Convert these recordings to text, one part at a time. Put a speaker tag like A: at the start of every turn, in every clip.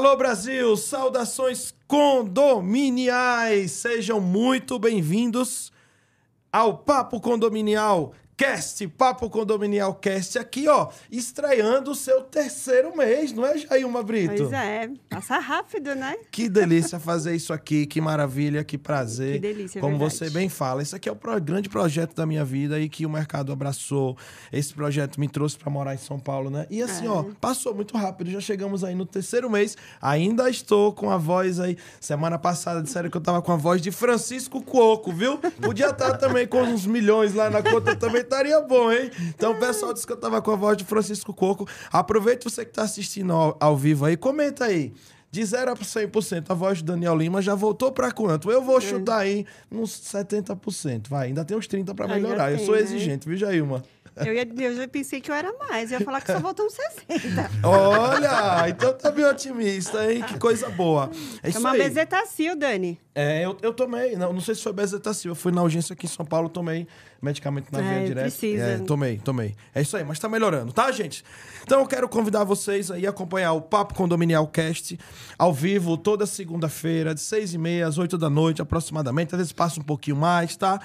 A: Alô Brasil, saudações condominiais, sejam muito bem-vindos ao Papo Condominial Cast, Papo Condominial Cast, aqui ó, estreando o seu terceiro mês, não é, Jailma Brito?
B: Pois é, passa rápido, né?
A: Que delícia fazer isso aqui, que maravilha, que prazer.
B: Que delícia, é
A: Como
B: verdade.
A: você bem fala, esse aqui é o pro- grande projeto da minha vida e que o mercado abraçou. Esse projeto me trouxe para morar em São Paulo, né? E assim,
B: É.
A: ó, passou muito rápido, já chegamos aí no terceiro mês, ainda estou com a voz aí. Semana passada disseram que eu tava com a voz de Francisco Cuoco, viu? Podia estar também com uns milhões lá na conta, também estaria bom, hein? Então o pessoal disse que eu tava com a voz de Francisco Cuoco. Aproveita você que tá assistindo ao, ao vivo aí, comenta aí. De 0 a 100%, a voz do Daniel Lima já voltou pra quanto? Eu vou chutar aí uns 70%, vai. Ainda tem uns 30% pra
B: Ainda
A: melhorar. Eu
B: tem,
A: sou
B: né?
A: exigente, viu, Jailma?
B: Eu, ia, eu já pensei que eu era mais. Eu ia falar que só voltam 60.
A: Olha, então tá bem otimista, hein? Que coisa boa. É isso
B: Toma
A: aí.
B: bezetacil, Dani.
A: É, eu, eu tomei, não, não sei se foi bezetacil, eu fui na urgência aqui em São Paulo, tomei medicamento na
B: É,
A: via direta.
B: precisa.
A: É, tomei, tomei. É isso aí, mas tá melhorando, tá, gente? Então eu quero convidar vocês aí a acompanhar o Papo Condominial Cast ao vivo toda segunda-feira, de seis e meia às oito da noite, aproximadamente. Às vezes passa um pouquinho mais, tá?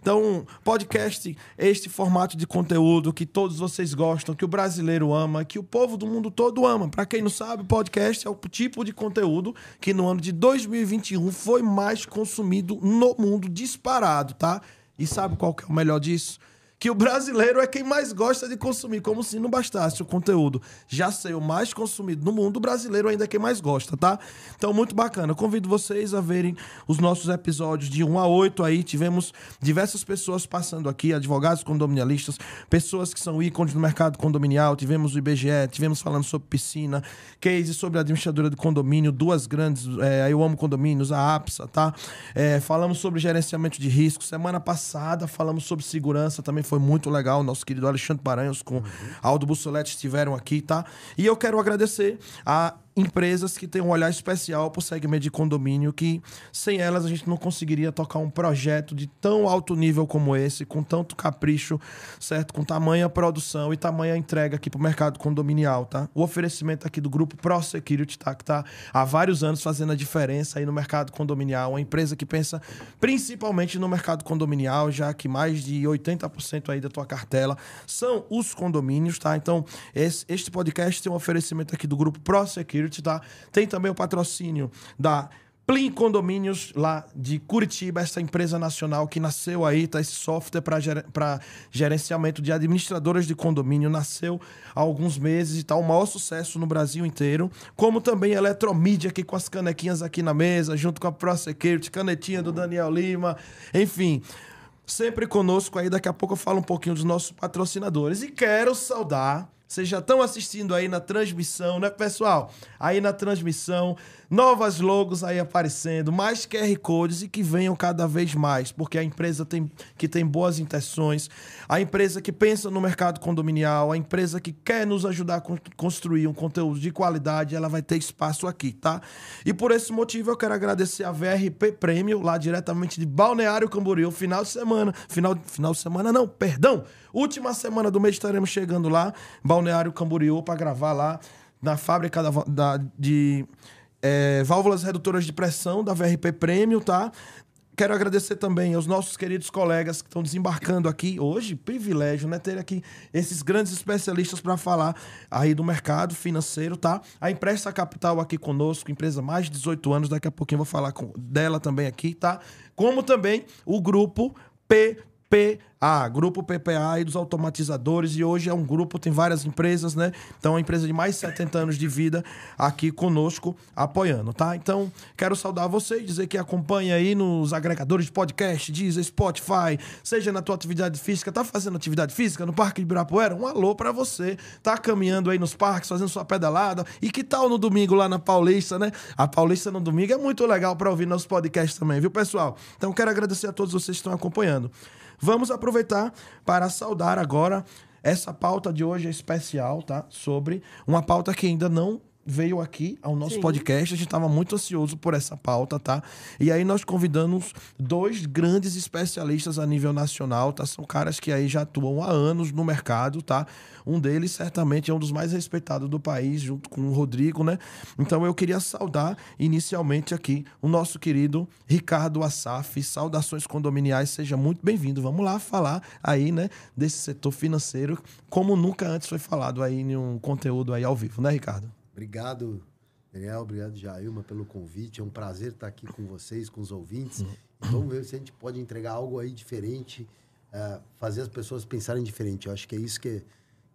A: Então, podcast, este formato de conteúdo que todos vocês gostam, que o brasileiro ama, que o povo do mundo todo ama. Pra quem não sabe, podcast é o tipo de conteúdo que no ano de 2021 foi mais consumido no mundo disparado, tá? E sabe qual que é o melhor disso? Que o brasileiro é quem mais gosta de consumir, como se não bastasse o conteúdo já ser o mais consumido no mundo, o brasileiro ainda é quem mais gosta, tá? Então, muito bacana. Convido vocês a verem os nossos episódios de 1 a 8 aí. Tivemos diversas pessoas passando aqui, advogados condominialistas, pessoas que são ícones no mercado condominial. Tivemos o IBGE, tivemos falando sobre piscina, case sobre a administradora do condomínio, duas grandes, é, Eu Amo Condomínios, a APSA, tá? É, falamos sobre gerenciamento de risco. Semana passada falamos sobre segurança, também foi muito legal. Nosso querido Alexandre Paranhos com Aldo Bussolete estiveram aqui, tá? E eu quero agradecer a empresas que têm um olhar especial para o segmento de condomínio, que sem elas a gente não conseguiria tocar um projeto de tão alto nível como esse, com tanto capricho, certo? Com tamanha produção e tamanha entrega aqui para o mercado condominial, tá? O oferecimento aqui do grupo Pro Security, tá? Que tá há vários anos fazendo a diferença aí no mercado condominial, uma empresa que pensa principalmente no mercado condominial, já que mais de 80% aí da tua cartela são os condomínios, tá? Então, esse- este podcast tem um oferecimento aqui do grupo Pro Security, tá? Tem também o patrocínio da Plim Condomínios, lá de Curitiba, essa empresa nacional que nasceu aí, tá? Esse software para gerenciamento de administradoras de condomínio nasceu há alguns meses e tá o maior sucesso no Brasil inteiro. Como também a Eletromídia aqui com as canequinhas aqui na mesa, junto com a Pro Security, canetinha do Daniel Lima, enfim. Sempre conosco aí, daqui a pouco eu falo um pouquinho dos nossos patrocinadores. E quero saudar, vocês já estão assistindo aí na transmissão, né, pessoal? Aí na transmissão, novas logos aí aparecendo, mais QR Codes e que venham cada vez mais, porque a empresa tem, que tem boas intenções, a empresa que pensa no mercado condominial, a empresa que quer nos ajudar a con- construir um conteúdo de qualidade, ela vai ter espaço aqui, tá? E por esse motivo eu quero agradecer a VRP Prêmio, lá diretamente de Balneário Camboriú, final de semana, final, final de semana não, perdão, última semana do mês estaremos chegando lá, Balneário Camboriú, para gravar lá na fábrica da, da- de é, válvulas redutoras de pressão da VRP Prêmio, tá? Quero agradecer também aos nossos queridos colegas que estão desembarcando aqui hoje. Privilégio, né? Ter aqui esses grandes especialistas para falar aí do mercado financeiro, tá? A Empresta Capital aqui conosco, empresa mais de 18 anos. Daqui a pouquinho eu vou falar com, dela também aqui, tá? Como também o grupo PPA, Grupo PPA e dos automatizadores. E hoje é um grupo, tem várias empresas, né? Então, é uma empresa de mais de 70 anos de vida aqui conosco, apoiando, tá? Então, quero saudar você e dizer que acompanha aí nos agregadores de podcast, Deezer, Spotify, seja na tua atividade física, tá fazendo atividade física no Parque de Ibirapuera? Um alô pra você. Tá caminhando aí nos parques, fazendo sua pedalada. E que tal no domingo lá na Paulista, né? A Paulista no domingo é muito legal pra ouvir nossos podcasts também, viu, pessoal? Então, quero agradecer a todos vocês que estão acompanhando. Vamos aproveitar para saudar agora essa pauta de hoje especial, tá? Sobre uma pauta que ainda não veio aqui ao nosso
B: Sim.
A: podcast. A gente estava muito ansioso por essa pauta, tá? E aí nós convidamos dois grandes especialistas a nível nacional, tá? São caras que aí já atuam há anos no mercado, tá? Um deles certamente é um dos mais respeitados do país, junto com o Rodrigo, né? Então eu queria saudar inicialmente aqui o nosso querido Ricardo Assaf. Saudações condominiais, seja muito bem-vindo. Vamos lá falar aí, né, desse setor financeiro, como nunca antes foi falado aí em um conteúdo aí ao vivo, né, Ricardo?
C: Obrigado, Daniel. Obrigado, Jailma, pelo convite. É um prazer estar aqui com vocês, com os ouvintes. E vamos ver se a gente pode entregar algo aí diferente, eh, fazer as pessoas pensarem diferente. Eu acho que é isso que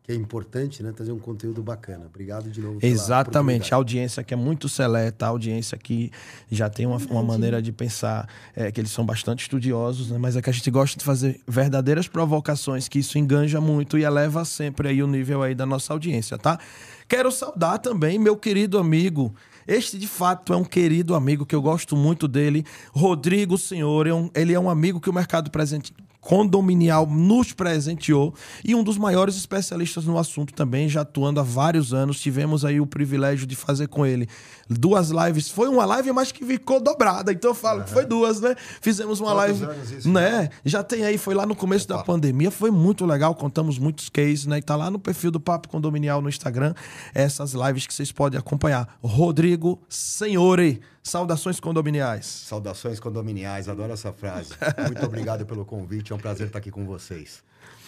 C: que é importante, né? Trazer um conteúdo bacana. Obrigado de novo.
A: Exatamente. A audiência que é muito seleta, a audiência que já tem uma, uma maneira de pensar, é, que eles são bastante estudiosos, né? mas é que a gente gosta de fazer verdadeiras provocações, que isso enganja muito e eleva sempre aí o nível aí da nossa audiência, tá? Quero saudar também meu querido amigo. Este, de fato, é um querido amigo que eu gosto muito dele. Rodrigo Senhor, é ele é um amigo que o mercado presente condominial nos presenteou e um dos maiores especialistas no assunto também, já atuando há vários anos. Tivemos aí o privilégio de fazer com ele duas lives. Foi uma live, mas que ficou dobrada, então eu falo que foi duas, né? Fizemos uma
C: Quantos
A: live,
C: anos isso,
A: né? Já tem aí, foi lá no começo da pandemia, foi muito legal, contamos muitos cases, né? E tá lá no perfil do Papo Condominial no Instagram, essas lives que vocês podem acompanhar. Rodrigo Senhore, saudações condominiais.
D: Saudações condominiais, adoro essa frase. Muito obrigado pelo convite, é um prazer estar aqui com vocês.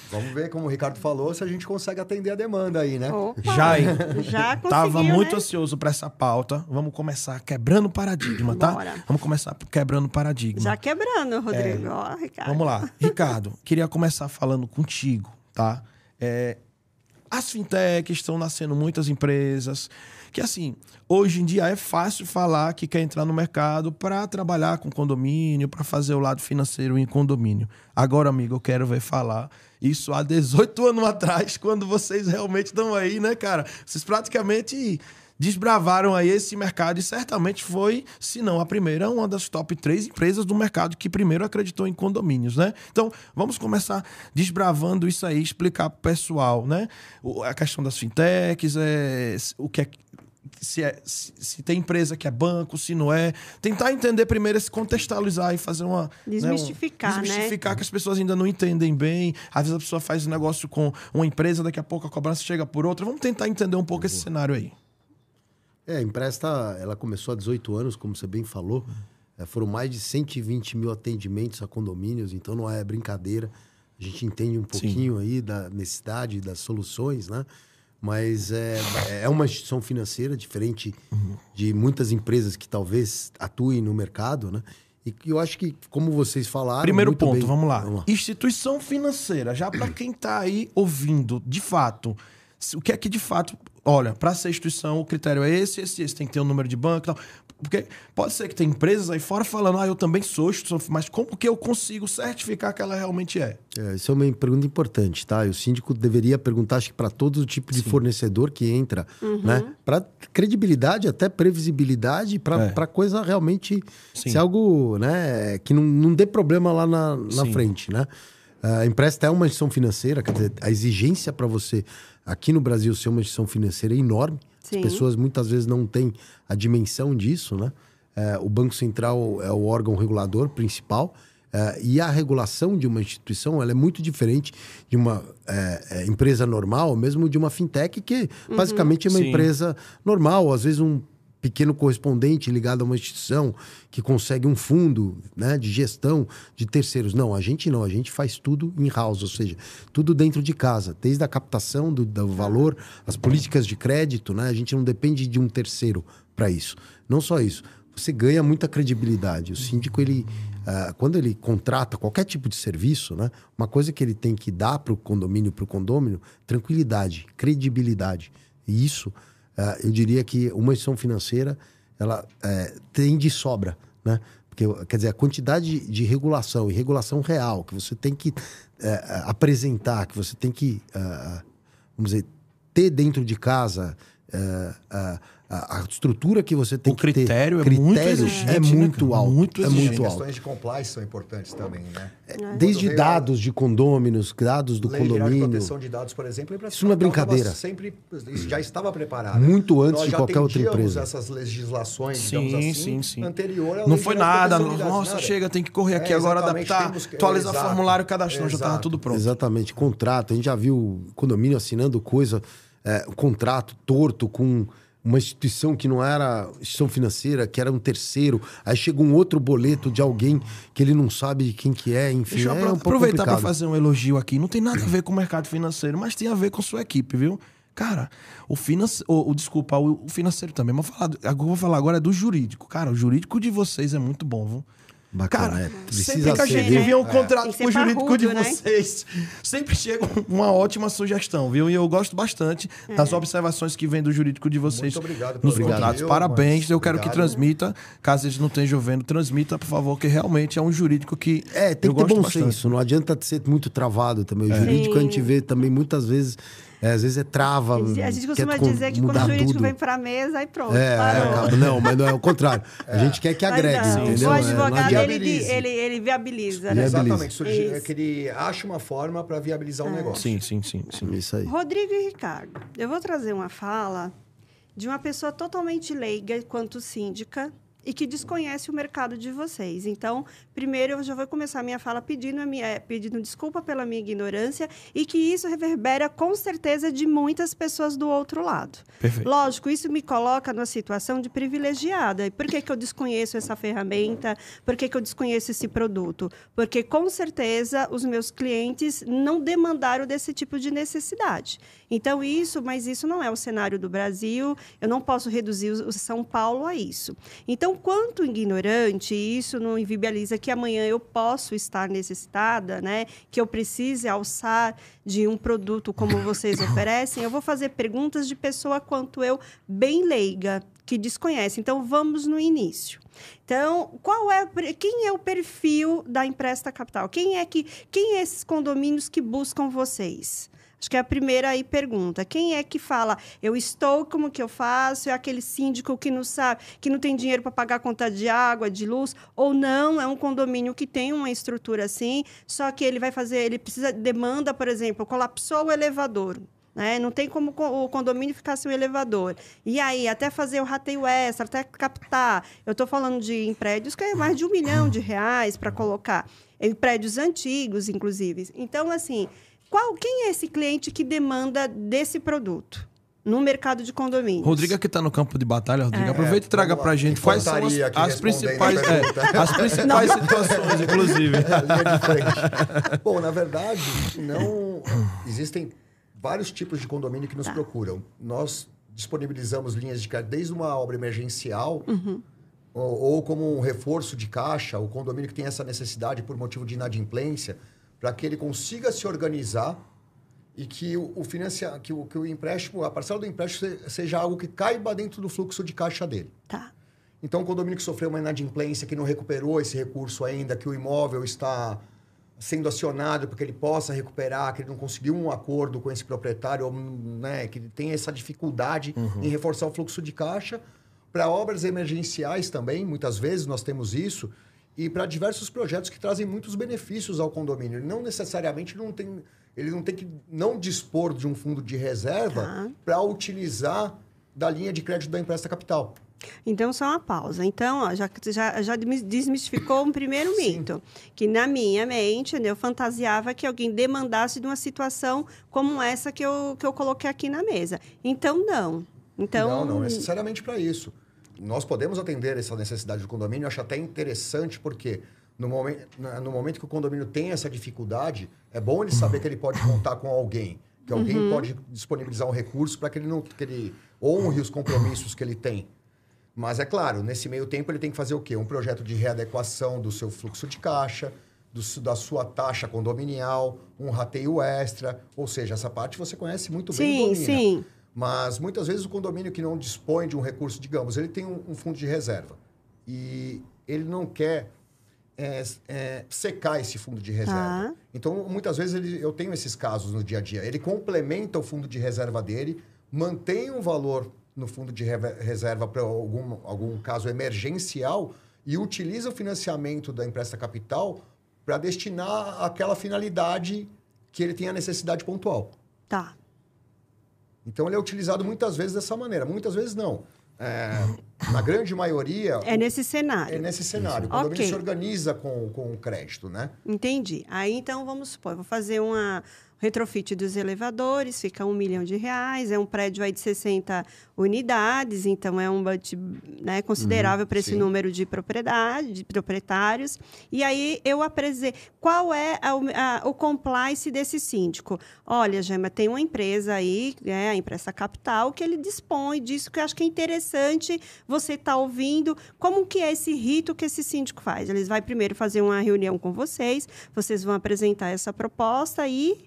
D: Vamos ver, como o Ricardo falou, se a gente consegue atender a demanda aí, né?
B: Opa,
A: Já, hein?
B: já conseguiu,
A: Tava muito
B: né?
A: ansioso pra essa pauta. Vamos começar quebrando paradigma, tá?
B: Bora.
A: Vamos começar quebrando paradigma.
B: Já quebrando, Rodrigo. Ó, Ricardo.
A: É. Vamos lá. Ricardo, queria começar falando contigo, tá? É, as fintechs estão nascendo muitas empresas que, assim, hoje em dia é fácil falar que quer entrar no mercado para trabalhar com condomínio, para fazer o lado financeiro em condomínio. Agora, amigo, eu quero ver falar isso há 18 anos atrás, quando vocês realmente estão aí, né, cara? Vocês praticamente desbravaram aí esse mercado e certamente foi, se não a primeira, uma das top três empresas do mercado que primeiro acreditou em condomínios, né? Então, vamos começar desbravando isso aí, explicar pro pessoal, né? A questão das fintechs, é, o que é se, é, se, se tem empresa que é banco, se não é. Tentar entender primeiro, esse contextualizar e fazer uma.
B: Desmistificar,
A: né, um-
B: né?
A: Desmistificar que as pessoas ainda não entendem bem. Às vezes a pessoa faz um negócio com uma empresa, daqui a pouco a cobrança chega por outra. Vamos tentar entender um pouco esse cenário aí.
C: É, a Empresta, ela começou há 18 anos, como você bem falou. É, foram mais de 120 mil atendimentos a condomínios, então não é brincadeira. A gente entende um pouquinho aí da necessidade das soluções, né? Mas é, é uma instituição financeira diferente de muitas empresas que talvez atuem no mercado, né? E eu acho que, como vocês falaram.
A: Primeiro ponto,
C: bem-
A: vamos lá. Instituição financeira, já para quem tá aí ouvindo, de fato, o que é que de fato, olha, para ser instituição, o critério é esse, esse, esse, tem que ter um número de banco e tal. Porque pode ser que tem empresas aí fora falando, ah, eu também sou mas como que eu consigo certificar que ela realmente é?
C: É, isso é uma pergunta importante, tá? E o síndico deveria perguntar, acho que para todo tipo de fornecedor que entra, né? Para credibilidade, até previsibilidade, para
A: É.
C: coisa realmente
A: Sim.
C: ser algo, né? Que não, não dê problema lá na, na
A: Sim.
C: frente, né? A Empresta é uma instituição financeira, quer dizer, a exigência para você aqui no Brasil ser uma instituição financeira é enorme.
B: Sim.
C: As pessoas muitas vezes não têm a dimensão disso, né? É, o Banco Central é o órgão regulador principal é, e a regulação de uma instituição ela é muito diferente de uma é, é, empresa normal, mesmo de uma fintech que basicamente é uma
A: Sim.
C: empresa normal, às vezes um pequeno correspondente ligado a uma instituição que consegue um fundo né, de gestão de terceiros. Não, a gente não, a gente faz tudo in-house, ou seja, tudo dentro de casa, desde a captação do, do valor, as políticas de crédito, né? A gente não depende de um terceiro para isso. Não só isso, você ganha muita credibilidade. O síndico, ele, ah, quando ele contrata qualquer tipo de serviço, né? Uma coisa que ele tem que dar para o condomínio, para o condômino, tranquilidade, credibilidade. E isso ah, eu diria que uma instituição financeira ela eh, tem de sobra, né? Porque, quer dizer, a quantidade de regulação e regulação real que você tem que eh, apresentar, que você tem que, vamos dizer, ter dentro de casa, é, a, estrutura que você tem
A: O
C: que ter.
A: critério é muito exigente,
C: É
A: né,
C: muito alto.
A: Muito
C: é muito alto.
D: questões de compliance são importantes também, né?
C: Desde
D: Quando veio
C: dados de condôminos, dados do
D: a Lei Geral de
C: condomínio.
D: Proteção de Dados, por exemplo, a
C: Isso não é brincadeira.
D: Sempre isso já estava preparada.
C: Muito antes
D: Nós
C: de
D: já
C: qualquer outra empresa.
D: essas legislações,
A: Sim,
D: digamos assim,
A: sim, sim.
D: anterior à
A: Não
D: Lei
A: foi
D: de
A: nada.
D: De
A: Nossa,
D: nada.
A: chega, tem que correr aqui
D: É,
A: agora, adaptar,
D: que-
A: atualizar
D: exato,
A: formulário, cadastro, já tava
D: exato.
A: tudo pronto.
C: Exatamente, contrato. A gente já viu condomínio assinando coisa, é, um contrato torto com uma instituição que não era instituição financeira, que era um terceiro. Aí chega um outro boleto de alguém que ele não sabe de quem que é, enfim,
A: Deixa eu
C: é um
A: aproveitar para fazer um elogio aqui. Não tem nada a ver com o mercado financeiro, mas tem a ver com sua equipe, viu? Cara, o financeiro. O, o- desculpa, o, o financeiro também. Mas vou falar, agora vou falar agora é do jurídico. Cara, o jurídico de vocês é muito bom, viu?
C: Bacana,
A: Cara,
C: é. Precisa
A: sempre que a gente
C: viu?
A: envia um contrato
B: que ser
A: pro jurídico de
B: parrudo, né?
A: vocês, sempre chega uma ótima sugestão, viu? E eu gosto bastante das observações que vem do jurídico de vocês
D: Muito obrigado
A: nos
D: pelo
A: contratos. Parabéns,
D: mas
A: eu quero que
D: obrigado.
A: transmita. Caso eles não estejam vendo, transmita, por favor, que realmente é um jurídico que.
C: É, tem
A: eu
C: que ter
A: gosto
C: bom
A: bastante.
C: senso. Não adianta ser muito travado também. O jurídico a gente vê também muitas vezes, é, às vezes é trava.
B: A gente
C: quer
B: costuma
C: con-
B: dizer que quando o jurídico
C: tudo.
B: vem pra mesa, aí pronto.
C: É, é. Não, mas não é o contrário. A gente quer que agregue,
B: não,
C: entendeu?
B: O
C: É,
B: advogado, ele, ele, ele viabiliza, né?
C: Viabiliza.
D: Exatamente, surgir, é que ele acha uma forma para viabilizar o negócio.
A: Sim, sim, sim, sim.
C: Isso aí.
B: Rodrigo e Ricardo, eu vou trazer uma fala de uma pessoa totalmente leiga quanto síndica e que desconhece o mercado de vocês. Então, primeiro eu já vou começar a minha fala pedindo, a minha, eh, pedindo desculpa pela minha ignorância e que isso reverbera com certeza de muitas pessoas do outro lado.
A: Perfeito.
B: Lógico, isso me coloca numa situação de privilegiada. E por que, que eu desconheço essa ferramenta? Por que, que eu desconheço esse produto? Porque, com certeza, os meus clientes não demandaram desse tipo de necessidade. Então, isso, mas isso não é o cenário do Brasil, eu não posso reduzir o São Paulo a isso. Então, quanto ignorante, isso não inviabiliza que amanhã eu posso estar necessitada, né? Que eu precise alçar de um produto como vocês oferecem, eu vou fazer perguntas de pessoa quanto eu, bem leiga, que desconhece. Então, vamos no início. Então, qual é, quem é o perfil da Empresta Capital? Quem é que, quem é esses condomínios que buscam vocês? Acho que é a primeira aí pergunta. Quem é que fala, eu estou, como que eu faço? É aquele síndico que não sabe, que não tem dinheiro para pagar a conta de água, de luz, ou não, é um condomínio que tem uma estrutura assim, só que ele vai fazer, ele precisa, demanda, por exemplo, colapsou o elevador. Né? Não tem como co- o condomínio ficar sem o elevador. E aí, até fazer o rateio extra, até captar. Eu estou falando de em prédios que é mais de um milhão de reais para colocar. Em prédios antigos, inclusive. Então, assim, qual, quem é esse cliente que demanda desse produto no mercado de condomínios?
A: Rodrigo que tá no campo de batalha, Rodrigo.
B: É.
A: Aproveita e traga
D: Vamos
A: pra
D: lá.
A: gente quais são as,
D: aqui
A: as principais,
D: a
A: é, as principais situações, inclusive.
D: frente. Bom, na verdade, não existem vários tipos de condomínio que nos
B: Tá.
D: procuram. Nós disponibilizamos linhas de crédito desde uma obra emergencial ou, ou como um reforço de caixa, o condomínio que tem essa necessidade por motivo de inadimplência, para que ele consiga se organizar e que o, o financia, que o, que o empréstimo, a parcela do empréstimo se- seja algo que caiba dentro do fluxo de caixa dele.
B: Tá.
D: Então, o condomínio que sofreu uma inadimplência, que não recuperou esse recurso ainda, que o imóvel está sendo acionado para que ele possa recuperar, que ele não conseguiu um acordo com esse proprietário, ou, né, que ele tem essa dificuldade em reforçar o fluxo de caixa. Para obras emergenciais também, muitas vezes nós temos isso, e para diversos projetos que trazem muitos benefícios ao condomínio. Ele não necessariamente não tem, ele não tem que não dispor de um fundo de reserva
B: Tá.
D: para utilizar da linha de crédito da Empresta Capital.
B: Então, só uma pausa. Então, ó, já, já, já desmistificou um primeiro mito. Que na minha mente, eu fantasiava que alguém demandasse de uma situação como essa que eu, que eu coloquei aqui na mesa. Então, não. Então,
D: Não, não necessariamente para isso. Nós podemos atender essa necessidade do condomínio, eu acho até interessante, porque no momento, no momento que o condomínio tem essa dificuldade, é bom ele saber que ele pode contar com alguém, que alguém pode disponibilizar um recurso para que ele não que ele honre os compromissos que ele tem. Mas é claro, nesse meio tempo ele tem que fazer o quê? Um projeto de readequação do seu fluxo de caixa, do da sua taxa condominial, um rateio extra. Ou seja, essa parte você conhece muito bem.
B: sim,
D: domina.
B: sim.
D: Mas muitas vezes o condomínio que não dispõe de um recurso, digamos, ele tem um, um fundo de reserva e ele não quer é, é, secar esse fundo de reserva.
B: Tá.
D: Então, muitas vezes ele- eu tenho esses casos no dia a dia. Ele complementa o fundo de reserva dele mantém um valor no fundo de reserva para algum, algum caso emergencial e utiliza o financiamento da empresta capital para destinar àquela finalidade que ele tem a necessidade pontual.
B: Tá.
D: Então ele é utilizado muitas vezes dessa maneira, muitas vezes não. É, na grande maioria,
B: É nesse cenário.
D: é nesse cenário. O condomínio
B: Ok.
D: se organiza com, com o crédito, né?
B: Entendi. Aí então vamos supor, eu vou fazer uma retrofit dos elevadores, fica um milhão de reais, é um prédio aí de 60 unidades, então é um budget né, considerável para esse número de propriedade, de proprietários. E aí eu apresentei qual é a- a- o compliance desse síndico. Olha, Gema, tem uma empresa aí, né, a Empresta Capital, que ele dispõe disso, que eu acho que é interessante você estar ouvindo como que é esse rito que esse síndico faz. Eles vai primeiro fazer uma reunião com vocês, vocês vão apresentar essa proposta e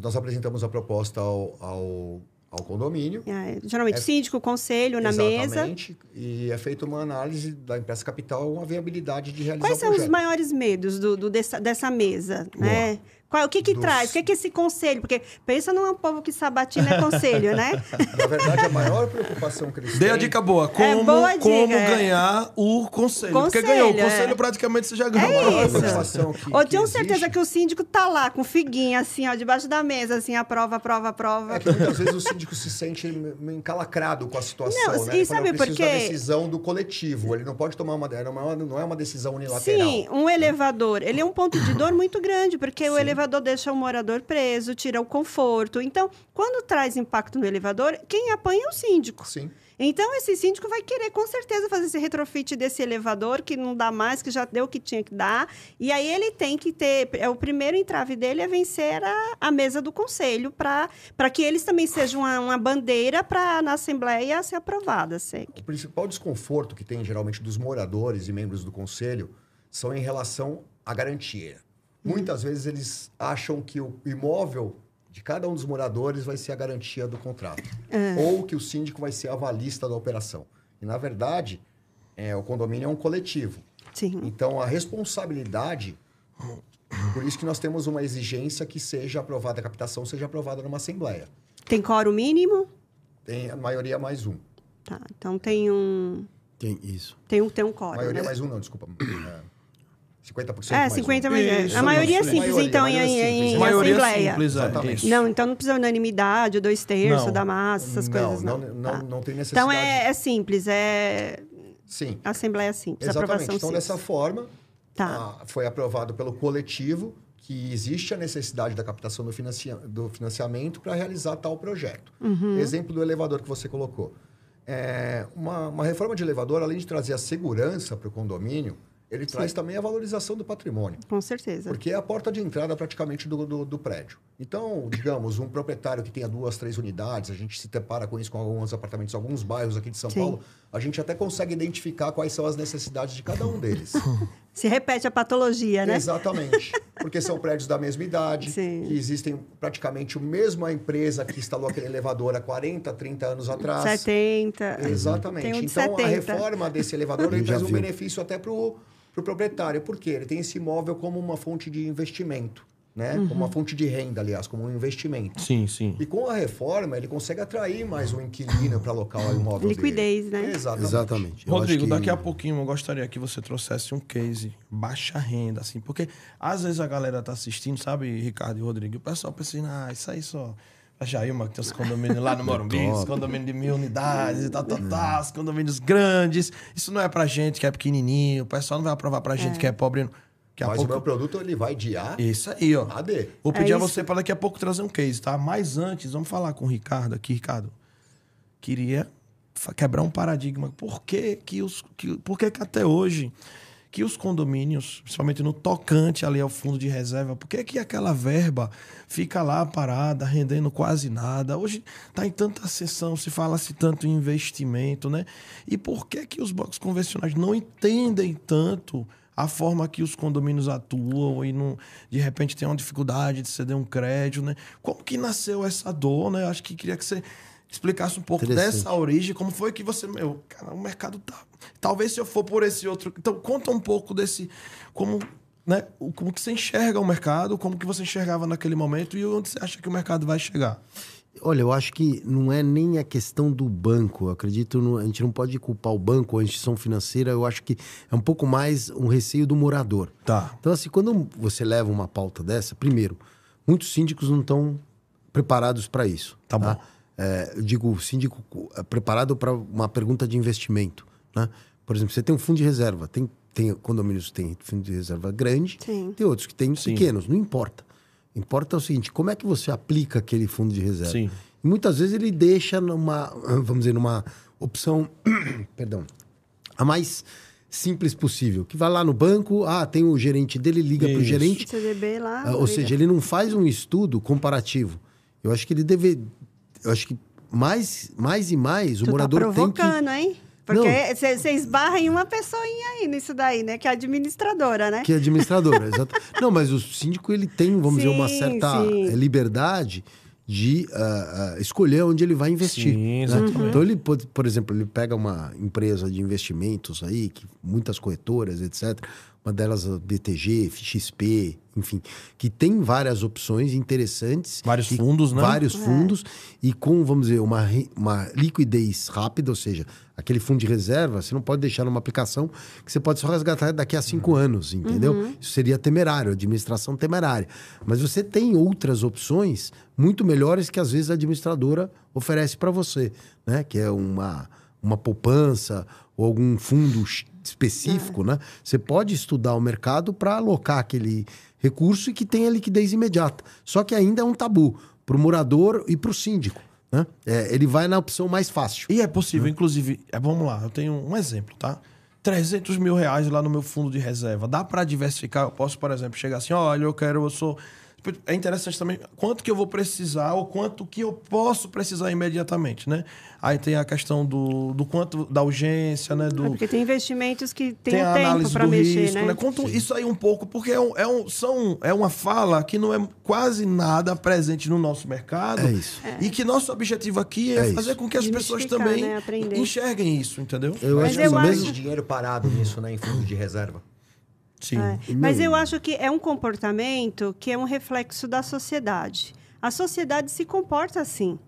D: Nós apresentamos a proposta ao, ao, ao condomínio.
B: é, geralmente
D: É-
B: síndico, conselho na mesa.
D: Exatamente. E é feita uma análise da empresa capital, uma viabilidade de realizar
B: Quais são os maiores medos do, do- dessa, dessa mesa, né? Qual, o que que
D: Dos-
B: traz? O que que esse conselho? Porque pensa num povo que sabatina é conselho, né?
D: Na verdade, a maior preocupação que eles
A: Dê a dica boa. Como,
B: É, boa dica,
A: como
B: é.
A: ganhar o conselho. Porque
B: Conselho,
A: ganhou. O
B: é.
A: conselho praticamente você já ganhou.
B: É
D: A maior
B: isso.
D: preocupação que,
B: Ou
D: que
B: tenho
D: existe
B: certeza que o síndico tá lá com figuinha, assim, ó, debaixo da mesa, assim, aprova, aprova, aprova.
D: É que muitas vezes o síndico se sente encalacrado com a situação,
B: Não,
D: né?
B: e sabe por
D: da
B: quê?
D: decisão do coletivo. Ele não pode tomar uma... Não é uma, não é uma decisão unilateral.
B: Sim, um elevador, ele é um ponto de dor muito grande, porque o elevador deixa o morador preso, tira o conforto. Então, quando traz impacto no elevador, quem apanha é o síndico.
D: Sim.
B: Então, esse síndico vai querer, com certeza, fazer esse retrofit desse elevador, que não dá mais, que já deu o que tinha que dar. E aí ele tem que ter. É, o primeiro entrave dele é vencer a, a mesa do conselho, para que eles também sejam uma, uma bandeira para na Assembleia ser aprovada. Assim.
D: O principal desconforto que tem geralmente dos moradores e membros do conselho são em relação à garantia. Muitas vezes eles acham que o imóvel de cada um dos moradores vai ser a garantia do contrato. Ou que o síndico vai ser a avalista da operação. E, na verdade, é, o condomínio é um coletivo.
B: Sim.
D: Então, a responsabilidade... Por isso que nós temos uma exigência que seja aprovada a captação, seja aprovada numa assembleia.
B: Tem quórum mínimo?
D: Tem a maioria mais um.
B: Tá. Então tem um.
C: Tem isso.
B: Tem um, tem um quórum.
D: maioria
B: né?
D: mais um, não, desculpa. É, 50%
B: É,
D: mais
B: 50
D: um.
B: mais é.
A: Isso,
B: A maioria é
A: isso.
B: simples,
D: Maioria,
B: então, em,
D: maioria
B: em,
D: simples.
B: em
A: Maioria
B: assembleia.
A: simples, é.
D: Exatamente.
A: isso.
B: Não, então não precisa unanimidade, dois terços
A: Não.
B: da massa, essas
D: não,
B: coisas. Não,
D: Não, não,
B: Tá.
D: não tem necessidade.
B: Então é, é simples, é
D: Sim,
B: assembleia simples,
D: exatamente.
B: aprovação
D: Então,
B: simples.
D: dessa forma,
B: Tá.
D: ah, foi aprovado pelo coletivo que existe a necessidade da captação do, financia- do financiamento para realizar tal projeto.
B: Uhum.
D: Exemplo do elevador que você colocou. É, uma, uma reforma de elevador, além de trazer a segurança para o condomínio, ele traz também a valorização do patrimônio.
B: Com certeza.
D: Porque é a porta de entrada praticamente do, do, do prédio. Então, digamos, um proprietário que tenha duas, três unidades, a gente se depara com isso com alguns apartamentos, alguns bairros aqui de São
B: Sim.
D: Paulo, a gente até consegue identificar quais são as necessidades de cada um deles.
B: Se repete a patologia, né?
D: Exatamente. Porque são prédios da mesma idade,
B: Sim.
D: que existem praticamente a mesma empresa que instalou aquele elevador há 40, 30 anos atrás.
B: 70.
D: Exatamente.
B: Tem um de
D: então, a
B: 70.
D: reforma desse elevador ele traz um benefício até para o proprietário. Por quê? Ele tem esse imóvel como uma fonte de investimento, né?
B: Uhum.
D: Como uma fonte de renda, aliás, como um investimento.
A: Sim, sim.
D: E com a reforma, ele consegue atrair mais um inquilino para alocar o imóvel
B: Liquidez,
D: dele.
B: né?
D: Exatamente.
C: Exatamente. Eu
A: Rodrigo,
C: que-
A: daqui a pouquinho eu gostaria que você trouxesse um case baixa renda, assim, porque às vezes a galera tá assistindo, sabe, Ricardo e Rodrigo, e o pessoal pensa assim, ah, isso aí só. A Jailma, que tem os condomínios lá no Morumbi, os condomínios de mil unidades e tal, tal, tal, os condomínios grandes. Isso não é pra gente que é pequenininho, o pessoal não vai aprovar pra gente que é pobre. Daqui a
D: Mas
A: pouco...
D: o meu produto ele vai de A
A: Isso aí, ó.
D: a D.
A: Vou pedir a
B: isso.
A: você para daqui a pouco trazer um case, tá? Mas antes, vamos falar com o Ricardo aqui, Ricardo. Queria quebrar um paradigma. Por que que os que, por que que até hoje que os condomínios, principalmente no tocante ali ao fundo de reserva, por que que aquela verba fica lá parada, rendendo quase nada? Hoje está em tanta sessão, se fala-se tanto em investimento, né? E por que que os bancos convencionais não entendem tanto a forma que os condomínios atuam e não, de repente tem uma dificuldade de ceder um crédito, né? Como que nasceu essa dor, né? Acho que queria que você explicasse um pouco dessa origem, como foi que você, meu, cara, o mercado tá. Talvez se eu for por esse outro, então conta um pouco desse como, né, como que você enxerga o mercado, como que você enxergava naquele momento e onde você acha que o mercado vai chegar.
C: Olha, eu acho que não é nem a questão do banco. Eu acredito, no, a gente não pode culpar o banco ou a instituição financeira. Eu acho que é um pouco mais um receio do morador.
A: Tá.
C: Então, assim, quando você leva uma pauta dessa, primeiro, muitos síndicos não estão preparados para isso.
A: Tá bom.
C: É, eu digo, síndico é, preparado para uma pergunta de investimento. Né? Por exemplo, você tem um fundo de reserva, tem, tem condomínios que têm fundo de reserva grande,
B: Sim.
C: tem outros que têm
A: Sim.
C: pequenos, não importa. Importa é o seguinte, como é que você aplica aquele fundo de reserva?
A: Sim.
C: E muitas vezes ele deixa numa, vamos dizer, numa opção, perdão, a mais simples possível, que vai lá no banco, ah, tem o gerente dele, liga para o gerente,
B: CDB lá.
C: ah, Ou seja, ele não faz um estudo comparativo. Eu acho que ele deve. Eu acho que mais, mais e mais o
B: tu tá
C: morador tem que.
B: provocando, hein? Porque você esbarra em uma pessoinha aí nisso daí, né? Que é a administradora, né?
C: Que é administrador, exato. Não, mas o síndico ele tem, vamos dizer, uma
B: Sim,
C: certa
B: sim.
C: eh, liberdade de ah, ah, escolher onde ele vai investir.
A: Sim,
C: né?
A: exatamente.
C: Então ele pode, por exemplo, ele pega uma empresa de investimentos aí, que muitas corretoras, etc. Uma delas a BTG, XP, enfim, que tem várias opções interessantes.
A: Vários
C: e-
A: fundos, né?
C: Vários
B: É.
C: fundos e com, vamos dizer, uma, uma liquidez rápida, ou seja, aquele fundo de reserva, você não pode deixar numa aplicação que você pode só resgatar daqui a cinco anos, entendeu? Isso seria temerário, administração temerária. Mas você tem outras opções muito melhores que às vezes a administradora oferece para você, né? Que é uma, uma poupança ou algum fundo específico, né? Você pode estudar o mercado para alocar aquele recurso e que tenha liquidez imediata. Só que ainda é um tabu para o morador e para o síndico. Né? É, ele vai na opção mais fácil.
A: E é possível, inclusive, é, vamos lá, eu tenho um exemplo, tá? 300 mil reais lá no meu fundo de reserva. Dá para diversificar? Eu posso, por exemplo, chegar assim, olha, eu quero, eu sou... É interessante também quanto que eu vou precisar ou quanto que eu posso precisar imediatamente, né? Aí tem a questão do, do quanto, da urgência, né? Do,
B: É porque tem investimentos que tem,
A: tem
B: um
A: a
B: tempo
A: análise
B: para
A: do
B: mexer,
A: risco,
B: né?
A: né? Conta isso aí um pouco, porque é, um, é, um, são, é uma fala que não é quase nada presente no nosso mercado.
C: É isso.
A: E que nosso objetivo aqui é,
C: É
A: fazer
C: isso.
A: com que as pessoas também
B: né?
A: Enxerguem isso, entendeu?
C: Eu
B: Mas
C: acho que
B: eu
C: o
B: acho-
C: mesmo.
D: Dinheiro parado nisso, né? Em fundo de reserva.
A: Sim.
B: É, Mas eu acho que é um comportamento que é um reflexo da sociedade. A sociedade se comporta assim.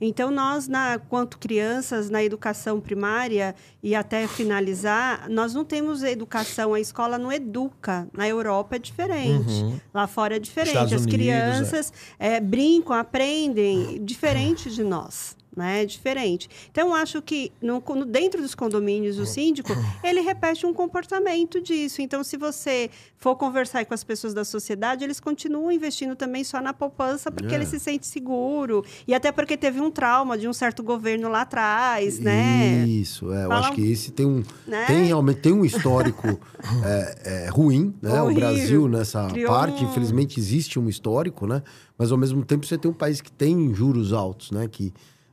B: Então, nós, na, quanto crianças, na educação primária e até finalizar, nós não temos educação, a escola não educa. Na Europa é diferente, lá fora é diferente.
A: Estados
B: As
A: Unidos,
B: crianças é, brincam, aprendem, diferente de nós. Né? É diferente. Então, eu acho que no, no- dentro dos condomínios, o síndico, ele repete um comportamento disso. Então, se você for conversar com as pessoas da sociedade, eles continuam investindo também só na poupança, porque
C: É.
B: ele se sente seguro. E até porque teve um trauma de um certo governo lá atrás, né?
C: Isso, é, eu
B: Fala
C: acho que esse tem um
B: Né?
C: tem realmente tem um histórico é, é, ruim, né? O
B: Horrível.
C: Brasil nessa
B: Criou
C: parte,
B: um-
C: infelizmente existe um histórico, né? Mas ao mesmo tempo você tem um país que tem juros altos, né? Que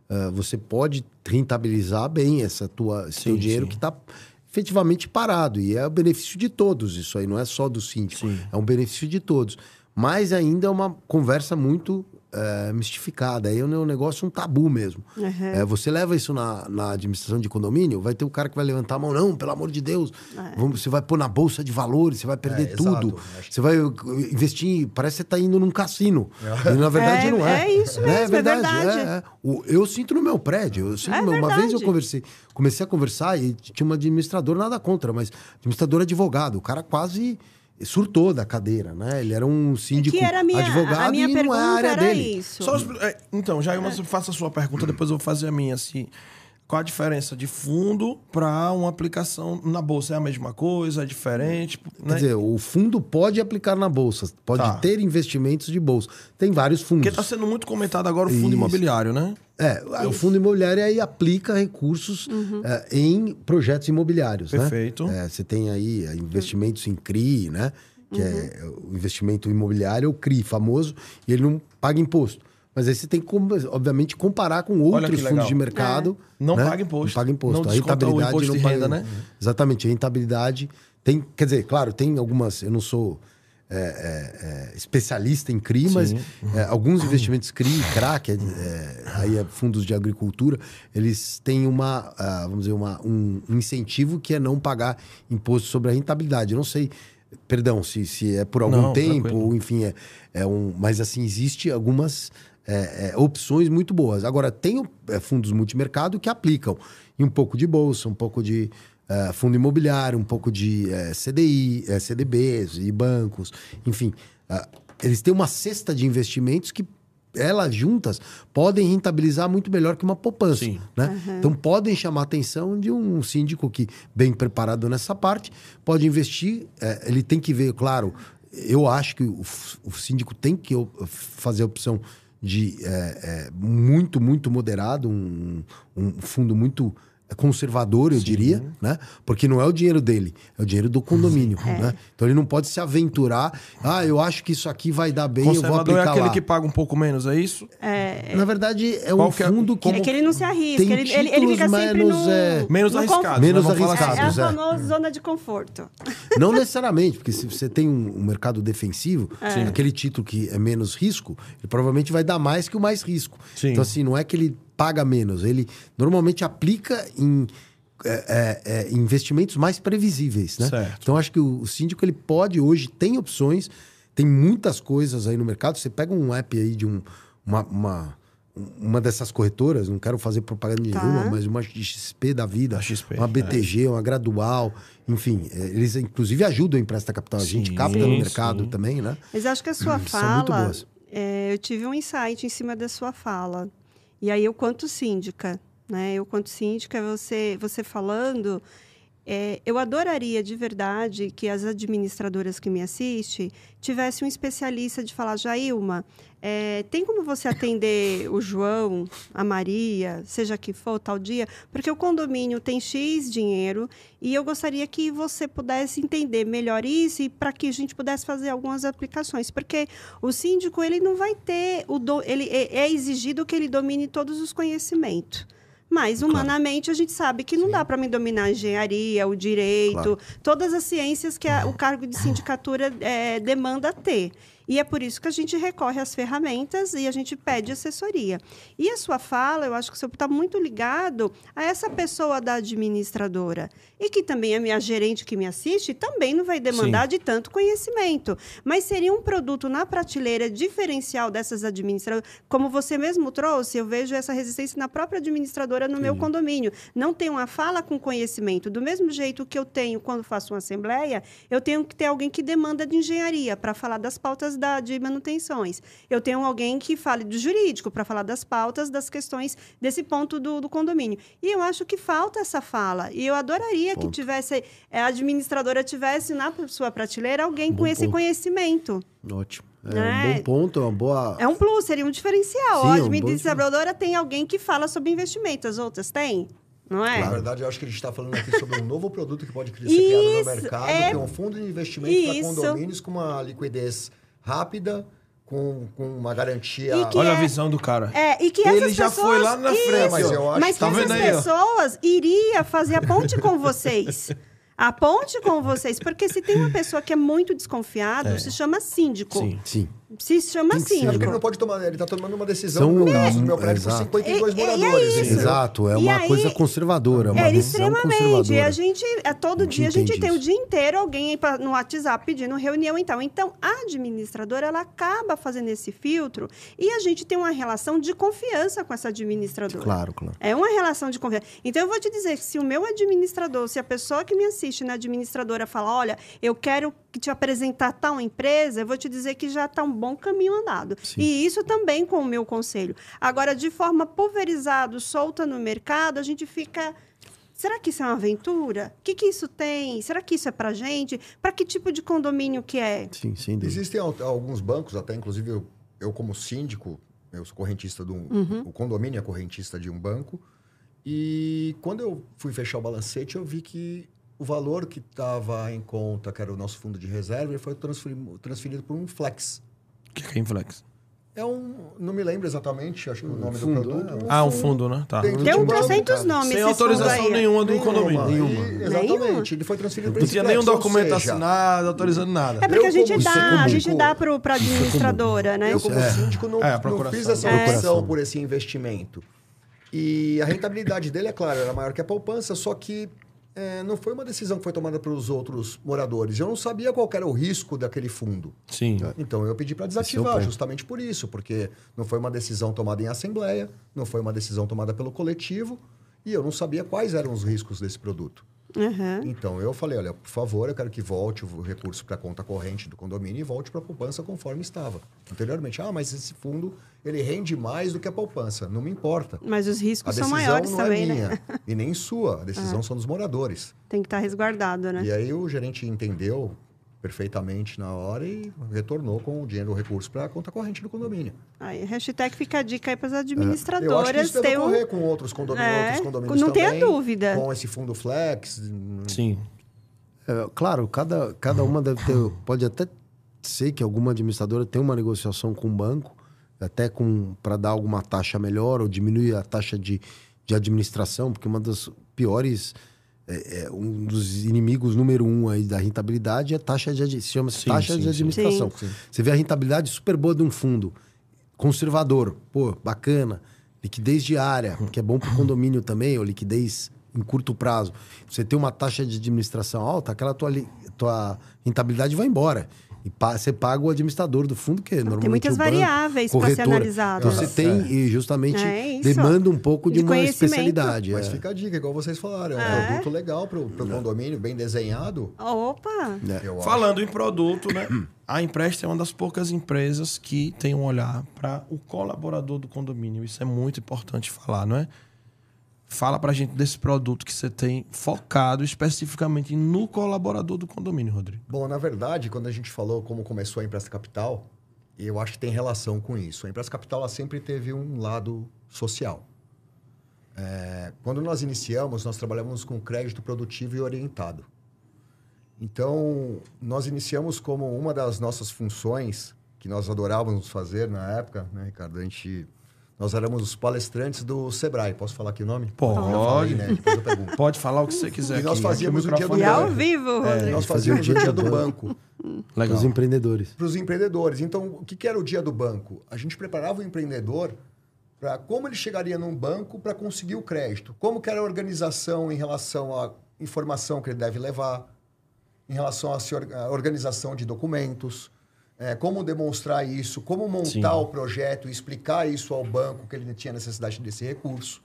C: ah, você pode rentabilizar bem essa tua esse teu
A: Sim,
C: dinheiro
A: sim.
C: que está efetivamente parado e é o benefício de todos isso aí, não é só do síndico,
A: Sim.
C: é um benefício de todos. Mas ainda é uma conversa muito eh, mistificada. Aí é um negócio, um tabu mesmo.
B: Uhum.
C: É, você leva isso na, na administração de condomínio, vai ter o cara que vai levantar a mão, não, pelo amor de Deus, vamos, você vai pôr na bolsa de valores, você vai perder
D: É,
C: tudo. Você vai uh, investir, parece que você está indo num cassino. E na verdade
B: É,
C: não é.
B: é isso
C: Né?
B: mesmo, é verdade.
C: é, é. O- eu sinto no meu prédio. Eu sinto
B: É
C: meu- uma vez eu
B: verdade.
C: conversei, comecei a conversar e tinha uma administradora, nada contra, mas administrador advogado. O cara quase surtou da cadeira, né? Ele era um síndico
B: que era a minha,
C: advogado
B: a minha
C: e não é a área
B: era
C: dele.
B: isso.
A: Só os- é, então, já você faça a sua pergunta, depois eu vou fazer a minha. Assim, qual a diferença de fundo para uma aplicação na bolsa? É a mesma coisa? É diferente?
C: Quer
A: Né?
C: dizer, o fundo pode aplicar na bolsa, pode
A: Tá.
C: ter investimentos de bolsa. Tem vários fundos.
A: Porque está sendo muito comentado agora o fundo
C: Isso.
A: imobiliário, né?
C: É, o fundo imobiliário aí aplica recursos é, em projetos imobiliários,
A: Perfeito.
C: né? É, você tem aí é, investimentos em CRI, né? Que é o investimento imobiliário, é o CRI famoso, e ele não paga imposto. Mas aí você tem que, obviamente, comparar com outros fundos de mercado.
A: Não
C: né?
A: paga imposto.
C: Não paga imposto.
A: Não
C: a rentabilidade
A: imposto
C: não paga.
A: renda, né?
C: Exatamente, a rentabilidade tem. Quer dizer, claro, tem algumas. Eu não sou é, é, é, especialista em CRI, mas é, alguns investimentos CRI, CRA, que é, é, aí é fundos de agricultura, eles têm uma, ah, vamos dizer, uma, um incentivo que é não pagar imposto sobre a rentabilidade. Eu não sei, perdão, se, se é por algum
A: Não,
C: tempo, ou enfim, é, é um. Mas assim, existe algumas. É, é, opções muito boas. Agora, tem é, fundos multimercado que aplicam em um pouco de bolsa, um pouco de é, fundo imobiliário, um pouco de é, CDI, é, CDBs e bancos, enfim. é, eles têm uma cesta de investimentos que elas juntas podem rentabilizar muito melhor que uma poupança.
A: Sim.
C: Né? Então podem chamar a atenção de um síndico que, bem preparado nessa parte, pode investir. é, ele tem que ver, claro, eu acho que o, síndico tem que fazer a opção de é, é, muito, muito moderado, um, um fundo muito conservador, eu diria, né? Porque não é o dinheiro dele, é o dinheiro do condomínio, né? Então ele não pode se aventurar. Ah, eu acho que isso aqui vai dar bem, eu vou
A: Conservador é
C: aplicar
A: aquele
C: lá.
A: que paga um pouco menos, é isso?
C: Na verdade, é um
A: Qual que é-
C: fundo que...
B: É que ele não se arrisca.
C: Tem
B: Ele, ele, ele fica sempre
C: menos,
B: no...
C: é,
A: Menos
B: no
A: arriscado. né?
C: Menos
B: É,
C: arriscado.
A: assim.
B: é a
C: é.
B: famosa zona de conforto.
C: Não necessariamente, porque se você tem um, um mercado defensivo, aquele título que é menos risco, ele provavelmente vai dar mais que o mais risco.
A: Sim.
C: Então, assim, não é que ele paga menos, ele normalmente aplica em. é, é, é, investimentos mais previsíveis, né?
A: Certo.
C: Então acho que o, o síndico ele pode hoje tem opções, tem muitas coisas aí no mercado. Você pega um app aí de um, uma, uma, uma dessas corretoras, não quero fazer propaganda
B: Tá.
C: nenhuma, mas uma XP da vida,
A: XP,
C: uma BTG, uma gradual, enfim, é, eles inclusive ajudam a emprestar capital. A gente
A: Sim,
C: capta no
A: sim.
C: mercado também, né?
B: Mas acho que a sua
C: São muito
B: fala...
C: boas.
B: é, eu tive um insight em cima da sua fala. E aí, eu, quanto síndica, né? Eu, quanto síndica, você, você falando... é, eu adoraria de verdade que as administradoras que me assistem tivessem um especialista de falar, Jailma, é, tem como você atender o João, a Maria, seja que for, tal dia? Porque o condomínio tem X dinheiro e eu gostaria que você pudesse entender melhor isso e para que a gente pudesse fazer algumas aplicações. Porque o síndico, ele não vai ter... O do, ele é, é exigido que ele domine todos os conhecimentos. Mas, humanamente, a gente sabe que não dá para me dominar a engenharia, o direito,
C: Claro.
B: todas as ciências que a- o cargo de sindicatura eh, demanda ter. E é por isso que a gente recorre às ferramentas e a gente pede assessoria. E a sua fala, eu acho que o senhor está muito ligado a essa pessoa da administradora. E que também é minha gerente que me assiste, também não vai demandar de tanto conhecimento. Mas seria um produto na prateleira diferencial dessas administradoras. Como você mesmo trouxe, eu vejo essa resistência na própria administradora no meu condomínio. Não tem uma fala com conhecimento. Do mesmo jeito que eu tenho quando faço uma assembleia, eu tenho que ter alguém que demanda de engenharia para falar das pautas da, de manutenções. Eu tenho alguém que fale do jurídico para falar das pautas, das questões desse ponto do, do condomínio. E eu acho que falta essa fala. E eu adoraria que tivesse, eh, a administradora tivesse na sua prateleira alguém com
C: Bom
B: esse
C: ponto.
B: conhecimento.
C: Ótimo. É
B: Né?
C: um bom ponto, é uma boa.
B: É um plus, seria um diferencial.
C: Sim,
B: a
C: é um bom
B: administradora tem alguém que fala sobre investimento, as outras têm, não é?
D: Na verdade, eu acho que a gente está falando aqui sobre um novo produto que pode ser criado no mercado,
B: é-
D: que é um fundo de investimento para condomínios com uma liquidez rápida, com, com uma garantia.
B: E que
A: Olha
B: é-
A: a visão do cara.
B: É, e que
A: Ele
B: essas
A: já
B: pessoas,
A: foi lá na frente.
B: Isso,
D: Mas eu acho
B: mas
D: que-
A: Tá
B: essas
A: aí,
B: pessoas iria fazer a ponte com vocês. A ponte com vocês. Porque se tem uma pessoa que é muito desconfiado, se chama síndico.
A: Sim.
C: Sim.
B: Se chama
C: Tem que ser.
D: É porque ele não pode tomar, ele está tomando uma decisão
C: São-
D: no meu caso, no meu prédio,
C: Exato.
D: com 52
B: E- e é
D: moradores. entendeu?
C: Exato, é
B: E
C: uma
B: aí-
C: coisa conservadora, é uma
B: É, extremamente. E
C: conservadora.
B: a gente, é, todo dia, a gente tem o
C: isso.
B: dia inteiro alguém no WhatsApp pedindo reunião então. Então, a administradora, ela acaba fazendo esse filtro e a gente tem uma relação de confiança com essa administradora.
C: Claro, claro.
B: É uma relação de confiança. Então, eu vou te dizer que se o meu administrador, se a pessoa que me assiste na administradora fala, olha, eu quero que te apresentar tal empresa, eu vou te dizer que já está um bom caminho andado.
C: Sim.
B: E isso também com o meu conselho. Agora, de forma pulverizada, solta no mercado, a gente fica... Será que isso é uma aventura? O que, que isso tem? Será que isso é para gente? Para que tipo de condomínio que é?
C: Sim, sem dúvida.
D: Existem al- alguns bancos, até inclusive eu, eu como síndico, eu sou correntista de um.
B: Uhum.
D: O condomínio é correntista de um banco. E quando eu fui fechar o balancete, eu vi que o valor que estava em conta, que era o nosso fundo de reserva, ele foi transferido, transferido por um flex.
A: O que que é Inflex?
D: É um. Não me lembro exatamente, acho que o nome
C: fundo,
D: do produto.
C: é.
A: Ah, um fundo, né? Tá.
B: Tem um
D: um
B: trocentos nomes
A: Sem
B: esse fundo
A: autorização
B: aí.
A: nenhuma do condomínio.
D: Nenhuma. E- exatamente.
B: Nenhuma?
D: Ele foi transferido para
A: Não tinha
D: flex,
A: nenhum documento
D: seja,
A: assinado, autorizando nada.
B: É porque
D: Eu,
B: a gente dá, a
D: síndico-
B: gente dá para a administradora, né?
D: Eu, como
C: É.
D: síndico, não,
A: É, a
D: não fiz essa
B: É.
D: opção por esse investimento. E a rentabilidade dele, é claro, era maior que a poupança, só que é, não foi uma decisão que foi tomada pelos outros moradores. Eu não sabia qual era o risco daquele fundo.
A: Sim.
D: Então eu pedi para
C: é
D: desativar, justamente por isso, porque não foi uma decisão tomada em assembleia, não foi uma decisão tomada pelo coletivo, e eu não sabia quais eram os riscos desse produto.
B: Aham.
D: Então eu falei, olha, por favor, eu quero que volte o recurso para a conta corrente do condomínio e volte para a poupança conforme estava anteriormente. Ah, mas esse fundo ele rende mais do que a poupança. Não me importa.
B: Mas os riscos são maiores
D: não
B: também,
D: é
B: né?
D: minha e nem sua. A decisão são dos moradores.
B: Tem que estar resguardado, né?
D: E aí o gerente entendeu perfeitamente na hora e retornou com o dinheiro, o recurso para a conta corrente do condomínio.
B: Aí, hashtag fica a dica aí para as
D: Eu acho que
B: administradoras.
D: isso deve
B: um-
D: com outros condomínios,
B: É,
D: outros condomínios
B: não tenha dúvida.
D: Com esse fundo flex.
A: Sim.
C: É, claro, cada, cada uma deve ter. Pode até ser que alguma administradora tenha uma negociação com o banco, até com para dar alguma taxa melhor ou diminuir a taxa de, de administração, porque uma das piores. É, é, um dos inimigos número um aí da rentabilidade é a taxa de se chama
A: Sim,
C: taxa
A: sim,
C: de administração.
B: Sim.
C: Você vê a rentabilidade super boa de um fundo conservador, pô, bacana, liquidez diária, que é bom para o condomínio também, ou liquidez em curto prazo. Você tem uma taxa de administração alta, aquela tua, tua rentabilidade vai embora. E pa- você paga o administrador do fundo, que é normalmente
B: muitas
C: o banco,
B: variáveis pra ser analisado.
C: Então você tem, e justamente
B: É
C: demanda um pouco de,
B: De
C: uma especialidade.
D: Mas
C: é.
D: fica a dica, igual vocês falaram. É um
B: É.
D: produto legal para o condomínio, bem desenhado.
B: Opa!
C: É.
D: Acho.
A: Falando em produto, né? A Empresta é uma das poucas empresas que tem um olhar para o colaborador do condomínio. Isso é muito importante falar, não é? Fala pra gente desse produto que você tem focado especificamente no colaborador do condomínio, Rodrigo.
D: Bom, na verdade, quando a gente falou como começou a Empresta Capital, eu acho que tem relação com isso. A Empresta Capital ela sempre teve um lado social. É, quando nós iniciamos, nós trabalhamos com crédito produtivo e orientado. Então, nós iniciamos como uma das nossas funções, que nós adorávamos fazer na época, né, Ricardo? A gente, nós éramos os palestrantes do Sebrae. Posso falar aqui o nome?
A: Pode.
D: Falei, né?
A: Pode falar o que você quiser.
D: E nós fazíamos
A: Aqui
D: o dia do
B: E
A: microfone
B: ao
A: é-
B: vivo, Rodrigo.
D: Nós fazíamos
C: o dia do
D: banco.
A: Legal.
C: Os empreendedores.
D: para os empreendedores. Então, o que, que era o dia do banco? A gente preparava o empreendedor para como ele chegaria num banco para conseguir o crédito. Como que era a organização em relação à informação que ele deve levar, em relação à organização de documentos, eh, como demonstrar isso, como montar
A: Sim.
D: o projeto e explicar isso ao banco que ele tinha necessidade desse recurso.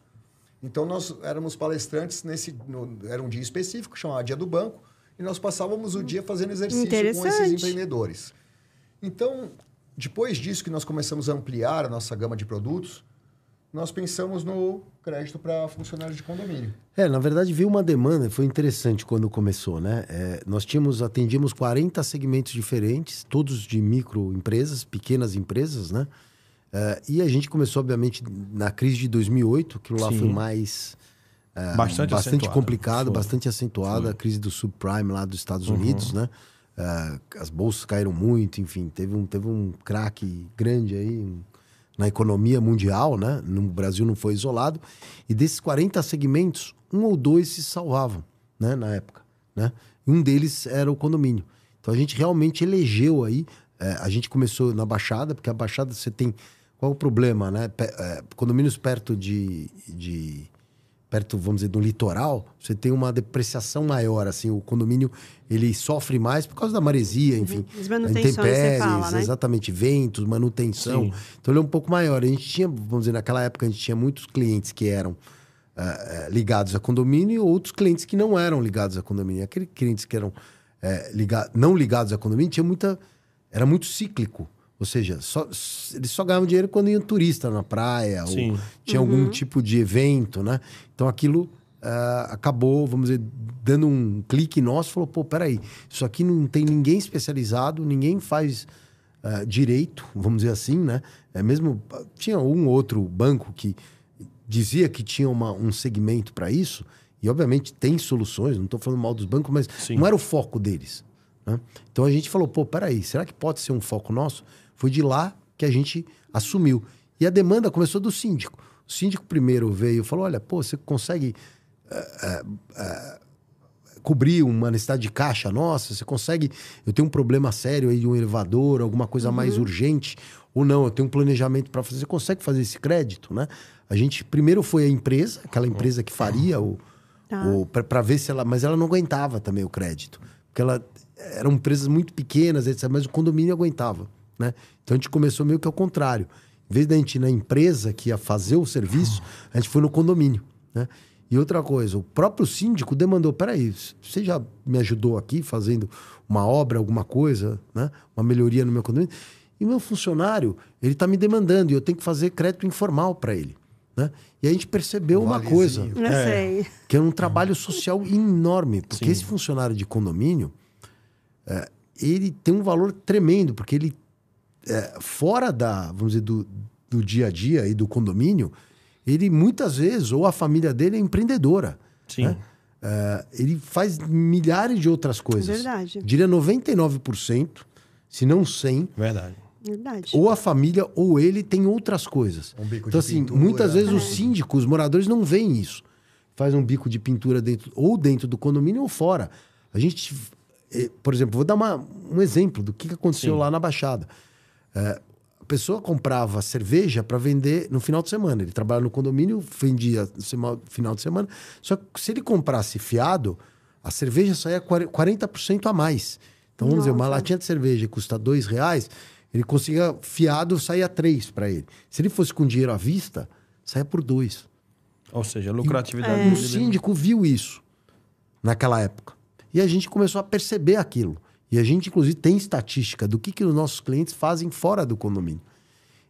D: Então, nós éramos palestrantes nesse... no- era um dia específico, chamado Dia do Banco, e nós passávamos o dia fazendo exercício com esses empreendedores. Então, depois disso que nós começamos a ampliar a nossa gama de produtos, nós pensamos no crédito para funcionários de condomínio.
C: É, na verdade veio uma demanda, foi interessante quando começou, né? É, nós tínhamos, atendíamos 40 segmentos diferentes, todos de microempresas, pequenas empresas, né? É, e a gente começou, obviamente, na crise de 2008, que lá
A: Sim.
C: foi mais... é,
A: Bastante
C: bastante complicado,
A: Foi.
C: bastante acentuada, a crise do subprime lá dos Estados
A: Uhum.
C: Unidos, né? É, as bolsas caíram muito, enfim, teve um, teve um craque grande aí um- na economia mundial, né? No Brasil não foi isolado. E desses 40 segmentos, um ou dois se salvavam, né? Na época, né? Um deles era o condomínio. Então a gente realmente elegeu aí. é, a gente começou na Baixada, porque a Baixada você tem. Qual o problema, né? Pe- é, condomínios perto de, de perto, vamos dizer, do litoral, você tem uma depreciação maior, assim, o condomínio, ele sofre mais por causa da maresia, enfim.
B: As manutenções, você
C: intempéries,
B: fala, né?
C: exatamente, ventos, manutenção.
A: Sim.
C: Então ele é um pouco maior. A gente tinha, vamos dizer, naquela época a gente tinha muitos clientes que eram ah, ligados a condomínio e outros clientes que não eram ligados a condomínio. Aqueles clientes que eram liga- não ligados a condomínio tinha muita... Era muito cíclico. Ou seja, só, eles só ganhavam dinheiro quando iam turista na praia,
A: Sim.
C: ou tinha algum tipo de evento, né? Então aquilo ah, acabou, vamos dizer, dando um clique nosso, falou, pô, peraí, isso aqui não tem ninguém especializado, ninguém faz ah, direito, vamos dizer assim, né? É mesmo, tinha um outro banco que dizia que tinha uma- um segmento para isso, e obviamente tem soluções, não estou falando mal dos bancos, mas
A: Sim.
C: não era o foco deles. né? Então a gente falou, pô, peraí, será que pode ser um foco nosso? Foi de lá que a gente assumiu. E a demanda começou do síndico. O síndico primeiro veio e falou: olha, pô, você consegue eh, eh, cobrir uma necessidade de caixa nossa? Você consegue. Eu tenho um problema sério aí de um elevador, alguma coisa mais urgente, ou não, eu tenho um planejamento para fazer. Você consegue fazer esse crédito, né? A gente primeiro foi a empresa, aquela empresa que faria o,
B: Tá.
C: Para ver se ela. Mas ela não aguentava também o crédito. Porque ela eram empresas muito pequenas, etc. Mas o condomínio aguentava. Né? Então a gente começou meio que ao contrário. Em vez da gente ir na empresa que ia fazer o serviço, a gente foi no condomínio. Né? E outra coisa, o próprio síndico demandou: peraí, você já me ajudou aqui fazendo uma obra, alguma coisa, né? uma melhoria no meu condomínio? E meu funcionário, ele está me demandando e eu tenho que fazer crédito informal para ele. Né? E a gente percebeu
D: Um
C: uma coisa,
B: Eu sei.
C: que é um trabalho social enorme, porque
A: Sim.
C: esse funcionário de condomínio, é, ele tem um valor tremendo, porque ele, é, fora da, vamos dizer, do, do dia a dia e do condomínio, ele muitas vezes, ou a família dele é empreendedora.
A: Sim.
C: né? É, ele faz milhares de outras coisas.
B: Verdade.
C: Diria 99%, se não 100%,
A: Verdade.
B: Verdade.
C: ou a família ou ele tem outras coisas.
D: Um bico
C: então,
D: de
C: assim,
D: pintura.
C: muitas vezes
B: É.
C: os síndicos, os moradores não veem isso. Faz um bico de pintura dentro, ou dentro do condomínio ou fora. A gente, eh, por exemplo, vou dar uma- um exemplo do que que aconteceu
A: Sim.
C: lá na Baixada. É, a pessoa comprava cerveja para vender no final de semana. Ele trabalha no condomínio, vendia no final de semana. Só que se ele comprasse fiado, a cerveja saía 40 40% a mais. Então, vamos dizer, uma
B: Nossa.
C: latinha de cerveja custa dois reais, ele conseguia fiado, saía três para ele. Se ele fosse com dinheiro à vista, saía por dois.
A: Ou seja, a lucratividade
C: O
A: dele-
C: síndico viu isso naquela época. E a gente começou a perceber aquilo. E a gente, inclusive, tem estatística do que, que os nossos clientes fazem fora do condomínio.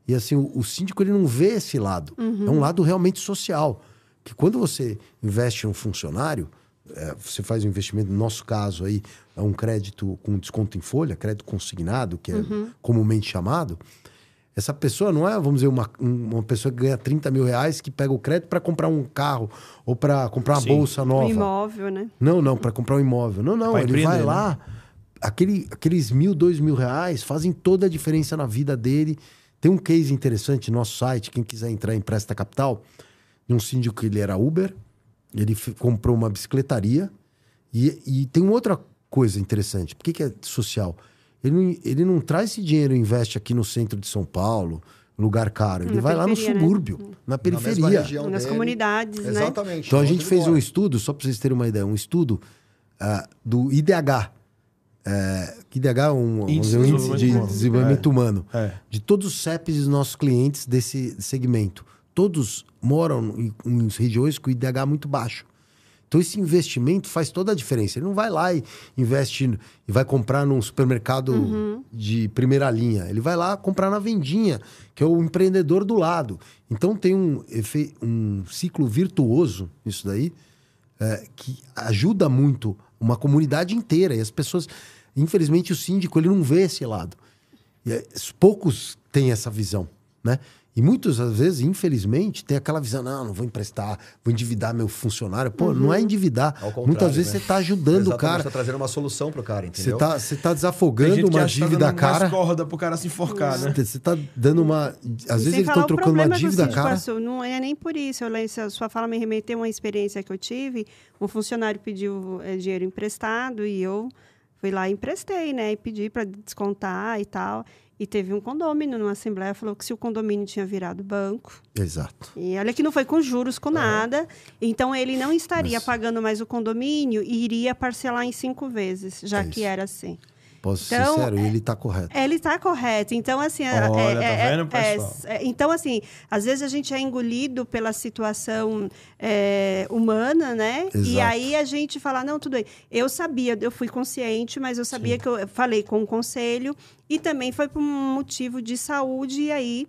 C: E assim, o, o síndico ele não vê esse lado. É um lado realmente social. Que quando você investe em um funcionário, é, você faz um investimento, no nosso caso aí, é um crédito com desconto em folha, crédito consignado, que é comumente chamado. Essa pessoa não é, vamos dizer, uma, um- uma pessoa que ganha 30 mil reais que pega o crédito para comprar um carro ou para comprar uma
A: Sim.
C: bolsa
B: Um
C: nova.
B: imóvel, né?
C: Não, não, para comprar um imóvel. Não, não,
A: Pra
C: ele vai
A: empreender,
C: lá, aquele, aqueles mil, dois mil reais fazem toda a diferença na vida dele. Tem um case interessante no nosso site, quem quiser entrar em Presta Capital, de um síndico que ele era Uber, ele comprou uma bicicletaria e, e tem uma outra coisa interessante. Por que, que é social? Ele não, ele não traz esse dinheiro e investe aqui no centro de São Paulo, lugar caro. Ele
B: Na
C: vai lá no
B: né?
C: subúrbio, na
D: Na mesma
C: periferia.
D: região
B: Nas
D: dele.
B: comunidades, né?
D: Exatamente.
C: Então a gente fez um estudo, só para vocês terem uma ideia, um estudo ah, do IDH. É, IDH é um,
A: Índice
C: um
A: de
C: índice de
A: Desenvolvimento
C: desenvolvimento humano.
A: É.
C: De todos os CEPs dos nossos clientes desse segmento. Todos moram em, em regiões com IDH muito baixo. Então esse investimento faz toda a diferença. Ele não vai lá e investe e vai comprar num supermercado de primeira linha. Ele vai lá comprar na vendinha, que é o empreendedor do lado. Então tem um, um ciclo virtuoso isso daí, é, que ajuda muito uma comunidade inteira. E as pessoas, infelizmente, o síndico ele não vê esse lado. E é, poucos têm essa visão, né? E muitas às vezes, infelizmente, tem aquela visão, não, não vou emprestar, vou endividar meu funcionário. Pô, não é endividar.
D: Ao contrário,
C: Muitas vezes
D: né?
C: você está ajudando o cara.
D: tá trazendo uma solução pro cara,
C: Você
D: entendeu?
C: está você tá
A: Tem
C: desafogando uma
A: tá
C: dívida
A: mais
C: cara.
A: corda pro cara se enforcar, né?
C: Você está dando uma. Às
B: E
C: vezes eles estão
B: o
C: trocando uma
B: o
C: dívida cara.
B: passou. Não é nem por isso. Eu, a sua fala me remeteu a uma experiência que eu tive. Um funcionário pediu eh, dinheiro emprestado e eu fui lá e emprestei, né? E pedi para descontar e tal. E teve um condomínio numa assembleia, falou que se o condomínio tinha virado banco,
C: Exato.
B: e olha que não foi com juros, com nada. Então ele não estaria
C: Mas-
B: pagando mais o condomínio e iria parcelar em cinco vezes, já
C: É
B: que era assim.
C: Posso ser
B: Então,
C: sincero, ele está correto.
B: Ele está correto. Então, assim. é-
A: Olha, tá
B: é-
A: vendo,
B: é-
A: pessoal?
B: é- então, assim, às vezes a gente é engolido pela situação é, humana, né? E
C: Exato.
B: aí a gente fala, não, tudo bem. Eu sabia, eu fui consciente, mas eu sabia que eu falei com o conselho e também foi por um motivo de saúde, e aí.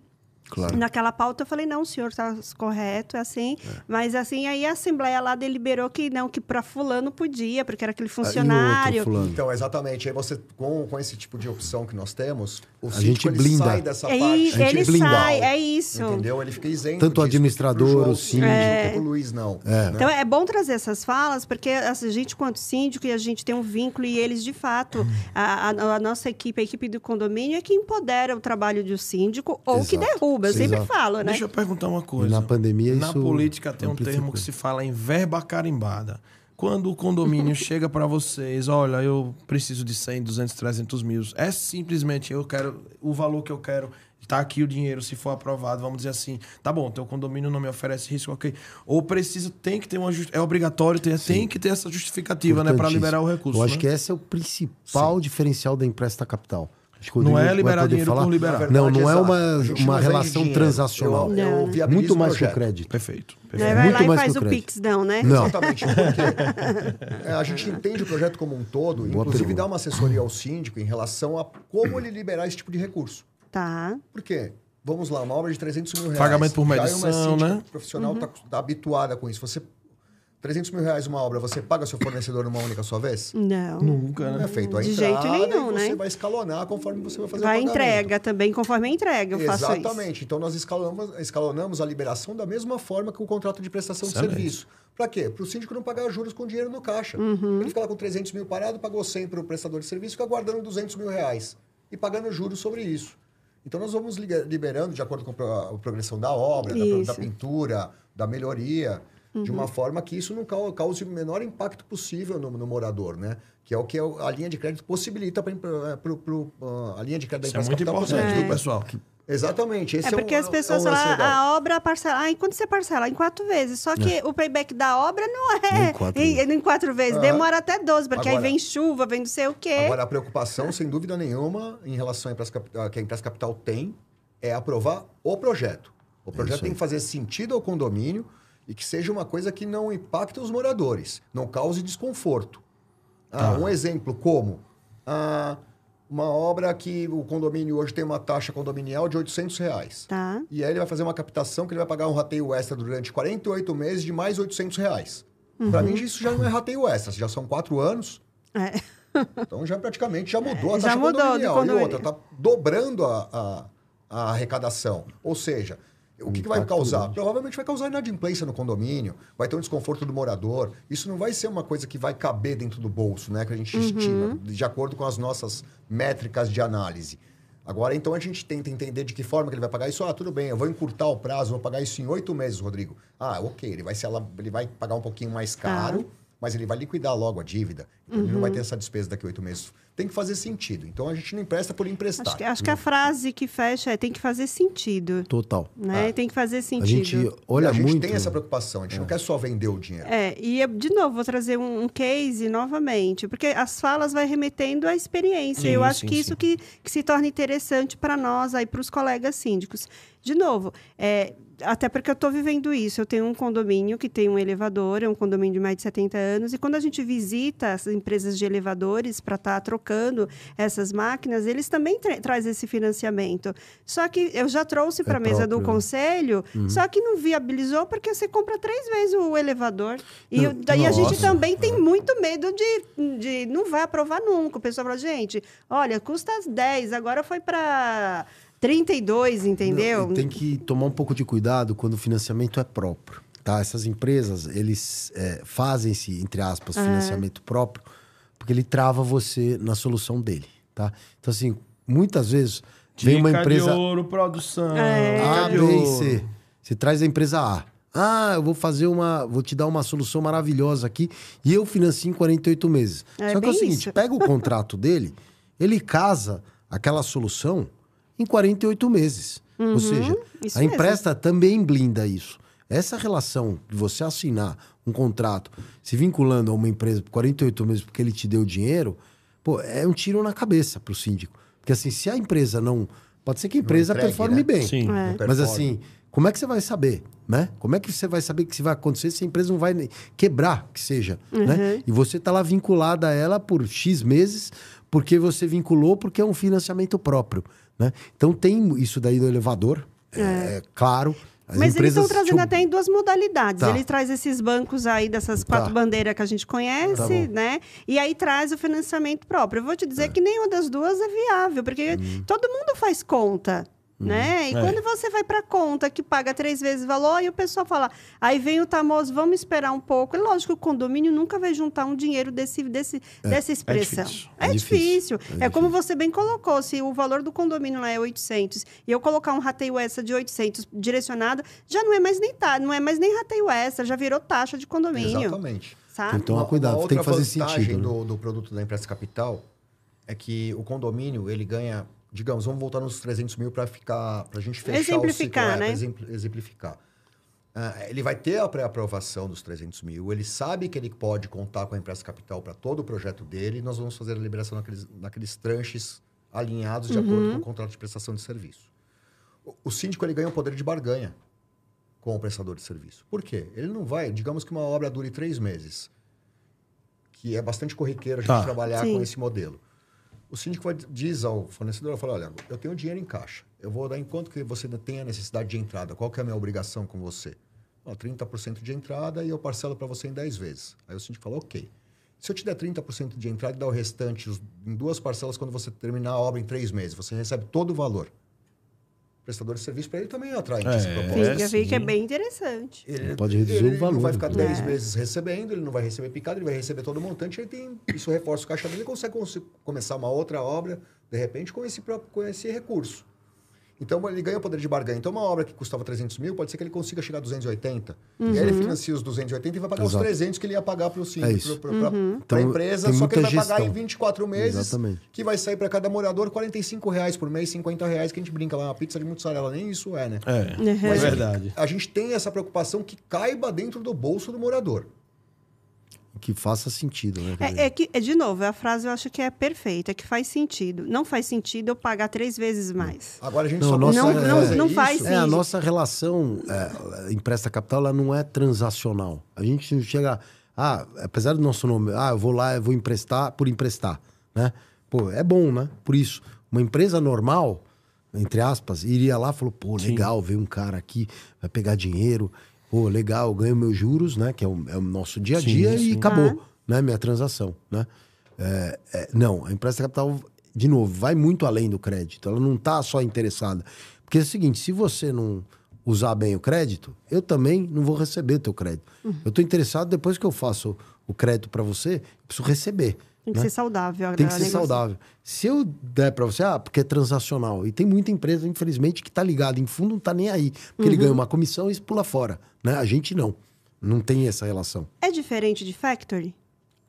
C: Claro.
B: Naquela pauta eu falei, não, o senhor está correto, é assim. Mas assim, aí a Assembleia lá deliberou que não, que para fulano podia, porque era aquele
C: Ah, o outro,
B: funcionário.
C: fulano?
D: Então, exatamente. Aí você, com, com esse tipo de opção que nós temos, o
C: A
D: síndico
C: gente
D: ele
C: blinda.
D: sai dessa
B: É,
D: parte.
B: ele
C: A gente blinda.
B: sai, é isso.
D: Entendeu? Ele fica isento.
C: Tanto o
D: disso,
C: administrador, o síndico.
D: É. Pro Luiz, não. né?
B: Então é bom trazer essas falas, porque a gente, quanto síndico, e a gente tem um vínculo, e eles, de fato, a, a- a nossa equipe, a equipe do condomínio, é que empodera o trabalho do síndico ou que
C: Exato.
B: Eu sempre
C: Exato.
B: falo, né?
A: Deixa eu perguntar uma
C: E
A: coisa.
C: na pandemia
A: Na
C: isso
A: política tem um termo que se fala em verba carimbada. quando o condomínio chega para vocês, olha, eu preciso de 100, 200, 300 mil, é simplesmente eu quero o valor que eu quero, tá aqui o dinheiro, se for aprovado, vamos dizer assim, tá bom, teu condomínio não me oferece risco, ok. Ou precisa, tem que ter uma, é obrigatório, ter, tem que ter essa justificativa, né, para liberar o recurso.
C: Eu acho
A: né?
C: que esse é o principal diferencial da Empresta Capital. Acho que o
A: Não é liberar dinheiro
C: falar.
A: por liberar.
C: Não, não é uma, uma relação transacional.
D: Eu, eu
C: Muito mais que o crédito.
A: Perfeito.
B: Aí
A: perfeito.
B: vai
C: muito
B: lá e
C: mais
B: faz
C: que o
B: o
C: crédito.
B: Pix, não, né?
C: Não.
D: Exatamente, porque é, a gente entende o projeto como um todo, inclusive
C: pergunta.
D: dá uma assessoria ao síndico em relação a como ele liberar esse tipo de recurso.
B: Tá.
D: Por quê? Vamos lá, uma obra de 300 mil reais.
A: Pagamento por
D: Já
A: medição,
D: é
A: né?
D: profissional está tá habituada com isso. Você 300 mil reais uma obra, você paga seu fornecedor numa única sua vez?
B: Não.
A: Nunca,
D: Não
A: né?
D: é feito a
B: De jeito nenhum,
D: e você
B: né?
D: vai escalonar conforme você vai fazer
B: Vai
D: o pagamento.
B: entrega também, conforme a entrega, eu faço isso.
D: Exatamente. Então nós escalonamos, escalonamos a liberação da mesma forma que o contrato de prestação
A: Excelente.
D: de serviço. Para quê? Para o síndico não pagar juros com dinheiro no caixa.
B: Uhum.
D: Ele fica lá com 300 mil parado, pagou 100 para o prestador de serviço, fica guardando 200 mil reais e pagando juros sobre isso. Então nós vamos liberando de acordo com a pro- a progressão da obra, da, da pintura, da melhoria, de uma forma que isso não cau- cause o menor impacto possível no, no morador, né? Que é o que a linha de crédito possibilita para a linha de crédito da
A: Isso é
D: empresa
A: muito
D: capital
A: importante, viu, pessoal?
D: Exatamente. Esse
B: É porque
D: um-
B: as pessoas
D: é um
B: falam,
D: legal.
B: a obra parcela. Ah, e quando você parcela? Em quatro vezes. Só que o payback da obra não é
C: Em quatro
B: em,
C: vezes.
B: em quatro vezes. Demora até 12, porque
D: Agora-
B: aí vem chuva, vem não sei o quê.
D: Agora, a preocupação, sem dúvida nenhuma, em relação à Empresa que a Empresa Capital tem, é aprovar o projeto. O projeto tem que fazer sentido ao condomínio e que seja uma coisa que não impacte os moradores, não cause desconforto. Ah, Um exemplo, como ah, uma obra que o condomínio hoje tem uma taxa condominial de 800 reais.
B: Tá.
D: E aí ele vai fazer uma captação que ele vai pagar um rateio extra durante 48 meses de mais 800 reais. Para mim, isso já não é rateio extra, já são quatro anos.
B: É.
D: Então já praticamente já mudou a
B: Já
D: taxa
B: mudou do
D: condominial. E outra, está dobrando a, a, a arrecadação. Ou seja, o que, que vai causar?
C: grande.
D: Provavelmente vai causar inadimplência no condomínio, vai ter um desconforto do morador. Isso não vai ser uma coisa que vai caber dentro do bolso, né? Que a gente
B: Uhum.
D: estima, de acordo com as nossas métricas de análise. Agora, então, a gente tenta entender de que forma que ele vai pagar isso. Ah, tudo bem, eu vou encurtar o prazo, vou pagar isso em oito meses, Rodrigo. Ah, ok, ele vai, ser, ala- ele vai pagar um pouquinho mais caro, mas ele vai liquidar logo a dívida. Então, Ele não
B: Uhum.
D: vai ter essa despesa daqui a oito meses. Tem que fazer sentido. Então, a gente não empresta por emprestar.
B: Acho que, acho que a frase que fecha é tem que fazer sentido.
C: Total.
B: Né? Tem que fazer
C: A
B: sentido.
C: gente
D: E
C: olha
D: a gente
C: muito.
D: tem essa preocupação, a gente não quer só vender o dinheiro.
B: É, e eu, de novo, vou trazer um, um case novamente, porque as falas vai remetendo à experiência.
A: Sim,
B: eu acho
A: sim,
B: que
A: sim.
B: isso que, que se torna interessante para nós, aí para os colegas síndicos. De novo, é, até porque eu estou vivendo isso. Eu tenho um condomínio que tem um elevador, é um condomínio de mais de 70 anos, e quando a gente visita as empresas de elevadores para estar trocando essas máquinas, eles também tra trazem esse financiamento. Só que eu já trouxe para a mesa do
C: próprio, né?
B: conselho, só que não viabilizou porque você compra três vezes o elevador. E
C: Não,
B: eu- daí a gente também tem muito medo de, de não vai aprovar nunca. O pessoal fala, gente, olha, custa 10, agora foi para 32, entendeu?
C: Não, tem que tomar um pouco de cuidado quando o financiamento é próprio. Tá? Essas empresas, eles é, fazem esse, entre aspas, financiamento próprio, porque ele trava você na solução dele. Tá? Então, assim, muitas vezes vem uma
A: Dica
C: empresa
A: de ouro, produção.
B: É.
C: A,
A: Dica de
C: B e. C. Você traz a empresa A. Ah, eu vou fazer uma. Vou te dar uma solução maravilhosa aqui e eu financio em 48 meses.
B: É
C: Só que é o seguinte:
B: isso.
C: pega o contrato dele, ele casa aquela solução em 48 meses. Ou seja,
B: Uhum,
C: a
B: mesmo.
C: empresta também blinda isso. Essa relação de você assinar um contrato se vinculando a uma empresa por 48 meses porque ele te deu dinheiro, pô, é um tiro na cabeça pro síndico. Porque assim, se a empresa não. Pode ser que a empresa
D: entregue,
C: performe
D: né?
C: bem.
A: Sim.
B: É.
C: Mas assim, como é que você vai saber, né? Como é que você vai saber que isso vai acontecer se a empresa não vai quebrar, que seja, né? E você tá lá vinculada a ela por X meses, porque você vinculou porque é um financiamento próprio, né? Então tem isso daí do elevador, é, claro. As
B: Mas eles estão trazendo até em duas modalidades.
C: Tá.
B: Ele traz esses bancos aí dessas
C: Tá.
B: quatro bandeiras que a gente conhece,
C: Tá
B: né? E aí traz o financiamento próprio. Eu vou te dizer que nenhuma das duas é viável, porque
C: Uhum.
B: todo mundo faz conta. Né? E
A: É.
B: quando você vai para conta que paga três vezes o valor, e o pessoal fala, aí vem o tamoso, vamos esperar um pouco. É lógico que o condomínio nunca vai juntar um dinheiro desse, desse, dessa expressão.
A: difícil.
B: É,
C: É
B: difícil.
C: difícil.
B: É,
C: É
B: como você bem colocou, se o valor do condomínio lá é 800 e eu colocar um rateio extra de 800 direcionado, já não é mais nem tá, não é mais nem rateio extra, já virou taxa de condomínio,
D: Exatamente.
B: sabe?
C: Tomar cuidado,
D: uma
C: tem que fazer
D: vantagem
C: sentido, né?
D: do, do produto da Empresta Capital é que o condomínio, ele ganha... Digamos, vamos voltar nos 300 mil para ficar... Para a gente fechar
B: Exemplificar,
D: o ciclo. é,
B: né?
D: pra exempli- exemplificar. Ah, ele vai ter a pré-aprovação dos 300 mil, ele sabe que ele pode contar com a Empresta Capital para todo o projeto dele, e nós vamos fazer a liberação naqueles, naqueles tranches alinhados de acordo com o contrato de prestação de serviço. O, o síndico ele ganha um poder de barganha com o prestador de serviço. Por quê? Ele não vai, digamos que uma obra dure três meses, que é bastante corriqueiro a gente
A: Tá.
D: trabalhar
B: Sim.
D: com esse modelo. O síndico diz ao fornecedor, fala, olha, eu tenho dinheiro em caixa, eu vou dar enquanto que você tem a necessidade de entrada, qual que é a minha obrigação com você? Ó, 30% de entrada e eu parcelo para você em 10 vezes. Aí o síndico fala, ok. Se eu te der 30% de entrada e dar o restante em duas parcelas quando você terminar a obra em três meses, você recebe todo o valor. O prestador de serviço para ele também é atraente essa
A: É.
D: proposta.
B: Fica, fica
A: sim.
B: bem interessante.
D: Ele,
C: Pode reduzir
D: ele
C: o valor,
D: não vai ficar
C: né?
D: 10
B: É.
D: meses recebendo, ele não vai receber picado, ele vai receber todo o montante, ele tem, isso reforça o caixa dele, ele consegue cons- começar uma outra obra, de repente, com esse, próprio, com esse recurso. Então, ele ganha o poder de barganha. Então, uma obra que custava 300 mil, pode ser que ele consiga chegar a 280. E aí ele financia os 280 e vai pagar
C: Exato.
D: os 300 que ele ia pagar para o
C: É
D: síndico, para a
C: Então,
D: empresa, só que ele vai
C: muita
D: pagar em
C: gestão.
D: 24 meses,
C: Exatamente.
D: que vai sair para cada morador 45 reais por mês, 50 reais, que a gente brinca lá, uma pizza de mussarela, nem isso é, né?
A: É,
B: Uhum.
A: é verdade.
D: A gente tem essa preocupação que caiba dentro do bolso do morador.
C: Que faça sentido, né?
B: É, é que, é, de novo, a frase eu acho que é perfeita, é que faz sentido. Não faz sentido eu pagar três vezes mais.
D: Agora a gente
C: Não,
D: só
C: nossa- não-
D: fazer
B: não
D: isso-
B: faz
C: É, a
B: sim.
C: nossa relação é, empresta capital, ela não é transacional. A gente não chega. Ah, apesar do nosso nome, ah, eu vou lá, eu vou emprestar por emprestar, né? Pô, é bom, né? Por isso, uma empresa normal, entre aspas, iria lá e falou, pô, legal, veio um cara aqui, vai pegar dinheiro, pô, legal, ganho meus juros, né? Que é o, é o nosso dia a
A: Sim,
C: dia
A: sim.
C: e acabou,
B: Ah.
C: né? Minha transação, né? É, é, não, a empresta capital, de novo, vai muito além do crédito. Ela não está só interessada. Porque é o seguinte, se você não usar bem o crédito, eu também não vou receber teu crédito.
B: Uhum.
C: Eu estou interessado, depois que eu faço o crédito para você, eu preciso receber.
B: Tem que
C: né?
B: ser saudável.
C: Tem que ser
B: negociação.
C: saudável. Se eu der para você, ah, porque é transacional. E tem muita empresa, infelizmente, que tá ligada em fundo, não tá nem aí. Porque
B: Uhum.
C: ele ganha uma comissão e isso pula fora. Né? A gente não. Não tem essa relação.
B: É diferente de factory?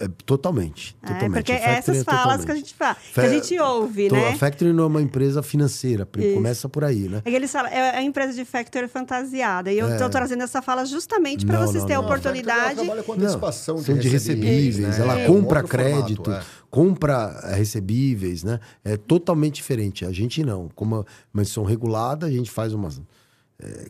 C: É, totalmente.
B: É,
C: totalmente.
B: porque
C: A factory
B: essas
C: é
B: falas
C: totalmente.
B: que a gente fala, que a gente ouve, né?
C: A Factory não é uma empresa financeira,
B: Isso.
C: começa por aí, né?
B: É que eles falam, é a empresa de factory fantasiada. E eu estou trazendo essa fala justamente para vocês terem a
C: não.
D: A Factory, ela
B: oportunidade.
D: trabalha com antecipação
C: são de recebíveis,
D: né?
C: ela
D: É um
C: compra
D: formato,
C: crédito,
D: é.
C: compra recebíveis, né? É totalmente diferente. A gente não. Como mas são reguladas, a gente faz umas.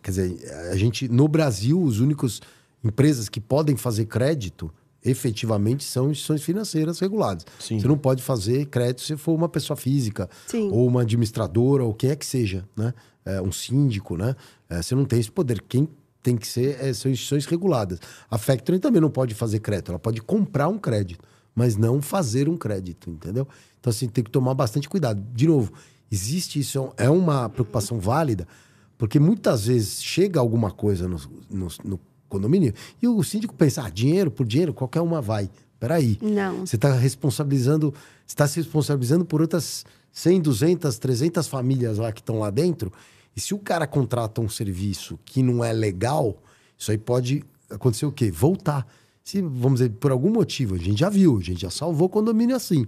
C: quer dizer, a gente, no Brasil, os únicos empresas que podem fazer crédito efetivamente são instituições financeiras reguladas.
A: Sim.
C: Você não pode fazer crédito se for uma pessoa física,
B: Sim.
C: ou uma administradora, ou quem é que seja, né? É, um síndico, né? É, você não tem esse poder. Quem tem que ser é, são instituições reguladas. A Factoring também não pode fazer crédito, ela pode comprar um crédito, mas não fazer um crédito, entendeu? Então, assim, tem que tomar bastante cuidado. De novo, existe isso, é uma preocupação válida, porque muitas vezes chega alguma coisa no, no, no condomínio e o síndico pensa, ah, dinheiro por dinheiro, qualquer uma vai. Peraí.
B: Não.
C: Você está responsabilizando, está se responsabilizando por outras 100, 200, 300 famílias lá que estão lá dentro. E se o cara contrata um serviço que não é legal, isso aí pode acontecer o quê? Voltar. Se, vamos dizer, por algum motivo, a gente já viu, a gente já salvou condomínio assim.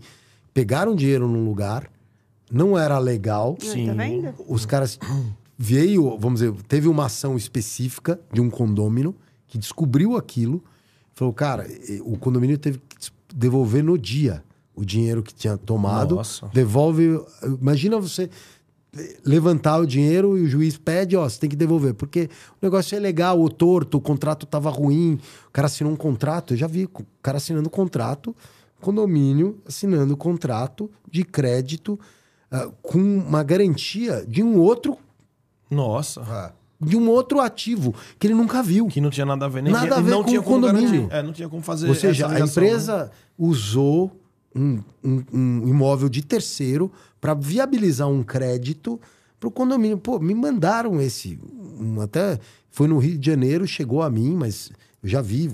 C: Pegaram dinheiro num lugar, não era legal,
B: Tá vendo?
C: os caras veio, vamos dizer, teve uma ação específica de um condômino que descobriu aquilo, falou, cara, o condomínio teve que devolver no dia o dinheiro que tinha tomado,
A: Nossa.
C: devolve, imagina você levantar o dinheiro e o juiz pede, ó, você tem que devolver, porque o negócio é legal, o torto, o contrato tava ruim, o cara assinou um contrato, eu já vi o cara assinando contrato, condomínio assinando contrato de crédito ah, com uma garantia de um outro
A: Nossa.
D: Ah,
C: de um outro ativo que ele nunca viu.
A: Que não tinha nada a ver nem
C: Nada a ver
A: não
C: com
A: tinha
C: o condomínio.
A: É, não tinha como fazer
C: Ou seja, a
A: né?
C: empresa usou um, um- um imóvel de terceiro para viabilizar um crédito, pro condomínio. Pô, me mandaram esse. um- até foi no Rio de Janeiro, chegou a mim, mas eu já vi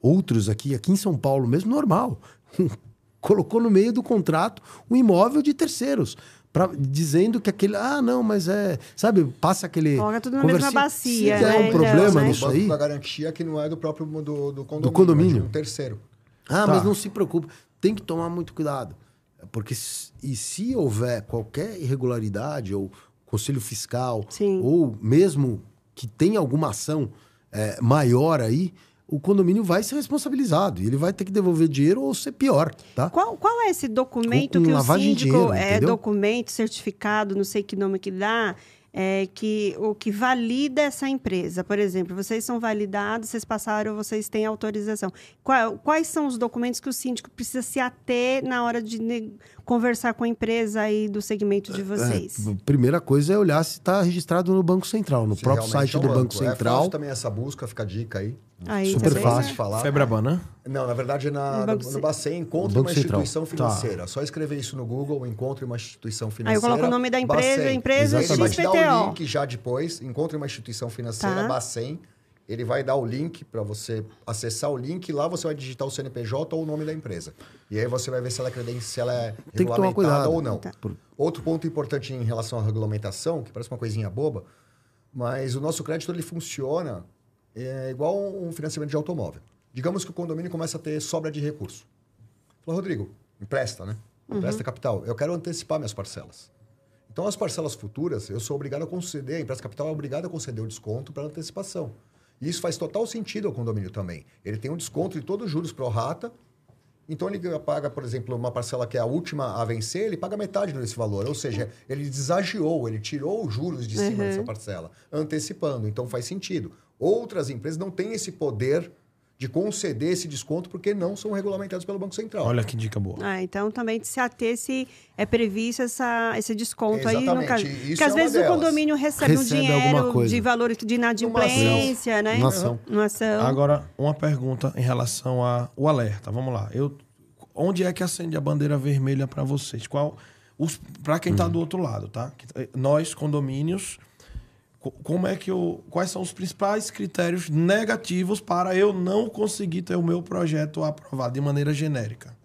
C: outros aqui, aqui em São Paulo mesmo, normal. Colocou no meio do contrato um imóvel de terceiros. Pra, dizendo que aquele. Ah, não, mas é. Sabe, passa aquele.
B: Coloca tudo na mesma
C: conversinha.
B: bacia,
C: Se der
B: né?
C: um
B: Então,
C: problema
B: né?
C: nisso aí.
D: da garantia que não é do próprio do, do condomínio,
C: condomínio.
D: é de um terceiro.
C: Ah,
A: Tá.
C: mas não se preocupe. Tem que tomar muito cuidado. Porque se- e se houver qualquer irregularidade, ou conselho fiscal,
B: Sim.
C: ou mesmo que tenha alguma ação é, maior aí, o condomínio vai ser responsabilizado. E ele vai ter que devolver dinheiro ou ser pior, tá?
B: Qual, qual é esse documento que o
C: lavagem de
B: síndico
C: dinheiro,
B: é
C: entendeu?
B: documento, certificado, não sei que nome que dá, é, que o que valida essa empresa? Por exemplo, vocês são validados, vocês passaram, vocês têm autorização. Qual- quais são os documentos que o síndico precisa se ater na hora de conversar com a empresa aí do segmento de vocês?
C: É, primeira coisa é olhar se está registrado no Banco Central, no
D: Se
C: próprio site
D: é um
C: do Banco
D: É
C: Central.
D: fácil também essa busca, fica a dica aí.
B: Aí,
C: super
B: também,
C: fácil
B: né?
D: de falar.
A: Febraban, né?
D: Não, na verdade na,
B: No
D: Bacen, encontre uma
C: Central.
D: instituição
A: Tá.
D: financeira. Só escrever isso no Google, encontre uma instituição
B: Aí eu
D: financeira.
B: coloco o nome da empresa,
D: Bacen.
B: empresa
D: Ele vai te dar o link já depois, encontre uma instituição financeira,
B: Tá.
D: Bacen. Ele vai dar o link para você acessar o link e lá você vai digitar o CNPJ ou o nome da empresa. E aí você vai ver se ela é, creden- se ela é
C: Tem que tomar
D: regulamentada ou não.
B: Tá.
D: Outro ponto importante em relação à regulamentação, que parece uma coisinha boba, mas o nosso crédito ele funciona é, igual um financiamento de automóvel. Digamos que o condomínio começa a ter sobra de recurso. Fala, Rodrigo, empresta, né? Empresta capital. Eu quero antecipar minhas parcelas. Então, as parcelas futuras, eu sou obrigado a conceder, a empresta capital é obrigado a conceder o desconto para antecipação. E isso faz total sentido ao condomínio também. Ele tem um desconto de todos os juros pro rata, então ele paga, por exemplo, uma parcela que é a última a vencer, ele paga metade desse valor. Ou seja, ele desagiou, ele tirou os juros de cima dessa parcela, antecipando. Então faz sentido. Outras empresas não têm esse poder de conceder esse desconto porque não são regulamentados pelo Banco Central.
A: Olha que dica boa.
B: Ah, então também se ater se é previsto essa, esse desconto aí no
D: Exatamente,
B: caso.
D: isso
B: Porque às
D: é uma
B: vezes o
D: delas.
B: condomínio recebe, um
C: Recebe alguma
B: dinheiro de valor de inadimplência, né?
C: Uma ação.
B: Uma ação.
A: Agora, uma pergunta em relação ao alerta. Vamos lá. Eu, onde é que acende a bandeira vermelha para vocês? Qual para quem está do outro lado, tá? Que- Nós condomínios, co- como é que eu, quais são os principais critérios negativos para eu não conseguir ter o meu projeto aprovado de maneira genérica?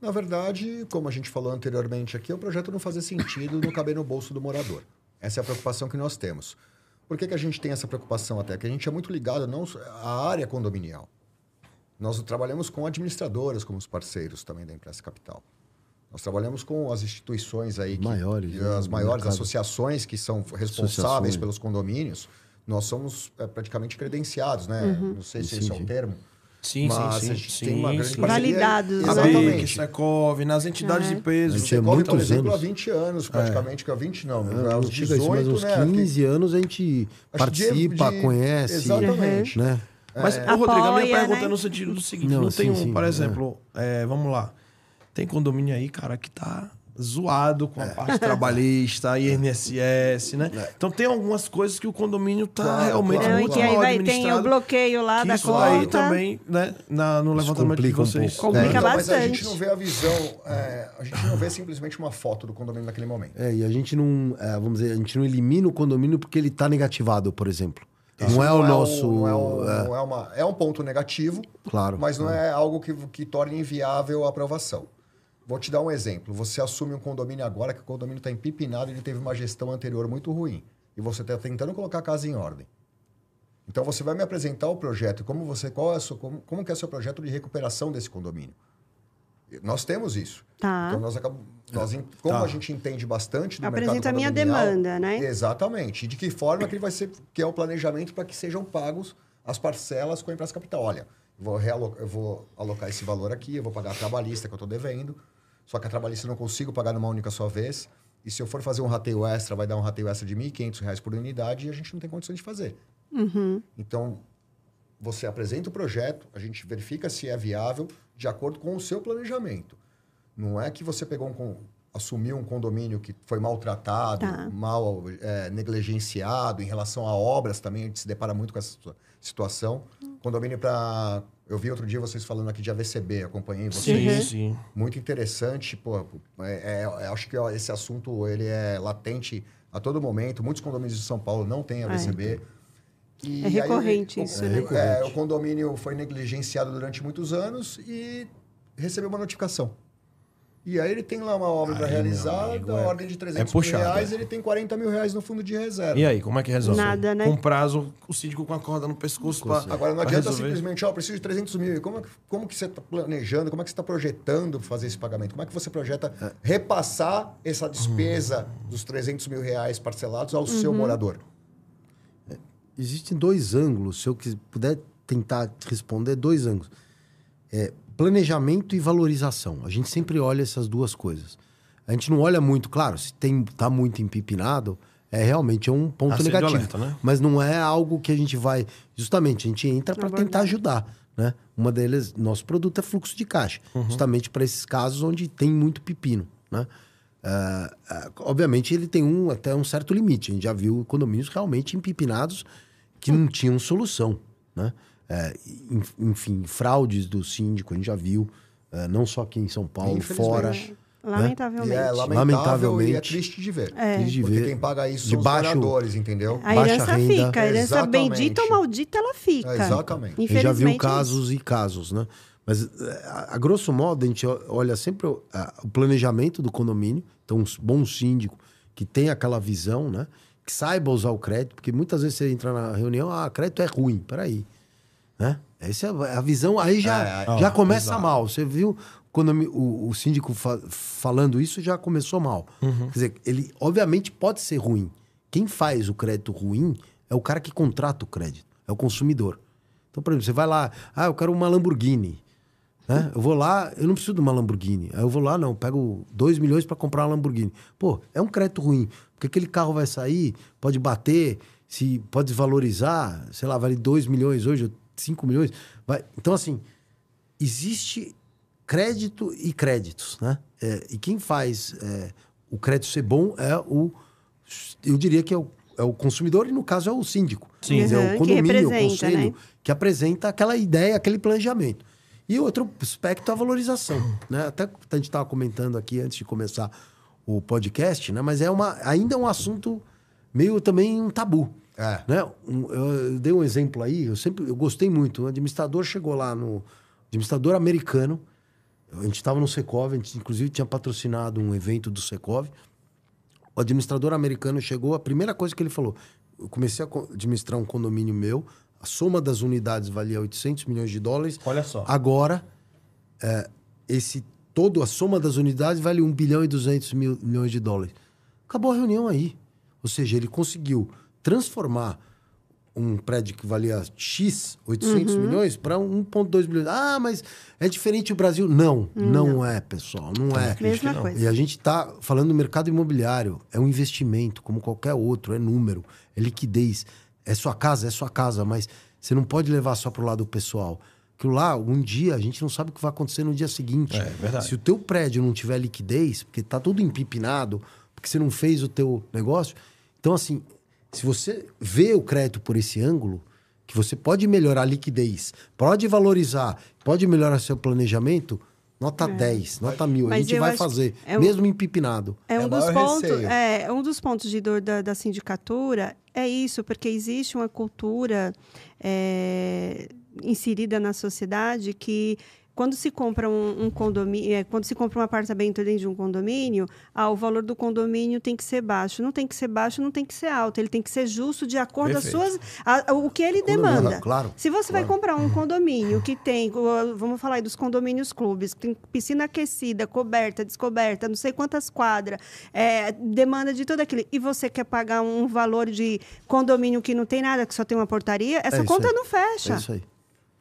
D: Na verdade, como a gente falou anteriormente aqui, o projeto não fazer sentido não caber no bolso do morador. Essa é a preocupação que nós temos. Por que, que a gente tem essa preocupação até? Que a gente é muito ligado não à área condominial. Nós trabalhamos com administradoras como os parceiros também da Empresa Capital. Nós trabalhamos com as instituições aí, que,
C: Maiores,
D: que
C: né,
D: as maiores associações que são responsáveis
C: Associações.
D: pelos condomínios. Nós somos é, praticamente credenciados, né? Não sei se
C: Sim,
D: esse é o termo.
A: Sim,
D: Mas
A: sim,
D: a
A: sim.
D: tem uma grande
A: sim.
D: parceria.
B: Validados, né?
D: Exatamente.
A: Secov, nas entidades de peso.
C: A
D: O
C: gente é
D: Secov,
C: muitos
D: por exemplo,
C: anos.
D: há 20 anos, praticamente, que há 20 não,
C: É,
D: há uns
C: não chega a isso,
D: 18,
C: mas uns
D: né?
C: 15 anos a gente
D: Acho que de-
C: participa,
D: de-
C: conhece.
D: Exatamente.
C: Né?
A: Mas, ô, Rodrigo, a minha pergunta
B: né?
A: é no sentido do seguinte:
C: Não,
A: não, tem
C: sim,
A: um,
C: sim,
A: por
C: é.
A: exemplo, é, vamos lá. Tem condomínio aí, cara, que tá zoado com a
C: É.
A: parte trabalhista, INSS, né? Então tem algumas coisas que o condomínio tá
D: Claro,
A: realmente
D: claro,
B: Não,
A: muito
B: que aí
A: mal
B: vai, tem o bloqueio lá
A: que
B: da
A: isso
B: conta.
A: aí também, né, na, no levantamento de
C: complica um
A: vocês.
C: pouco.
B: Complica
D: Então, Mas a
B: bastante.
D: gente não vê a visão, é, a gente não vê simplesmente uma foto do condomínio naquele momento.
C: É, e a gente não, é, vamos dizer, a gente não elimina o condomínio porque ele está negativado, por exemplo.
D: Isso
C: não é o
D: um-
C: nosso.
D: não é, um,
C: é,
D: não é uma, é um ponto negativo,
C: Claro.
D: mas não é algo que, que torne inviável a aprovação. Vou te dar um exemplo. Você assume um condomínio agora que o condomínio está empipinado e ele teve uma gestão anterior muito ruim. E você está tentando colocar a casa em ordem. Então você vai me apresentar o projeto e como você qual é o seu, como, como que é o seu projeto de recuperação desse condomínio. Nós temos isso.
B: Tá.
D: Então nós acabamos, nós, en- como
A: Tá.
D: a gente entende bastante do
B: Apresenta
D: mercado
B: a minha demanda, né?
D: Exatamente. E de que forma que ele vai ser, que é o planejamento para que sejam pagos as parcelas com a empresa capital. Olha, vou, realo- eu vou alocar esse valor aqui, eu vou pagar a trabalhista que eu estou devendo, só que a trabalhista eu não consigo pagar numa única só vez. E se eu for fazer um rateio extra, vai dar um rateio extra de 1.500 reais por unidade e a gente não tem condições de fazer.
B: Uhum.
D: Então, você apresenta o projeto, a gente verifica se é viável de acordo com o seu planejamento. Não é que você pegou um, assumiu um condomínio que foi maltratado,
B: Tá.
D: mal é, negligenciado em relação a obras também, a gente se depara muito com essa situa- situação. Condomínio para... Eu vi outro dia vocês falando aqui de AVCB, acompanhei vocês.
A: Sim, sim.
D: Muito interessante, pô. É, é- eu acho que ó, esse assunto ele é latente a todo momento. Muitos condomínios de São Paulo não têm AVCB. E
B: É
D: aí,
B: recorrente
D: o-
B: isso,
D: é,
B: né?
D: é, o condomínio foi negligenciado durante muitos anos e recebeu uma notificação. E aí ele tem lá uma obra
A: Aí,
D: realizada,
A: meu amigo,
D: a
A: é-
D: ordem de 300
A: é puxado,
D: mil reais,
A: é.
D: ele tem 40 mil reais no fundo de reserva.
A: E aí, como é que resolve?
B: Nada, né?
A: Com prazo, o síndico com a corda no pescoço pra,
D: Agora, não adianta
A: resolver.
D: simplesmente, ó, preciso de 300 mil. E Como, é que- como que você está planejando, como é que você está projetando fazer esse pagamento? Como é que você projeta repassar essa despesa dos 300 mil reais parcelados ao seu morador?
C: Existem dois ângulos, se eu puder tentar responder, dois ângulos. É, planejamento e valorização. A gente sempre olha essas duas coisas. A gente não olha muito, claro, se tem tá muito empipinado, é realmente é um ponto
A: Acende o
C: negativo.
A: alerta, né?
C: Mas não é algo que a gente vai. Justamente, a gente entra para tentar ajudar. Né? Uma delas, nosso produto é fluxo de caixa.
A: Uhum.
C: Justamente para esses casos onde tem muito pepino. Né? Ah, ah, obviamente, ele tem um, até um certo limite. A gente já viu condomínios realmente empipinados que não tinham solução. Né? É, en- enfim, fraudes do síndico, a gente já viu. é, não só aqui em São Paulo,
D: Infelizmente.
C: fora.
D: E
B: Lamentavelmente.
D: é lamentável
C: Lamentavelmente.
D: e é triste de ver.
B: É.
C: Triste de
D: Porque
C: ver.
D: quem paga isso
C: De
D: são os
C: baixo-
D: moradores, entendeu?
B: A
C: Baixa
B: herança
C: renda.
B: fica, a herança
D: Exatamente.
B: bendita ou maldita, ela fica.
D: É, exatamente.
C: A gente já viu
B: Infelizmente, é
C: casos e casos, né? Mas, a, grosso modo, a gente olha sempre o, a- o planejamento do condomínio. Então, um bom síndico que tem aquela visão, né? Que saiba usar o crédito, porque muitas vezes você entra na reunião, ah, crédito é ruim, peraí. Né? Essa é a- visão, aí já,
D: É,
C: já
A: é,
C: começa
A: exato.
C: mal. Você viu quando o, o síndico fa- falando isso, já começou mal.
A: Uhum.
C: Quer dizer, ele obviamente pode ser ruim. Quem faz o crédito ruim é o cara que contrata o crédito, é o consumidor. Então, por exemplo, você vai lá, ah, eu quero uma Lamborghini. Né? Eu vou lá, eu não preciso de uma Lamborghini. Aí eu vou lá, não, eu pego 2 milhões para comprar uma Lamborghini. Pô, é um crédito ruim, porque aquele carro vai sair, pode bater, se pode desvalorizar, sei lá, vale 2 milhões hoje, 5 milhões. Vai. Então, assim, existe crédito e créditos, né? É, e quem faz é, o crédito ser bom é o, eu diria que é o, é o consumidor e no caso é o síndico.
A: Sim.
B: Uhum,
C: é o
B: que
C: condomínio, o
B: representa,
C: conselho,
B: né?
C: que apresenta aquela ideia, aquele planejamento. E outro aspecto é a valorização, né? Até a gente estava comentando aqui antes de começar o podcast, né? Mas é uma, ainda é um assunto meio também um tabu.
D: É.
C: Né? Um- eu, dei um exemplo aí, eu sempre eu gostei muito. O administrador chegou lá no. Administrador americano. A gente estava no Secov, a gente inclusive tinha patrocinado um evento do Secov. O administrador americano chegou, a primeira coisa que ele falou: eu comecei a administrar um condomínio meu, a soma das unidades valia 800 milhões de dólares.
A: Olha só.
C: Agora, é, esse todo a soma das unidades vale 1 bilhão e 200 mil, milhões de dólares. Acabou a reunião aí. Ou seja, ele conseguiu transformar um prédio que valia X, 800 milhões, para 1,2 bilhões. Ah, mas é diferente o Brasil. Não, não, é, pessoal. Não é.
B: Mesma
A: não.
B: coisa.
C: E a gente está falando do mercado imobiliário. É um investimento, como qualquer outro. É número, é liquidez. É sua casa, é sua casa, mas você não pode levar só para o lado pessoal. Aquilo lá, um dia, a gente não sabe o que vai acontecer no dia seguinte.
A: É, verdade.
C: Se o teu prédio não tiver liquidez, porque tá tudo empipinado, porque você não fez o teu negócio. Então, assim, se você vê o crédito por esse ângulo, que você pode melhorar a liquidez, pode valorizar, pode melhorar seu planejamento, nota 10, nota 1000. A
B: Mas
C: gente
B: eu
C: vai fazer,
B: é um-
C: mesmo empipinado.
B: É um
D: É
B: dos pontos, é um dos pontos de dor da, da sindicatura é isso, porque existe uma cultura é, inserida na sociedade que quando se compra um, um condomínio, é, quando se compra um apartamento dentro de um condomínio, ah, o valor do condomínio tem que ser baixo. Não tem que ser baixo, não tem que ser alto. Ele tem que ser justo de acordo com as
A: Perfeito.
B: suas, a- a- o que ele
C: Condomínio,
B: demanda.
C: claro,
B: Se você vai
C: claro.
B: comprar um condomínio que tem, vamos falar aí dos condomínios clubes, que tem piscina aquecida, coberta, descoberta, não sei quantas quadras, é, demanda de tudo aquilo, e você quer pagar um valor de condomínio que não tem nada, que só tem uma portaria, essa
C: isso
B: conta
C: aí.
B: não fecha.
C: É isso aí.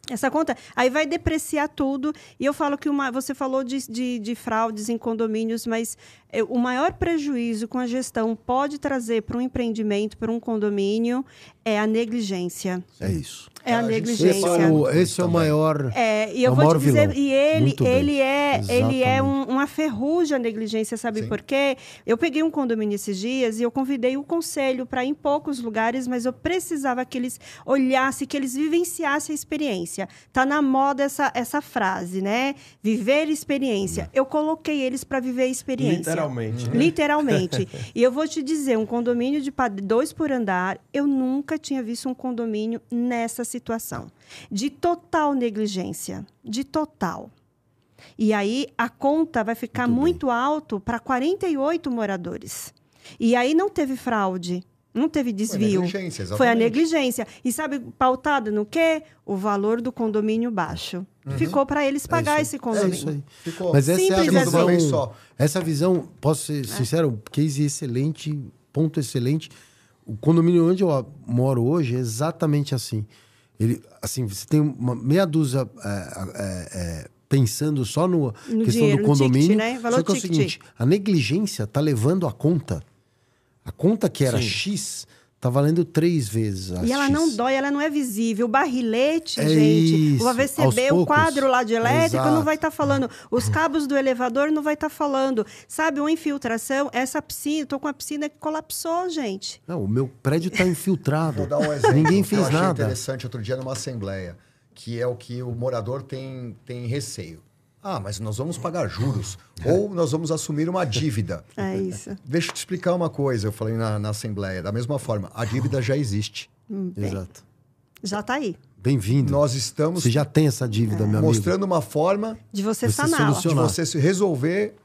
B: Essa conta, aí vai depreciar tudo. E eu falo que uma, você falou de, de, de fraudes em condomínios, mas é, o maior prejuízo com a gestão pode trazer para um empreendimento, para um condomínio, é a negligência.
C: É isso.
B: É a negligência.
C: Esse é o, esse é o maior.
B: É, e
C: É
B: eu
C: o
B: vou te dizer,
C: vilão.
B: e ele, ele é, ele é um- uma ferrugem a negligência, sabe
D: Sim.
B: por quê? Eu peguei um condomínio esses dias e eu convidei o conselho para ir em poucos lugares, mas eu precisava que eles olhassem, que eles vivenciassem a experiência. Tá na moda essa, essa frase, né? Viver experiência. Eu coloquei eles para viver a experiência.
A: Literalmente. né?
B: Literalmente. e eu vou te dizer, um condomínio de dois por andar, eu nunca tinha visto um condomínio nessa situação. De total negligência. De total. E aí a conta vai ficar muito, alto para 48 moradores. E aí não teve fraude. Não teve desvio.
D: negligência,
B: Foi a negligência. E sabe, pautada no quê? O valor do condomínio baixo. Ficou para eles pagar esse
C: É
B: condomínio.
C: isso aí.
D: Ficou.
C: Mas essa é a
B: Simples
C: visão.
D: assim. Uma vez só.
C: Essa visão, posso ser sincero, case excelente, ponto excelente. O condomínio onde eu moro hoje é exatamente assim. Ele, assim, você tem uma meia dúzia é, é, é, pensando só no,
B: No
C: questão
B: dinheiro,
C: do
B: no ticket,
C: condomínio.
B: né? Valor
C: só que é o seguinte, a negligência tá levando a conta. A conta que era X tá valendo três vezes a
B: E ela
C: X.
B: não dói, ela não é visível. O barrilete,
C: É
B: gente,
C: isso,
B: o
C: aos
B: AVCB, o quadro lá de elétrico
C: Exato.
B: não vai estar falando. Os cabos do elevador não vai estar falando. Sabe, uma infiltração, essa piscina, tô com a piscina que colapsou, gente.
C: Não, o meu prédio tá infiltrado.
D: Vou dar um exemplo.
C: Ninguém
D: que
C: fez
D: eu achei
C: nada.
D: interessante outro dia numa assembleia, que é o que o morador tem, tem receio. Ah, mas nós vamos pagar juros. ou nós vamos assumir uma dívida.
B: É isso.
D: Deixa eu te explicar uma coisa, eu falei na, na assembleia. Da mesma forma, a dívida já existe.
C: Exato.
B: Já tá aí.
C: Bem-vindo.
D: Nós estamos
C: Você já tem essa dívida, meu amigo.
D: mostrando uma forma
B: De você,
C: Você
B: saná-la.
D: de você se resolver.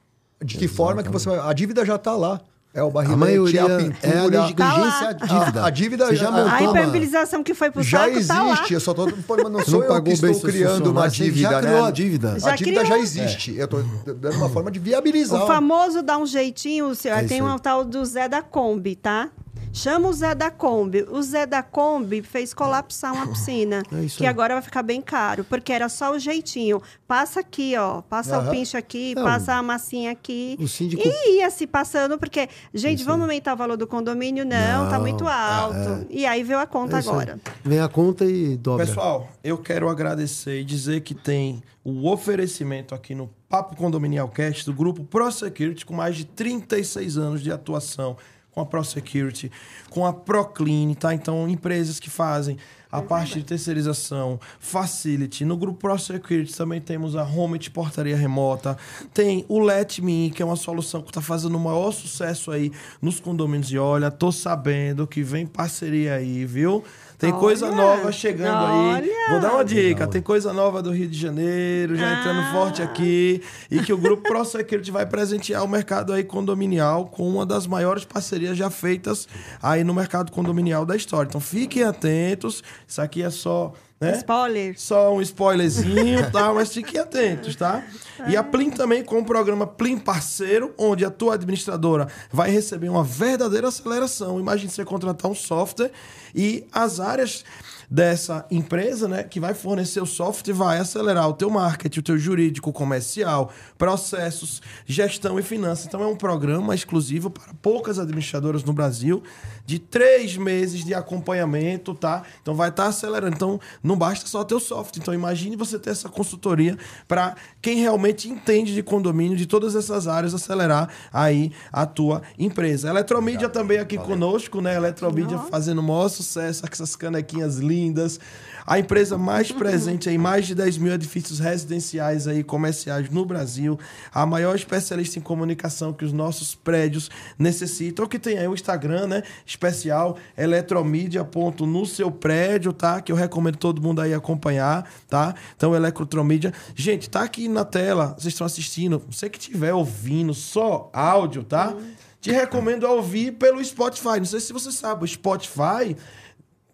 D: De que forma que você vai. A dívida já está lá. É o
C: A
D: barrilete,
C: maioria
D: a
C: é a
D: pintura.
C: negligência, a dívida.
D: A- a dívida
C: Você
D: já- a-
C: montou
B: A impermeabilização que foi pro
D: já
B: saco tá lá.
D: existe, eu só tô, não
C: Você
D: sou
C: não
D: eu
C: pagou
D: que estou criando uma dívida,
C: já
D: né?
C: criou a dívida.
B: Já
D: a dívida
B: criou.
D: já existe. Eu tô dando uma forma de viabilizar.
B: O famoso dá um jeitinho, o seu-
C: É
B: tem um tal do Zé da Kombi, tá? Chama o Zé da Kombi. O Zé da Kombi fez colapsar uma piscina.
C: É isso
B: que
C: aí.
B: agora vai ficar bem caro, porque era só o jeitinho. Passa aqui, ó. Passa o pincho aqui,
C: Não,
B: passa a massinha aqui.
C: o síndico-
B: E ia se passando, porque, gente, vamos aumentar o valor do condomínio? Não, tá
C: Não,
B: muito alto. E aí veio a conta
C: É isso aí.
B: agora.
C: Vem a conta e dobra.
A: Pessoal, eu quero agradecer e dizer que tem o oferecimento aqui no Papo Condominial Cast do grupo ProSecurity, com mais de 36 anos de atuação com a ProSecurity, com a Proclean, tá? Então, empresas que fazem a parte de terceirização, Facility. No grupo ProSecurity também temos a Home de portaria remota. Tem o Let Me, que é uma solução que está fazendo o maior sucesso aí nos condomínios. E olha, tô sabendo que vem parceria aí, viu? Tem coisa
B: Olha,
A: nova chegando aí.
B: olha.
A: Vou dar uma dica. Tem coisa nova do Rio de Janeiro, já entrando
B: Ah.
A: forte aqui. E que o Grupo ProSecurity vai presentear o mercado aí condominial com uma das maiores parcerias já feitas aí no mercado condominial da história. Então fiquem atentos. Isso aqui é só... Né?
B: Spoiler.
A: Só um spoilerzinho, tá? Mas fiquem atentos, tá? E a Plim também com o programa Plim Parceiro, onde a tua administradora vai receber uma verdadeira aceleração. Imagine você contratar um software e as áreas dessa empresa, né, que vai fornecer o software, vai acelerar o teu marketing, o teu jurídico, comercial, processos, gestão e finanças. Então é um programa exclusivo para poucas administradoras no Brasil, de três meses de acompanhamento, tá? Então vai estar acelerando. Então não basta só ter o software. Então imagine você ter essa consultoria para quem realmente entende de condomínio, de todas essas áreas, acelerar aí a tua empresa. Eletromídia também aqui conosco, né? Eletromídia fazendo o maior sucesso com essas canequinhas lindas. A empresa mais presente em mais de 10 mil edifícios residenciais aí, comerciais no Brasil. A maior especialista em comunicação que os nossos prédios necessitam. Que tem aí o Instagram, né? Especial eletromídia. ponto no seu prédio, tá? Que eu recomendo todo mundo aí acompanhar, tá? Então, Eletromídia. Gente, tá aqui na tela. Vocês estão assistindo. Você que estiver ouvindo só áudio, tá? Te recomendo ouvir pelo Spotify. Não sei se você sabe, o Spotify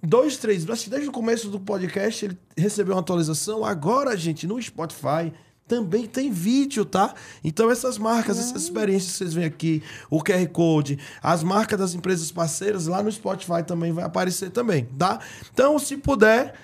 A: dois, três, acho que desde o começo do podcast ele recebeu uma atualização. Agora, gente, no Spotify também tem vídeo, tá? Então essas marcas, essas experiências que vocês veem aqui, o QR Code, as marcas das empresas parceiras lá no Spotify também vai aparecer também, tá? Então, se puder,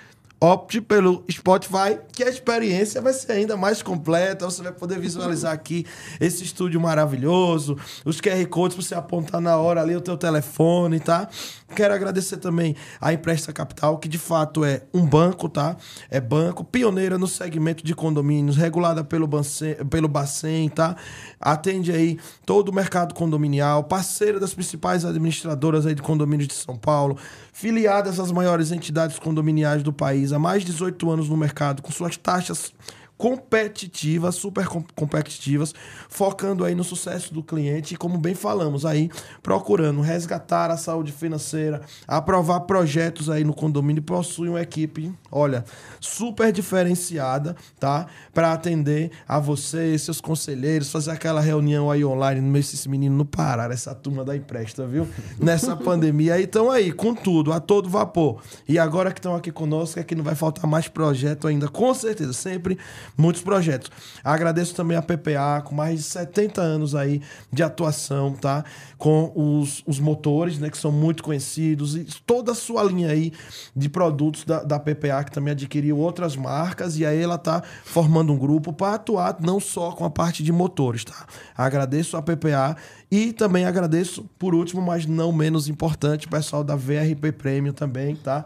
A: opte pelo Spotify, que a experiência vai ser ainda mais completa. Você vai poder visualizar aqui esse estúdio maravilhoso, os QR Codes para você apontar na hora ali o teu telefone, tá? Quero agradecer também a Empresta Capital, que de fato é um banco, tá? É banco, pioneira no segmento de condomínios, regulada pelo Bacen, pelo Bacen tá? Atende aí todo o mercado condominial, parceira das principais administradoras aí de condomínios de São Paulo, filiadas às maiores entidades condominiais do país, há mais de 18 anos no mercado, com suas taxas competitivas, super com- competitivas, focando aí no sucesso do cliente e como bem falamos aí, procurando resgatar a saúde financeira, aprovar projetos aí no condomínio, possui uma equipe, olha, super diferenciada, tá? Para atender a vocês, seus conselheiros, fazer aquela reunião aí online, no esses meninos não pararam, essa turma da empresta, viu? Nessa pandemia aí estão aí com tudo, a todo vapor. E agora que estão aqui conosco é que não vai faltar mais projeto ainda, com certeza, sempre muitos projetos. Agradeço também a PPA, com mais de 70 anos aí de atuação, tá? Com os, os motores, né, que são muito conhecidos, e toda a sua linha aí de produtos da, da PPA, que também adquiriu outras marcas, e aí ela tá formando um grupo para atuar não só com a parte de motores, tá? Agradeço a PPA e também agradeço, por último, mas não menos importante, o pessoal da VRP Premium também, tá?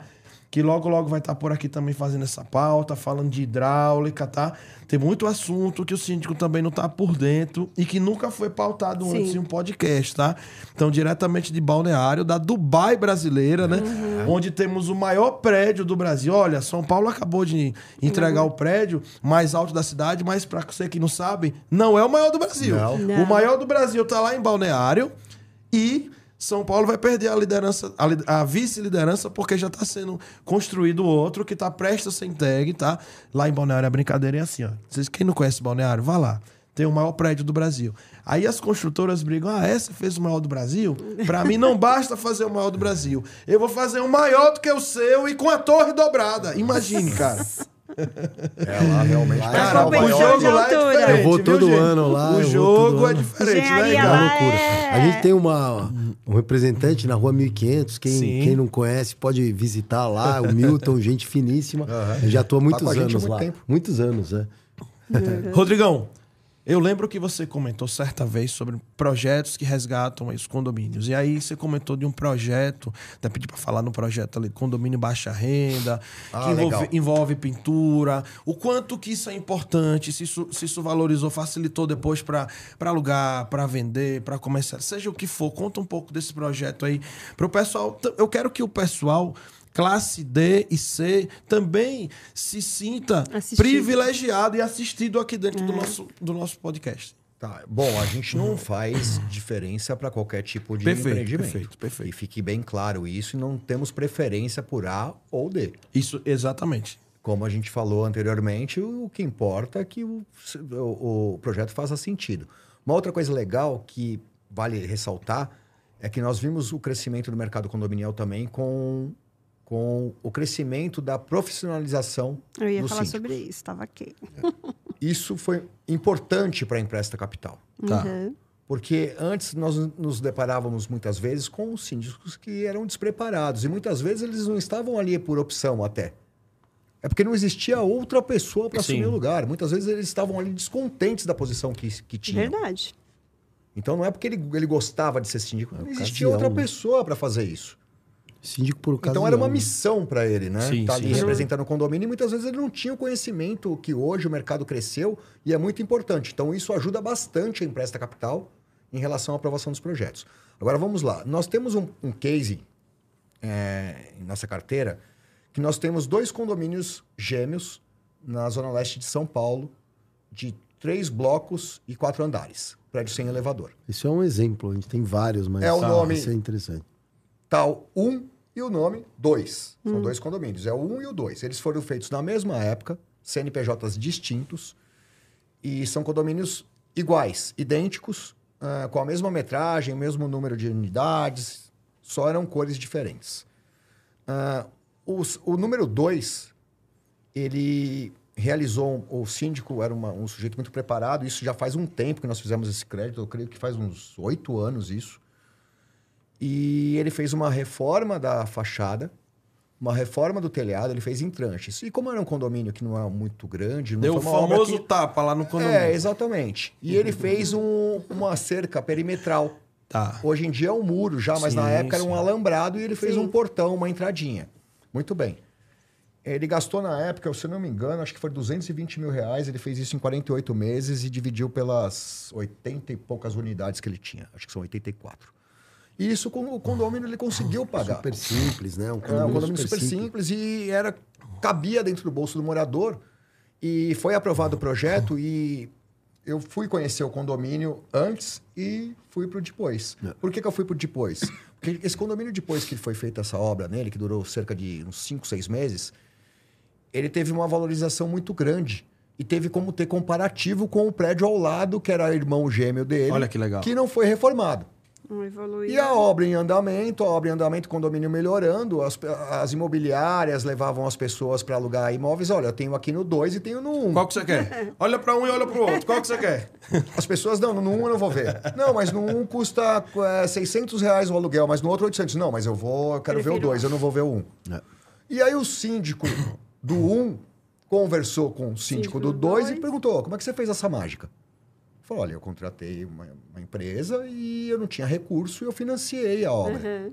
A: Que logo logo vai estar por aqui também fazendo essa pauta, falando de hidráulica, tá? Tem muito assunto que o síndico também não tá por dentro e que nunca foi pautado
B: Sim.
A: antes em um podcast, tá? Então, diretamente de Balneário, da Dubai brasileira, né? Onde temos o maior prédio do Brasil. Olha, São Paulo acabou de entregar o prédio mais alto da cidade, mas para você que não sabe, não é o maior do Brasil.
D: Não.
B: Não.
A: O maior do Brasil tá lá em Balneário e São Paulo vai perder a liderança, a, a vice-liderança, porque já está sendo construído outro que está prestes a ser entregue, tá? Lá em Balneário a brincadeira é assim, ó. Vocês, quem não conhece Balneário, vá lá. Tem o maior prédio do Brasil. Aí as construtoras brigam, ah, essa fez o maior do Brasil? Pra mim não basta fazer o maior do Brasil. Eu vou fazer um maior do que o seu e com a torre dobrada. Imagine, cara.
D: É lá realmente.
C: Lá é
A: Cara, o jogo lá é diferente,
C: Eu vou
A: viu,
C: todo
A: gente?
C: ano lá,
A: O jogo é
C: ano.
A: diferente, né?
C: É loucura.
B: é-
C: A gente tem uma, um representante na rua 1500. Quem,
A: Sim.
C: quem não conhece pode visitar lá. O Milton, gente finíssima. Eu já estou há muitos
D: gente há
C: anos
D: muito
C: lá.
D: tempo.
C: Muitos anos, é.
A: Rodrigão, eu lembro que você comentou certa vez sobre projetos que resgatam os condomínios. E aí você comentou de um projeto, até pedi para falar no projeto ali, condomínio baixa renda,
D: Ah,
A: que envolve, envolve pintura. O quanto que isso é importante, se isso, se isso valorizou, facilitou depois para alugar, para vender, para começar, seja o que for. Conta um pouco desse projeto aí para o pessoal. Eu quero que o pessoal classe D e C também se sinta
B: Assistido.
A: privilegiado e assistido aqui dentro do, nosso, do nosso podcast.
D: Tá. Bom, a gente não faz diferença para qualquer tipo de
A: Perfeito,
D: empreendimento.
A: perfeito, perfeito.
D: E fique bem claro isso, e não temos preferência por A ou D.
A: Isso, exatamente.
D: Como a gente falou anteriormente, o que importa é que o, o- o projeto faça sentido. Uma outra coisa legal que vale ressaltar é que nós vimos o crescimento do mercado condominial também com, com o crescimento da profissionalização
B: Eu ia falar
D: síndico.
B: sobre isso, estava aqui.
D: Isso foi importante para a Empresta Capital.
A: Tá.
B: Uhum.
D: Porque antes nós nos deparávamos muitas vezes com os síndicos que eram despreparados. E muitas vezes eles não estavam ali por opção até. É porque não existia outra pessoa para assumir o lugar. Muitas vezes eles estavam ali descontentes da posição que, que tinham.
B: Verdade.
D: Então não é porque ele, ele gostava de ser síndico, não existia
C: ocasião,
D: outra
C: né?
D: pessoa para fazer isso.
C: Síndico por ocasião.
D: Então era uma missão para ele, né?
A: Sim,
D: tá ali
A: sim, sim.
D: representando o condomínio e muitas vezes ele não tinha o conhecimento que hoje o mercado cresceu e é muito importante. Então isso ajuda bastante a Empresta Capital em relação à aprovação dos projetos. Agora vamos lá. Nós temos um, um case é, em nossa carteira que nós temos dois condomínios gêmeos na zona leste de São Paulo de três blocos e quatro andares. Prédio sem elevador.
C: Isso é um exemplo, a gente tem vários, mas
D: É o nome-
C: isso é interessante.
D: tal um e o nome dois. São dois condomínios. É o um e o dois. Eles foram feitos na mesma época, CNPJs distintos, e são condomínios iguais, idênticos, ah, com a mesma metragem, o mesmo número de unidades, só eram cores diferentes. Ah, os- o número dois, ele realizou, o síndico era uma- um sujeito muito preparado, isso já faz um tempo que nós fizemos esse crédito, eu creio que faz uns oito anos isso. E ele fez uma reforma da fachada, uma reforma do telhado, ele fez em tranches. E como era um condomínio que não é muito grande, não
A: Deu o famoso
D: que-
A: tapa lá no condomínio.
D: É, exatamente. E ele fez um- uma cerca perimetral
A: Tá.
D: Hoje em dia é um muro já, mas
A: Sim,
D: na época era um
A: sim.
D: alambrado e ele fez
B: Sim.
D: um portão, uma entradinha. Muito bem. Ele gastou na época, se eu não me engano, acho que foi 220 mil reais. Ele fez isso em 48 meses e dividiu pelas 80 e poucas unidades que ele tinha. Acho que são 84. E isso com o condomínio ele conseguiu pagar.
C: Super simples, né? Um
D: É, um
C: condomínio,
D: condomínio super, simples. e era cabia dentro do bolso do morador. E foi aprovado o projeto e eu fui conhecer o condomínio antes e fui para o depois. Por que, que eu fui para o depois? Porque esse condomínio, depois que foi feita essa obra nele, que durou cerca de uns 5, 6 meses, ele teve uma valorização muito grande. E teve como ter comparativo com o prédio ao lado, que era irmão gêmeo dele.
A: Olha que legal.
D: Que não foi reformado.
B: Não evoluiu.
D: E a obra em andamento, a obra em andamento, o condomínio melhorando, as, as imobiliárias levavam as pessoas para alugar imóveis. Olha, eu tenho aqui no 2 e tenho no 1. Um.
A: Qual que você quer? Olha pra um e olha pro outro. Qual que você quer?
D: As pessoas, não, no 1 um eu não vou ver. Não, mas no 1 um custa é, 600 reais o aluguel, mas no outro 800. Não, mas eu vou, eu quero ver o
B: Prefiro
D: 2, eu não vou ver o 1. Um.
C: É.
D: E aí o síndico do 1 um conversou com o síndico
B: Síndico
D: do
B: do
D: 2 e perguntou, como é que você fez essa mágica? Falou, olha, eu contratei uma, uma empresa e eu não tinha recurso e eu financiei a obra.
B: Uhum.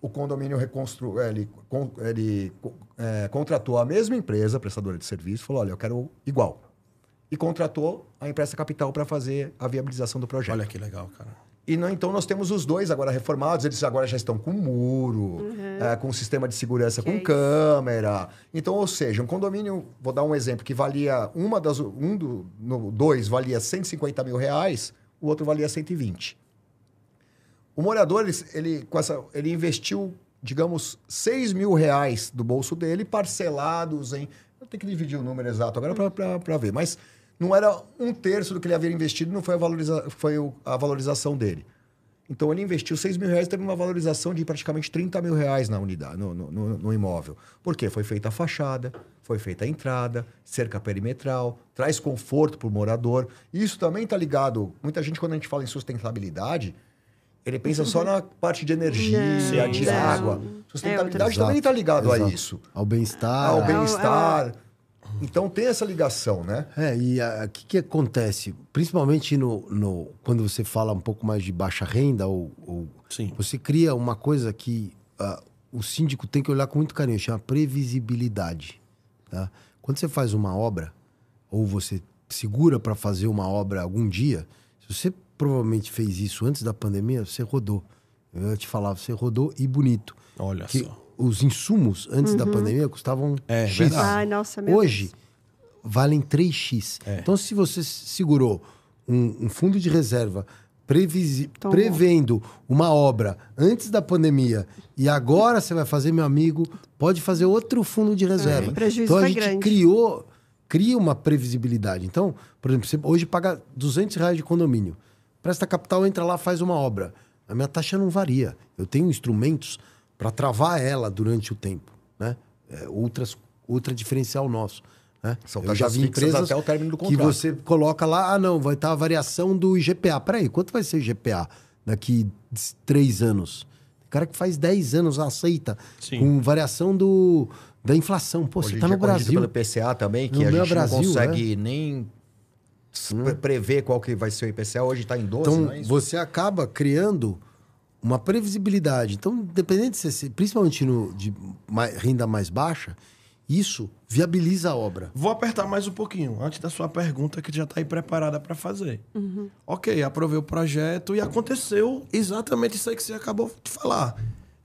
D: o condomínio reconstru... ele, con- ele é, contratou a mesma empresa, prestadora de serviço, falou: olha, eu quero igual. E contratou a empresa capital para fazer a viabilização do projeto.
A: Olha que legal, cara.
D: E não, então nós temos os dois agora reformados, eles agora já estão com muro, é, com sistema de segurança com
B: Ok.
D: câmera. Então, ou seja, um condomínio, vou dar um exemplo, que valia uma das. Um do. No dois valia 150 mil reais, o outro valia 120. O morador, ele, ele, com essa, ele investiu, digamos, 6 mil reais do bolso dele, parcelados em. Eu tenho que dividir o número exato agora para ver, mas não era um terço do que ele havia investido, não foi a, valoriza, foi o- a valorização dele. Então ele investiu 6 mil reais e teve uma valorização de praticamente 30 mil reais na unidade, no, no- no- no imóvel. Por quê? Foi feita a fachada, foi feita a entrada, cerca perimetral, traz conforto para o morador. Isso também está ligado. Muita gente, quando a gente fala em sustentabilidade, ele pensa só na parte de energia,
A: Não,
D: de
A: não.
D: água. Sustentabilidade
C: Exato,
D: também está ligado a
C: exato.
D: isso.
C: Ao bem-estar.
D: Ao
C: a-
D: bem-estar. Então tem essa ligação, né?
C: É, e o que, que acontece? Principalmente no, no- quando você fala um pouco mais de baixa renda, ou, ou
A: Sim.
C: você cria uma coisa que ah, o síndico tem que olhar com muito carinho, chama previsibilidade. Tá? Quando você faz uma obra, ou você segura para fazer uma obra algum dia, se você provavelmente fez isso antes da pandemia, você rodou. Eu ia te falar, você rodou e bonito.
A: Olha
C: que
A: só.
C: Os insumos antes da pandemia custavam
A: É,
C: X.
A: verdade.
B: Ai, nossa, meu
C: Hoje,
B: Deus.
C: valem 3x.
A: É.
C: Então, se você segurou um, um fundo de reserva previsi- prevendo uma obra antes da pandemia e agora você vai fazer, meu amigo, pode fazer outro fundo de reserva.
B: o prejuízo
C: então, a gente
B: grande.
C: criou, cria uma previsibilidade. Então, por exemplo, você hoje paga 200 reais de condomínio. Presta Capital entra lá, faz uma obra. A minha taxa não varia. Eu tenho instrumentos para travar ela durante o tempo, né? É, outras, outra diferencial nosso. Né?
D: São
C: Eu já vi empresas
D: até o término do
C: que
D: contrato.
C: você coloca lá, ah não, vai estar a variação do IGPA. Peraí, quanto vai ser o IGPA daqui três anos? O cara que faz 10 anos aceita
A: Sim.
C: com variação do, da inflação. Pô,
D: Hoje
C: você está no
D: é
C: Brasil.
D: pelo IPCA também, que
C: No
D: a gente
C: Brasil,
D: não consegue nem s- pre- prever qual que vai ser o IPCA. Hoje está em 12,
C: Então,
D: não é isso?
C: você acaba criando uma previsibilidade. Então, independente de você ser, principalmente no, de mai- renda mais baixa, isso viabiliza a obra.
A: Vou apertar mais um pouquinho, antes da sua pergunta, que já está aí preparada para fazer. Ok, aprovei o projeto e aconteceu exatamente isso aí que você acabou de falar.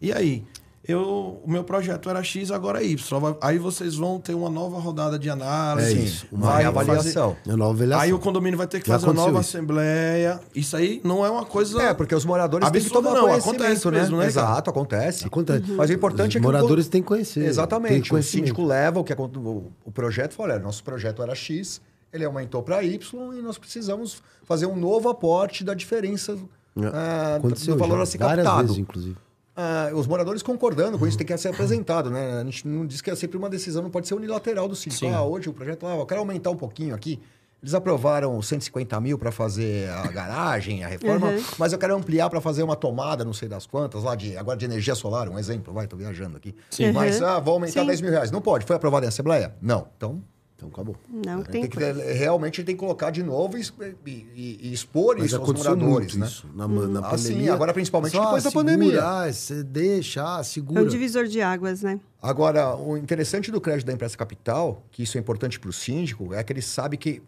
A: E aí? Eu, o meu projeto era X, agora é Y. Aí vocês vão ter uma nova rodada de análise.
C: É isso, uma
D: reavaliação.
C: É nova avaliação.
A: Aí o condomínio vai ter que
C: Já
A: fazer uma nova
C: isso.
A: assembleia. Isso aí não é uma coisa.
D: É, porque os moradores têm que tomar
A: não,
D: conhecimento,
A: acontece
D: né?
A: mesmo, né?
D: Exato, acontece.
C: Acontece.
D: Mas o importante
C: Os
D: é que... o
C: moradores
D: con-
C: têm que conhecer.
D: Exatamente. O
C: conhecimento.
D: síndico leva o que o, o projeto e fala, olha, nosso projeto era X, ele aumentou para Y e nós precisamos fazer um novo aporte da diferença ah,
C: Aconteceu
D: do valor
C: já,
D: a ser
C: várias
D: captado.
C: vezes, inclusive.
D: Ah, os moradores concordando com isso, tem que ser apresentado, né? A gente não diz que é sempre uma decisão, não pode ser unilateral do síndico.
A: Sim.
D: Ah, hoje o projeto, ah, eu quero aumentar um pouquinho aqui. Eles aprovaram 150 mil para fazer a garagem, a reforma,
B: Uhum.
D: mas eu quero ampliar para fazer uma tomada, não sei das quantas, lá de agora de energia solar, um exemplo, vai, tô viajando aqui.
A: Sim.
D: Mas
B: Uhum.
D: ah, vou aumentar
B: Sim.
D: 10 mil reais. Não pode. Foi aprovado em Assembleia? Não. Então,
C: Então acabou.
B: Não
D: Ele
B: tem,
D: tem que, realmente ele tem que colocar de novo e, e- e expor
C: Mas
D: isso aos moradores,
C: muito
D: né?
C: isso na, na
D: Ah, sim,
C: pandemia.
D: agora principalmente
C: Só,
D: depois da
C: segura,
D: pandemia.
C: Ah, você deixa, ah,
B: É
C: segura.
B: um divisor de águas, né?
D: Agora, o interessante do crédito da empresa capital, que isso é importante para o síndico, é que ele sabe que,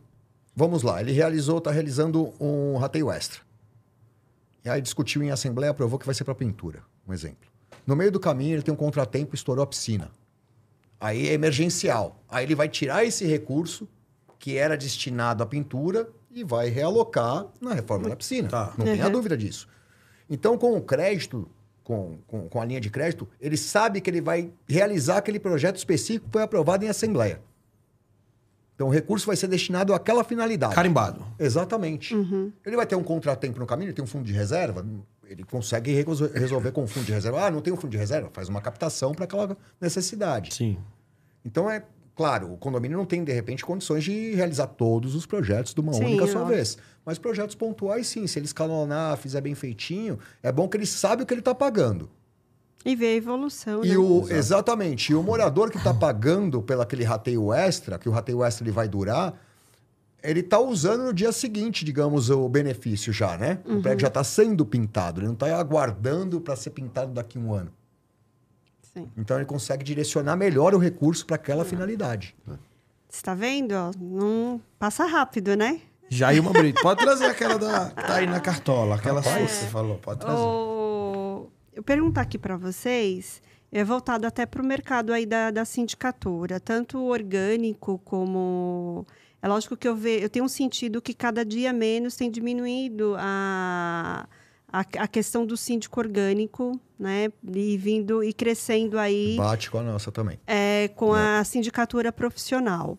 D: vamos lá, ele realizou, está realizando um rateio extra. E aí discutiu em assembleia, aprovou que vai ser para pintura, um exemplo. No meio do caminho, ele tem um contratempo, estourou a piscina. Aí é emergencial. Aí ele vai tirar esse recurso que era destinado à pintura e vai realocar na reforma da piscina.
A: Tá.
D: Não tenha
B: Uhum.
D: dúvida disso. Então, com o crédito, com, com, com a linha de crédito, ele sabe que ele vai realizar aquele projeto específico que foi aprovado em assembleia. Então, o recurso vai ser destinado àquela finalidade.
A: Carimbado.
D: Exatamente. Ele vai ter um contratempo no caminho, ele tem um fundo de reserva, ele consegue reso- resolver com o fundo de reserva. Ah, não tem um fundo de reserva? Faz uma captação para aquela necessidade.
A: Sim.
D: Então, é claro, o condomínio não tem, de repente, condições de realizar todos os projetos de uma
B: Sim,
D: única só vez. Mas projetos pontuais, sim. Se ele escalonar, fizer bem feitinho, é bom que ele sabe o que ele está pagando.
B: E ver a evolução,
D: E
B: né?
D: o, exatamente. E o morador que está pagando pelo aquele rateio extra, que o rateio extra ele vai durar, ele está usando no dia seguinte, digamos, o benefício já, né? O prédio já está sendo pintado, ele não está aguardando para ser pintado daqui a um ano.
B: Sim.
D: Então ele consegue direcionar melhor o recurso para aquela finalidade.
B: Você tá vendo? Não passa rápido, né?
A: Jailma Brito. Pode trazer aquela da, que tá aí na cartola, aquela sua que você falou. Pode trazer.
B: O... Eu perguntar aqui para vocês, é voltado até para o mercado aí da, da sindicatura, tanto o orgânico como. É lógico que eu, ve... eu tenho um sentido que cada dia menos tem diminuído a, a, a questão do síndico orgânico, né? E vindo e crescendo aí
D: Bate com a nossa também.
B: é, com a sindicatura profissional.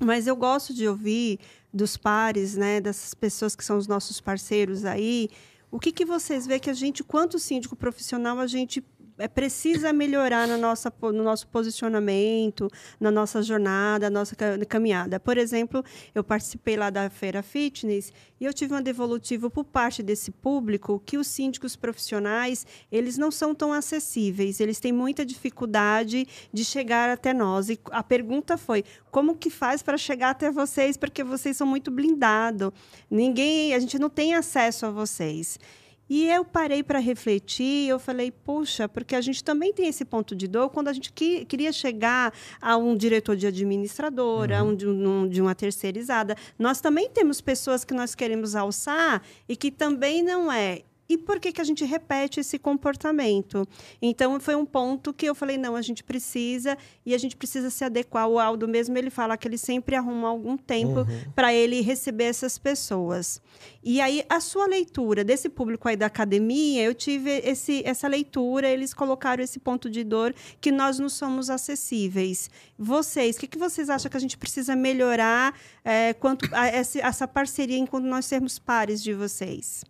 B: Mas eu gosto de ouvir dos pares, né, dessas pessoas que são os nossos parceiros aí, o que, que vocês veem que a gente, quanto síndico profissional, a gente é, precisa melhorar no nosso posicionamento, na nossa jornada, na nossa ca- caminhada. Por exemplo, eu participei lá da Feira Fitness e eu tive uma devolutiva por parte desse público que os síndicos profissionais, eles não são tão acessíveis, eles têm muita dificuldade de chegar até nós. E a pergunta foi: como que faz para chegar até vocês? Porque vocês são muito blindados. Ninguém, a gente não tem acesso a vocês. E eu parei para refletir, eu falei, puxa, porque a gente também tem esse ponto de dor quando a gente que- queria chegar a um diretor de administradora, a um, de, um- de uma terceirizada. Nós também temos pessoas que nós queremos alçar e que também não é. E por que, que a gente repete esse comportamento? Então, foi um ponto que eu falei, não, a gente precisa e a gente precisa se adequar. O Aldo mesmo, ele fala que ele sempre arruma algum tempo para ele receber essas pessoas. E aí, a sua leitura desse público aí da academia, eu tive esse, essa leitura, eles colocaram esse ponto de dor que nós não somos acessíveis. Vocês, o que, que vocês acham que a gente precisa melhorar eh, quanto a essa parceria enquanto nós sermos pares de vocês?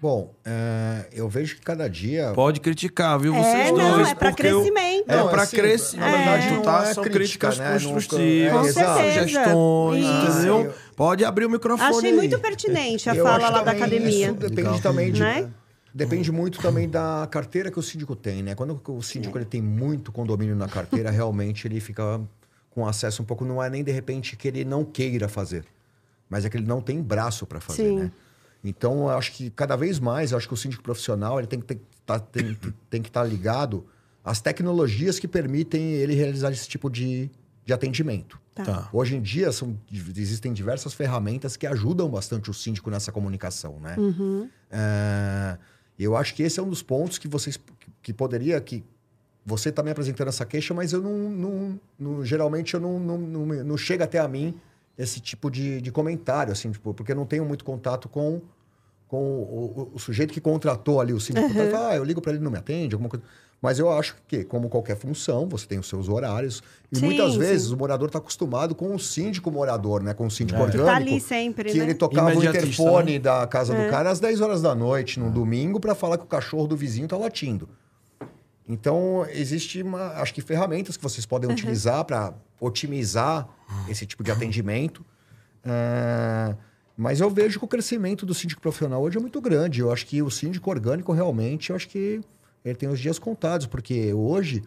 D: Bom, é, eu vejo que cada dia.
A: Pode criticar, viu?
B: É,
A: Vocês
B: não,
A: dois.
B: é pra
A: porque eu-
B: crescimento.
A: É
D: Não,
A: pra
D: assim,
A: crescimento.
D: na verdade,
A: não
D: não
A: tá?
D: é
A: São
D: crítica,
A: críticas
D: né?
A: Construtivas,
B: Com certeza.
A: sugestões,
B: Isso.
A: entendeu? Pode abrir o microfone
B: Achei
A: aí.
B: muito pertinente a
D: Eu
B: fala lá da academia.
D: Isso depende
C: Legal.
D: também de.
B: Né?
D: Depende muito também da carteira que o síndico tem, né? Quando o síndico ele tem muito condomínio na carteira, realmente ele fica com acesso um pouco. Não é nem de repente que ele não queira fazer, mas é que ele não tem braço para fazer,
B: Sim.
D: né? Então, eu acho que cada vez mais, eu acho que o síndico profissional ele tem que ter- tá- tem, tem que estar ligado às tecnologias que permitem ele realizar esse tipo de, de atendimento.
B: Tá.
A: Tá.
D: Hoje em dia são, existem diversas ferramentas que ajudam bastante o síndico nessa comunicação, né? É, eu acho que esse é um dos pontos que vocês que poderia que você está me apresentando essa queixa, mas eu não, não- não- geralmente eu não, não, não, não chega até a mim esse tipo de, de comentário, assim, tipo, porque eu não tenho muito contato com, com o, o- o sujeito que contratou ali o síndico. Uhum. Ah, eu ligo para ele e não me atende, alguma coisa. Mas eu acho que, como qualquer função, você tem os seus horários. E
B: Sim,
D: muitas vezes
B: sim.
D: o morador está acostumado com o síndico morador, né? Com o síndico
A: É.
D: orgânico.
B: Tá ali sempre,
D: que
B: né?
D: ele tocava o interfone
A: né?
D: da casa do cara às 10 horas da noite, num domingo, para falar que o cachorro do vizinho tá latindo. Então, existe uma, acho que ferramentas que vocês podem utilizar para otimizar esse tipo de atendimento. Ah, mas eu vejo que o crescimento do síndico profissional hoje é muito grande. Eu acho que o síndico orgânico realmente, eu acho que ele tem os dias contados, porque hoje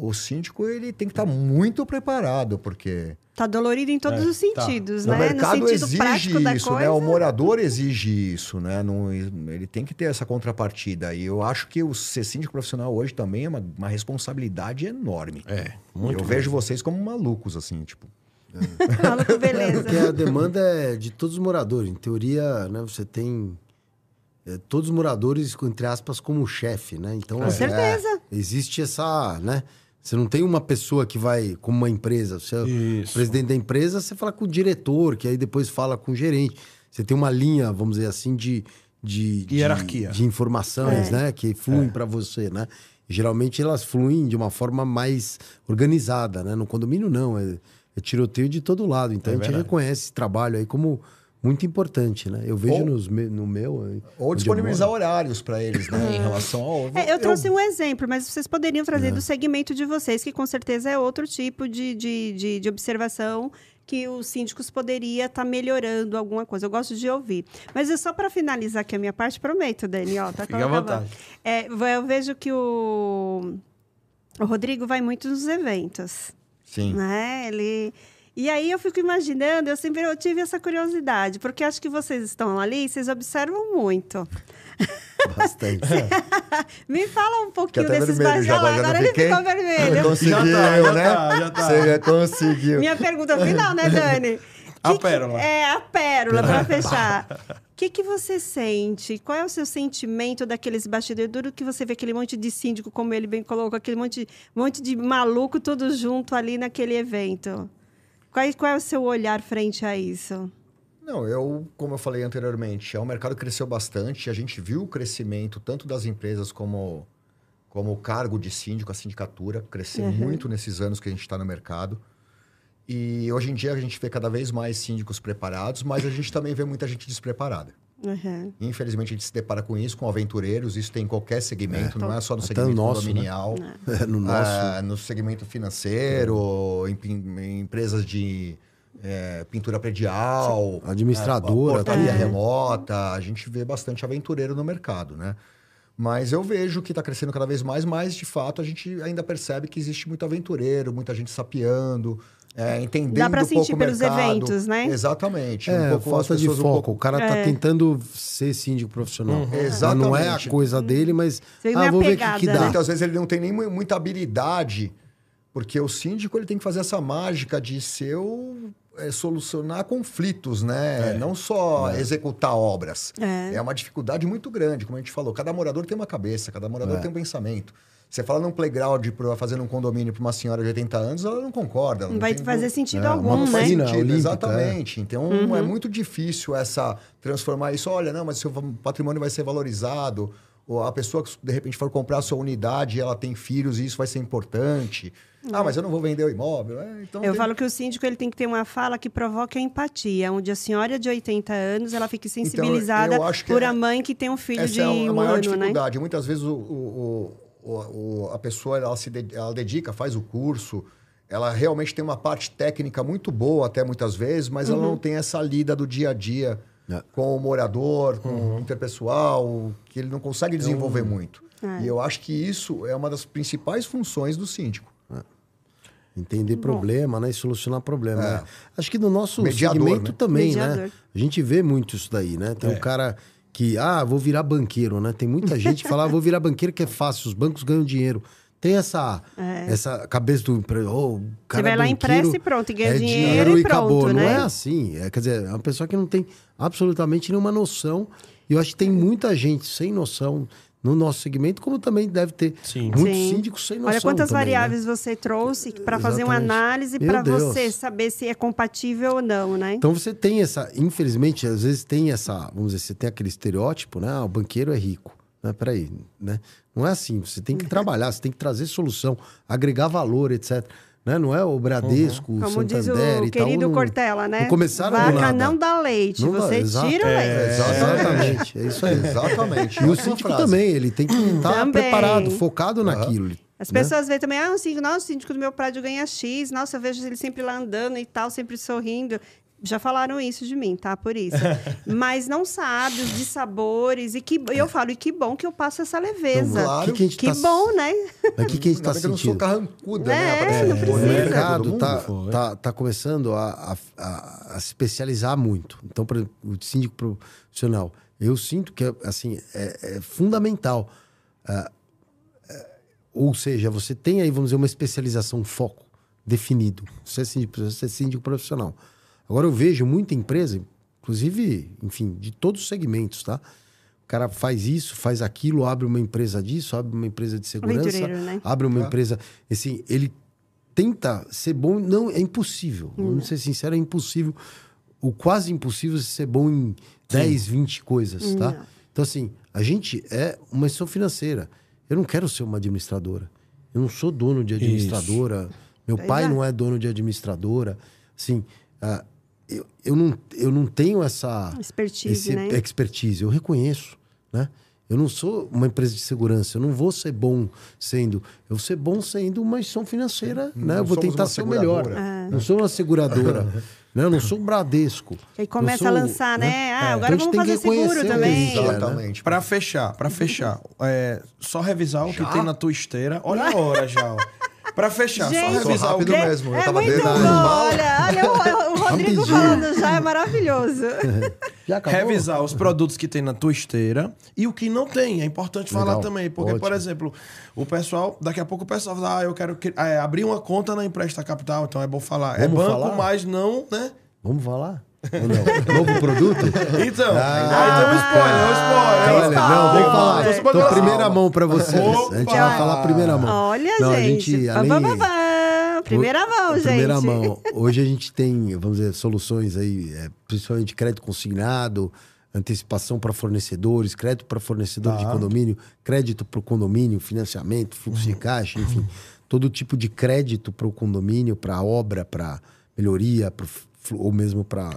D: o síndico ele tem que estar muito preparado, porque
B: Tá dolorido em todos
A: É,
B: os
A: tá.
B: sentidos,
D: o
B: né?
D: mercado
B: no sentido
D: exige
B: prático da
D: isso,
B: coisa.
D: né? O morador exige isso, né? Não, ele tem que ter essa contrapartida. E eu acho que o ser síndico profissional hoje também é uma, uma responsabilidade enorme.
A: É, muito.
D: eu vejo vocês como malucos, assim, tipo.
B: Maluco,
C: É,
B: beleza.
C: porque a demanda é de todos os moradores. Em teoria, né, você tem é, todos os moradores, entre aspas, como chefe, né? Então,
B: Com
C: é,
B: certeza.
C: existe essa, né? Você não tem uma pessoa que vai, como uma empresa, você é presidente da empresa, você fala com o diretor, que aí depois fala com o gerente. Você tem uma linha, vamos dizer assim, de... de de-
A: Hierarquia.
C: De, informações, né? Que fluem para você, né? Geralmente elas fluem de uma forma mais organizada, né? No condomínio, não. É, é tiroteio de todo lado. Então
A: É
C: a gente
A: verdade.
C: reconhece esse trabalho aí como muito importante, né? Eu vejo
D: Ou-
C: nos me- no meu...
D: Ou
C: eu
D: disponibilizar horários para eles, né? Em relação ao.
B: É, eu trouxe um exemplo, mas vocês poderiam trazer do segmento de vocês, que com certeza é outro tipo de, de, de, de observação que os síndicos poderia estar melhorando alguma coisa. Eu gosto de ouvir. Mas é só para finalizar aqui a minha parte, prometo, Dani, ó, tá
A: Fica à vontade.
B: É, eu vejo que o, o Rodrigo vai muito nos eventos
D: Sim.
B: né? Ele e aí eu fico imaginando, eu sempre eu tive essa curiosidade, porque acho que vocês estão ali, e vocês observam muito.
C: Bastante.
B: Me fala um
D: Que
B: pouquinho desses
D: vermelho já, já
B: Agora ele
D: fiquei.
B: ficou vermelho.
D: Conseguiu,
A: Já tá, já
D: né?
A: tá, já tá.
D: Você já conseguiu.
B: Minha pergunta final, né, Dani?
A: A
B: Que que-
A: pérola.
B: É, a pérola, para fechar. O que, que você sente? Qual é o seu sentimento daqueles bastidores? Duro que você vê aquele monte de síndico, como ele bem colocou, aquele monte, monte de maluco tudo junto ali naquele evento. Qual, qual é o seu olhar frente a isso?
D: Não, eu, como eu falei anteriormente, é um mercado que cresceu bastante. A gente viu o crescimento tanto das empresas como, como o cargo de síndico, a sindicatura, cresceu
B: Uhum.
D: muito nesses anos que a gente está no mercado. E hoje em dia a gente vê cada vez mais síndicos preparados, mas a gente também vê muita gente despreparada.
B: Uhum.
D: Infelizmente, a gente se depara com isso, com aventureiros. Isso tem em qualquer segmento, não é só no
C: Até
D: segmento
C: no nosso, né?
D: condominial.
C: É, no nosso.
D: Ah, no segmento financeiro, em, em empresas de é, pintura predial,
C: Administradora,
D: a portaria
B: tudo.
D: remota, a gente vê bastante aventureiro no mercado, né? Mas eu vejo que está crescendo cada vez mais, mas de fato a gente ainda percebe que existe muito aventureiro, muita gente sapeando, é, entendendo
B: Dá pra
D: um pouco
B: sentir
D: o
B: pelos
D: mercado.
B: eventos, né?
D: Exatamente.
C: É,
D: um pouco,
C: falta de
D: pessoas um
C: foco.
D: pouco-
C: O cara tá
B: É.
C: tentando ser síndico profissional.
D: Uhum.
C: Mas Não é a
D: Exatamente.
C: coisa dele, mas.
B: Você não é
C: Ah, vou ver o que, que
B: né?
C: dá.
D: Muitas vezes ele não tem nem mu- muita habilidade, porque o síndico ele tem que fazer essa mágica de ser o, é, solucionar conflitos, né? Não só executar obras.
B: É.
D: uma dificuldade muito grande, como a gente falou. Cada morador tem uma cabeça, cada morador
C: É.
D: tem um pensamento. Você fala num playground pra, fazendo um condomínio para uma senhora de 80 anos, ela não concorda. ela
B: Não vai
D: tem-
B: fazer sentido
C: É,
B: algum,
D: não faz
B: né?
D: sentido,
C: olímpica,
D: exatamente. Então é muito difícil essa transformar isso. Olha, não, mas seu patrimônio vai ser valorizado. Ou a pessoa que de repente for comprar a sua unidade, ela tem filhos e isso vai ser importante. Ah, mas eu não vou vender o imóvel. É, então
B: Eu
D: tem-
B: falo que o síndico ele tem que ter uma fala que provoque a empatia, onde a senhora de 80 anos ela fique sensibilizada
D: eu acho que
B: por
D: é-
B: a mãe que tem um filho
D: essa
B: de
D: é a
B: um
D: maior
B: ano, né?
D: dificuldade. Muitas vezes o, o- o- o- a pessoa ela se de- ela dedica, faz o curso, ela realmente tem uma parte técnica muito boa até muitas vezes, mas ela
B: Uhum.
D: não tem essa lida do dia a dia
C: É.
D: com o morador, com
B: Uhum.
D: o interpessoal, que ele não consegue desenvolver muito.
B: É.
D: E eu acho que isso é uma das principais funções do síndico.
C: Entender problema, né? E solucionar problema.
D: É.
C: né? Acho que no nosso
D: Mediador,
C: segmento
D: né?
C: também,
B: Mediador.
C: né? A gente vê muito isso daí, né? Tem
A: É.
C: um cara que, ah, vou virar banqueiro, né? Tem muita gente que fala, ah, vou virar banqueiro que é fácil, os bancos ganham dinheiro. Tem essa, essa cabeça do emprego. Oh, cara
B: vai lá,
C: banqueiro
B: empresta e pronto, e ganha
C: é
B: dinheiro e pronto,
C: acabou. Não
B: né?
C: é assim. É, quer dizer, é uma pessoa que não tem absolutamente nenhuma noção. E eu acho que tem muita gente sem noção no nosso segmento, como também deve ter
A: Sim.
C: muitos
B: Sim.
C: síndicos sem noção.
B: Olha quantas
C: também, né?
B: variáveis você trouxe para fazer uma análise para você saber se é compatível ou não, né?
C: Então você tem essa, infelizmente, às vezes tem essa, vamos dizer, você tem aquele estereótipo, né? Ah, o banqueiro é rico. Né? Peraí, né? Não é assim, você tem que trabalhar, você tem que trazer solução, agregar valor, etc. Né? Não é o Bradesco, o
B: Como diz
C: Santander
B: o
C: e tal.
B: querido
C: não-
B: Cortella, né?
C: Não começaram
B: Vaca
C: nada.
B: não dá leite,
C: Não dá-
B: você
C: exato.
B: tira o leite.
C: É, exatamente, é isso aí.
D: Exatamente.
C: E o síndico também, ele tem que estar
B: Também.
C: preparado, focado naquilo.
B: As
C: né?
B: pessoas veem também, ah, o síndico, nossa, o síndico do meu prédio ganha X, nossa, eu vejo ele sempre lá andando e tal, sempre sorrindo. Já falaram isso de mim, tá? Por isso. Mas não sabe os dissabores. E que eu falo, e que bom que eu passo essa leveza.
D: Claro.
C: O que, que a gente
B: Que
C: tá,
B: bom, né?
C: Mas o que, que a gente tá
D: que eu não sou
C: sentindo?
D: carrancuda,
B: É,
D: né? Aparece
B: não precisa.
C: O mercado
D: mundo.
C: tá, tá, tá começando a, a, a- a se especializar muito. Então, por exemplo, o síndico profissional, eu sinto que assim, é, é fundamental. Ah, é, ou seja, você tem aí, vamos dizer, uma especialização, um foco definido. Você é síndico, você é síndico profissional. Agora eu vejo muita empresa, inclusive, enfim, de todos os segmentos, tá? O cara faz isso, faz aquilo, abre uma empresa disso, abre uma empresa de segurança,
B: né?
C: abre uma empresa. Assim, ele tenta ser bom, não, é impossível. Vamos ser sincero, é impossível. O quase impossível é ser bom em 10, 20 coisas, tá?
B: Não.
C: Então, assim, a gente é uma instituição financeira. Eu não quero ser uma administradora. Eu não sou dono de administradora. Meu
B: Pois
C: pai
B: é.
C: não é dono de administradora. Assim, ah, eu, eu, não, eu não tenho essa
B: Expertise,
C: esse
B: né?
C: expertise. Eu reconheço, né? Eu não sou uma empresa de segurança. Eu não vou ser bom sendo. Eu vou ser bom sendo uma instituição financeira, né? Eu vou tentar ser o melhor.
D: seguradora.
C: Não sou uma seguradora. né? Eu não sou um Bradesco.
B: Aí
C: Eu
B: começa
C: sou,
B: a lançar, né? Ah, agora
C: Então
B: vamos fazer
C: que
B: seguro também.
C: isso, né?
D: Exatamente.
A: Pra fechar, pra fechar, é, só revisar o que tem na tua esteira. Olha a hora já, ó. Pra fechar,
B: Gente,
A: só revisar o que...
D: mesmo. Eu
B: é
D: tava
B: muito bom, olha, olha o, o Rodrigo
C: Rapidinho.
B: falando já é maravilhoso.
C: Já acabou?
A: revisar os produtos que tem na tua esteira e o que não tem. É importante falar
C: Legal.
A: também. Porque, por
C: Ótimo.
A: exemplo, o pessoal, daqui a pouco o pessoal fala, ah, eu quero que- é, abrir uma conta na Empresta Capital, então é bom falar. é
C: Vamos
A: banco,
C: falar?
A: mas não, né?
C: Vamos falar? Ou não? Novo produto?
A: Então,
C: Ah,
A: aí tem um spoiler, um spoiler.
C: Olha, não, vamos falar.
A: Tô
C: primeira mão pra vocês.
A: Opa!
C: A gente vai falar primeira mão.
B: Olha,
C: Não, a
B: gente.
C: além-
B: Primeira mão, gente.
C: Primeira mão. Hoje a gente tem, vamos dizer, soluções aí, é, principalmente crédito consignado, antecipação para fornecedores, crédito para fornecedor
A: Tá.
C: de condomínio, crédito para o condomínio, financiamento, fluxo de caixa, enfim, todo tipo de crédito para o condomínio, para obra, para melhoria, pro ou mesmo para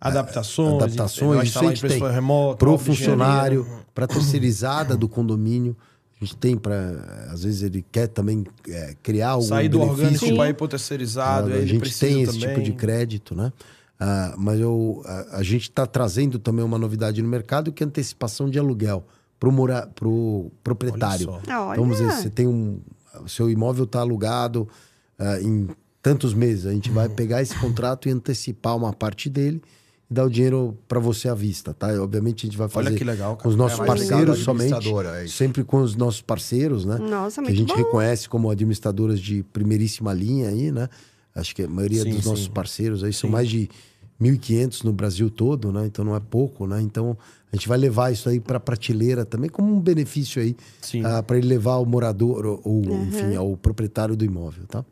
A: Adaptações,
C: adaptações, isso a gente tem
A: remota,
C: pro
A: obra de
C: funcionário, para terceirizada do condomínio. A gente tem para, às vezes ele quer também é, criar algum
A: Sair do
C: benefício.
A: orgânico para ir pro terceirizado,
C: Ah, a gente tem esse
A: também.
C: tipo de crédito, né? Ah, mas eu, a, a gente está trazendo também uma novidade no mercado que é a antecipação de aluguel para o mora, pro proprietário.
A: Olha só.
B: Olha.
C: Então, vamos dizer, você tem um. O seu imóvel está alugado ah, em tantos meses. A gente vai
A: Uhum.
C: pegar esse contrato e antecipar uma parte dele e dar o dinheiro para você à vista, tá? Obviamente a gente vai
A: Olha
C: fazer
A: que legal, cara.
C: com os nossos
D: É
C: parceiros somente.
D: é.
C: Sempre com os nossos parceiros, né?
B: Nossa,
C: que a gente
B: bom.
C: reconhece como administradoras de primeiríssima linha aí, né? Acho que a maioria
A: Sim,
C: dos nossos
A: sim.
C: parceiros aí são
A: Sim.
C: mais de 1.500 no Brasil todo, né? Então não é pouco, né? Então a gente vai levar isso aí para prateleira também como um benefício aí
A: Sim.
C: para ele levar ao morador ou, ou, enfim, ao proprietário do imóvel, tá?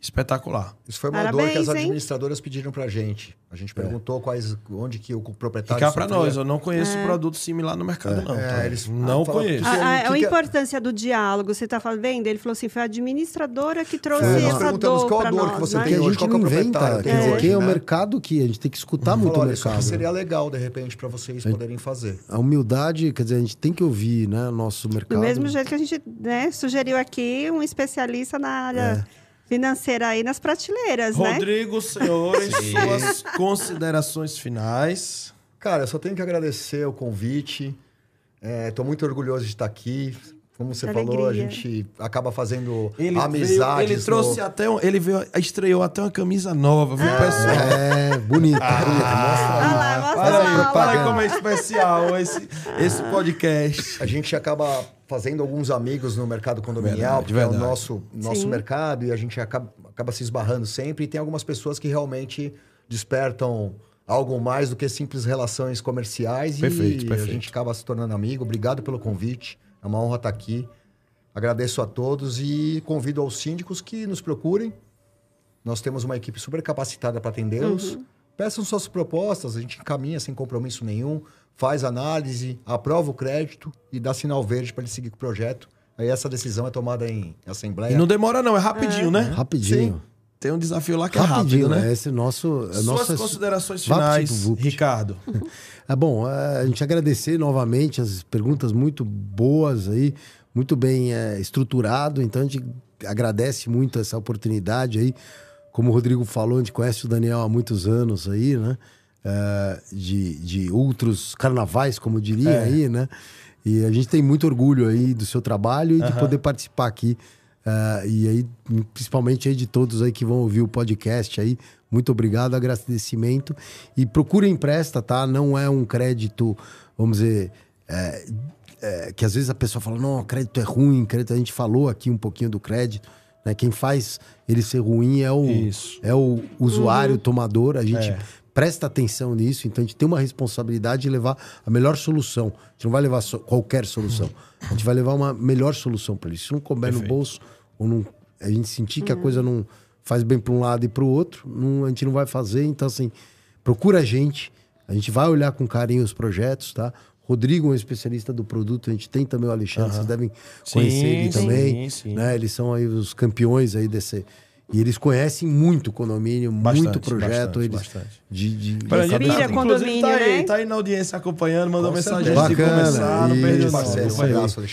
A: Espetacular.
D: Isso foi uma
B: Parabéns,
D: dor que as
B: hein?
D: administradoras pediram pra gente. A gente perguntou quais, onde que o proprietário...
A: Ficar para
D: sofria.
A: nós, eu não conheço produto similar no mercado, não.
D: É,
A: tá?
D: eles-
A: não
D: ah, fala-
A: conheço.
D: Ah,
B: A, a-
D: o que
B: a
D: que é-
B: importância do diálogo, você está vendo? Ele falou assim: foi a administradora que trouxe
D: nós
B: essa
D: perguntamos
B: dor
D: qual a
B: para
D: dor
B: nós.
D: que você
B: né?
C: Porque a
D: hoje,
C: gente
D: qual
C: não
D: que é o
C: inventa,
D: proprietário
C: quer
D: que
C: dizer,
D: hoje,
C: quem é o
D: né?
C: mercado que a gente tem que escutar muito
D: Falou,
C: o
D: olha, isso aqui
C: mercado.
D: seria legal, de repente, pra vocês poderem fazer.
C: A humildade, quer dizer, a gente tem que ouvir, né, nosso mercado.
B: Do mesmo jeito que a gente né, sugeriu aqui um especialista na área financeira aí nas prateleiras, né?
A: Rodrigo, senhores, suas considerações finais.
D: Cara, eu só tenho que agradecer o convite. Estou muito orgulhoso de estar aqui. Como você
B: Que
D: falou, a
B: alegria.
D: gente acaba fazendo
A: Ele, veio,
D: amizades.
A: ele trouxe
D: no-
A: até um, ele veio, estreou até uma camisa nova, viu, pessoal?
C: É, bonito, bonito. Mostra
B: Ah lá, mostra
A: Fala
B: lá, lá.
A: aí como é especial esse, esse podcast.
D: A gente acaba fazendo alguns amigos no mercado condominial,
A: Verdade,
D: porque é o nosso, nosso
B: Sim.
D: mercado, e a gente acaba, acaba se esbarrando sempre. E tem algumas pessoas que realmente despertam algo mais do que simples relações comerciais.
A: Perfeito,
D: e
A: perfeito.
D: a gente acaba se tornando amigo. Obrigado pelo convite. É uma honra estar aqui. Agradeço a todos e convido aos síndicos que nos procurem. Nós temos uma equipe super capacitada para atendê-los. Peçam suas propostas, a gente encaminha sem compromisso nenhum, faz análise, aprova o crédito e dá sinal verde para ele seguir com o projeto. Aí essa decisão é tomada em assembleia.
A: E não demora não, é rapidinho, né?
C: Rapidinho.
A: Sim. Tem um desafio lá que é
C: Rapidinho,
A: rápido, né?
C: Esse é nosso. É
A: Suas
C: nossa-
A: considerações
C: Vapt
A: finais,
C: Vupt.
A: Ricardo.
C: É bom, é, a gente agradecer novamente as perguntas muito boas aí, muito bem é, estruturado. Então a gente agradece muito essa oportunidade aí. Como o Rodrigo falou, a gente conhece o Daniel há muitos anos aí, né? É, de, de outros carnavais, como diria
A: É.
C: aí, né? E a gente tem muito orgulho aí do seu trabalho e de
A: Aham.
C: poder participar aqui. É, e aí, principalmente aí de todos aí que vão ouvir o podcast aí, muito obrigado, agradecimento. E procure empresta, tá? Não é um crédito, vamos dizer, é, é, que às vezes a pessoa fala, não, crédito é ruim, crédito, a gente falou aqui um pouquinho do crédito, né? Quem faz ele ser ruim é o,
A: Isso.
C: é o usuário tomador, a gente
A: É.
C: presta atenção nisso, então a gente tem uma responsabilidade de levar a melhor solução. A gente não vai levar so- qualquer solução, a gente vai levar uma melhor solução para ele. Se não couber no
A: Perfeito.
C: bolso, ou não, a gente sentir que a coisa não faz bem para um lado e para o outro, não- a gente não vai fazer. Então, assim, procura a gente, a gente vai olhar com carinho os projetos, tá? Rodrigo é um especialista do produto, a gente tem também o Alexandre, vocês devem conhecer
A: Sim,
C: ele
A: sim,
C: também.
A: sim.
C: Né? Eles são aí os campeões aí desse. E eles conhecem muito condomínio,
A: Bastante,
C: muito projeto.
A: bastante,
C: eles,
A: bastante.
C: De, de,
A: Pra
C: de
A: gente,
C: cabeça.
B: condomínio,
A: inclusive, tá aí,
B: né?
A: tá aí na audiência acompanhando, mandou
D: Com
A: mensagem antes de
C: Bacana,
A: começar, não perdeu
D: parceiro.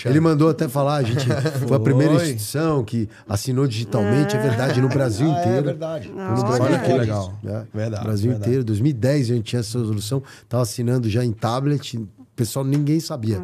C: Ele mandou até falar, a gente foi a primeira
A: Foi.
C: instituição que assinou digitalmente, é verdade, no Brasil
D: Ah,
C: inteiro.
D: é verdade.
C: No
B: Olha.
C: Brasil
A: Olha que legal.
C: É,
A: Verdade,
C: Brasil
A: verdade.
C: inteiro. 2010 a gente tinha essa solução, tava assinando já em tablet, pessoal ninguém sabia.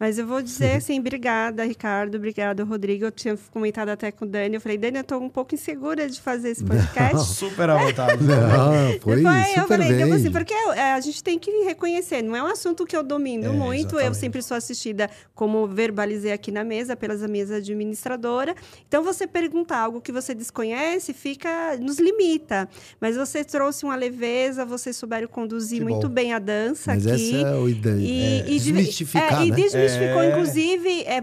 B: Mas eu vou dizer assim, obrigada, Ricardo, obrigada, Rodrigo. Eu tinha comentado até com o Dani. Eu falei, Dani, eu tô um pouco insegura de fazer esse podcast.
A: Super à vontade.
C: Não, foi
B: Depois eu falei,
C: bem.
B: tipo assim, porque é, a gente tem que reconhecer, não é um assunto que eu domino
A: É,
B: muito. Eu
A: exatamente.
B: sempre sou assistida, como verbalizei aqui na mesa, pelas minhas administradora. Então, você perguntar algo que você desconhece, fica nos limita. Mas você trouxe uma leveza, vocês souberam conduzir
D: Que
B: muito
D: bom.
B: bem a dança
C: Mas
B: aqui.
C: essa é o ideia.
B: E,
C: é,
B: e de-
C: desmistificar,
B: é, e
C: né?
B: Desmistificou,
A: É.
B: inclusive, é,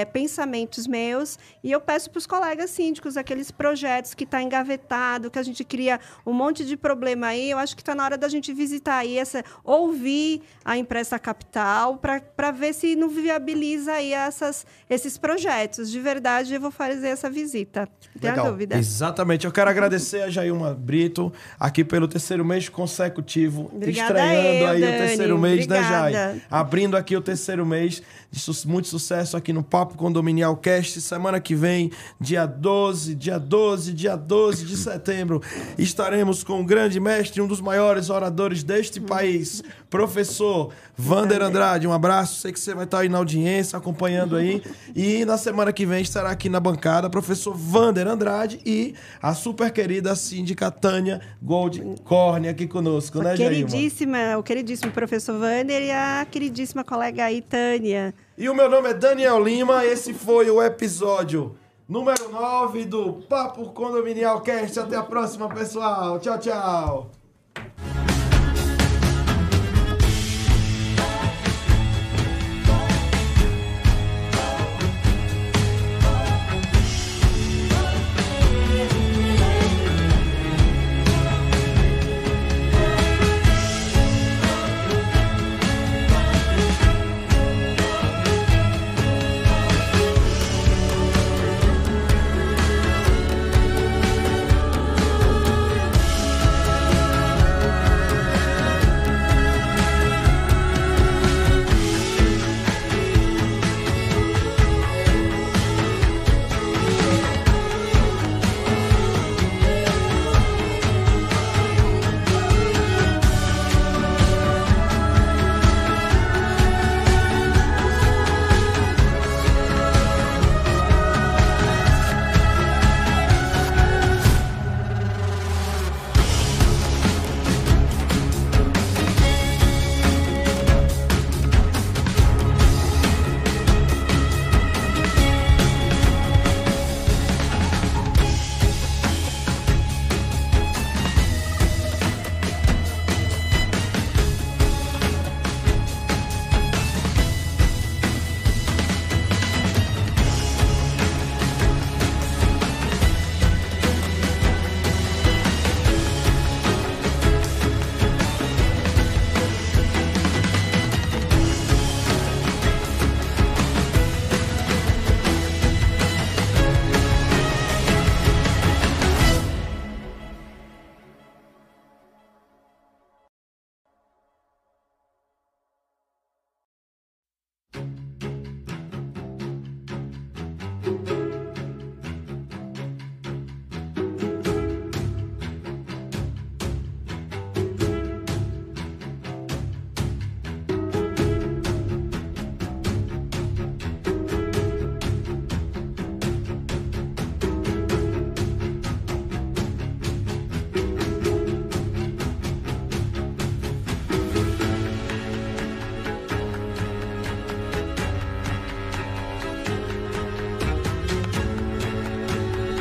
B: é, pensamentos meus. E eu peço para os colegas síndicos, aqueles projetos que está engavetado, que a gente cria um monte de problema aí. Eu acho que está na hora da gente visitar aí, essa, ouvir a Impressa Capital, para ver se não viabiliza aí essas, esses projetos. De verdade, eu vou fazer essa visita. Tenha
D: Legal.
B: dúvida.
A: Exatamente. Eu quero agradecer a Jailma Brito aqui pelo terceiro mês consecutivo,
B: Obrigada
A: estreando
B: eu,
A: aí o
B: Dani.
A: terceiro mês, né,
B: Obrigada.
A: Jai? Abrindo aqui o terceiro mês de su- muito sucesso aqui no Papo Condominial Cast. Semana que vem, dia 12, dia 12, dia 12 de setembro, estaremos com o grande mestre, um dos maiores oradores deste país, professor Vander Andrade. Um abraço, sei que você vai estar aí na audiência, acompanhando aí. E na semana que vem estará aqui na bancada professor Vander Andrade e a super querida síndica Tânia Gold Corne aqui conosco, né, Jailma?
B: queridíssima, o queridíssimo professor Wander e a queridíssima colega aí,
A: E o meu nome é Daniel Lima, esse foi o episódio número 9 do Papo Condominial Cast. Até a próxima, pessoal. Tchau, tchau.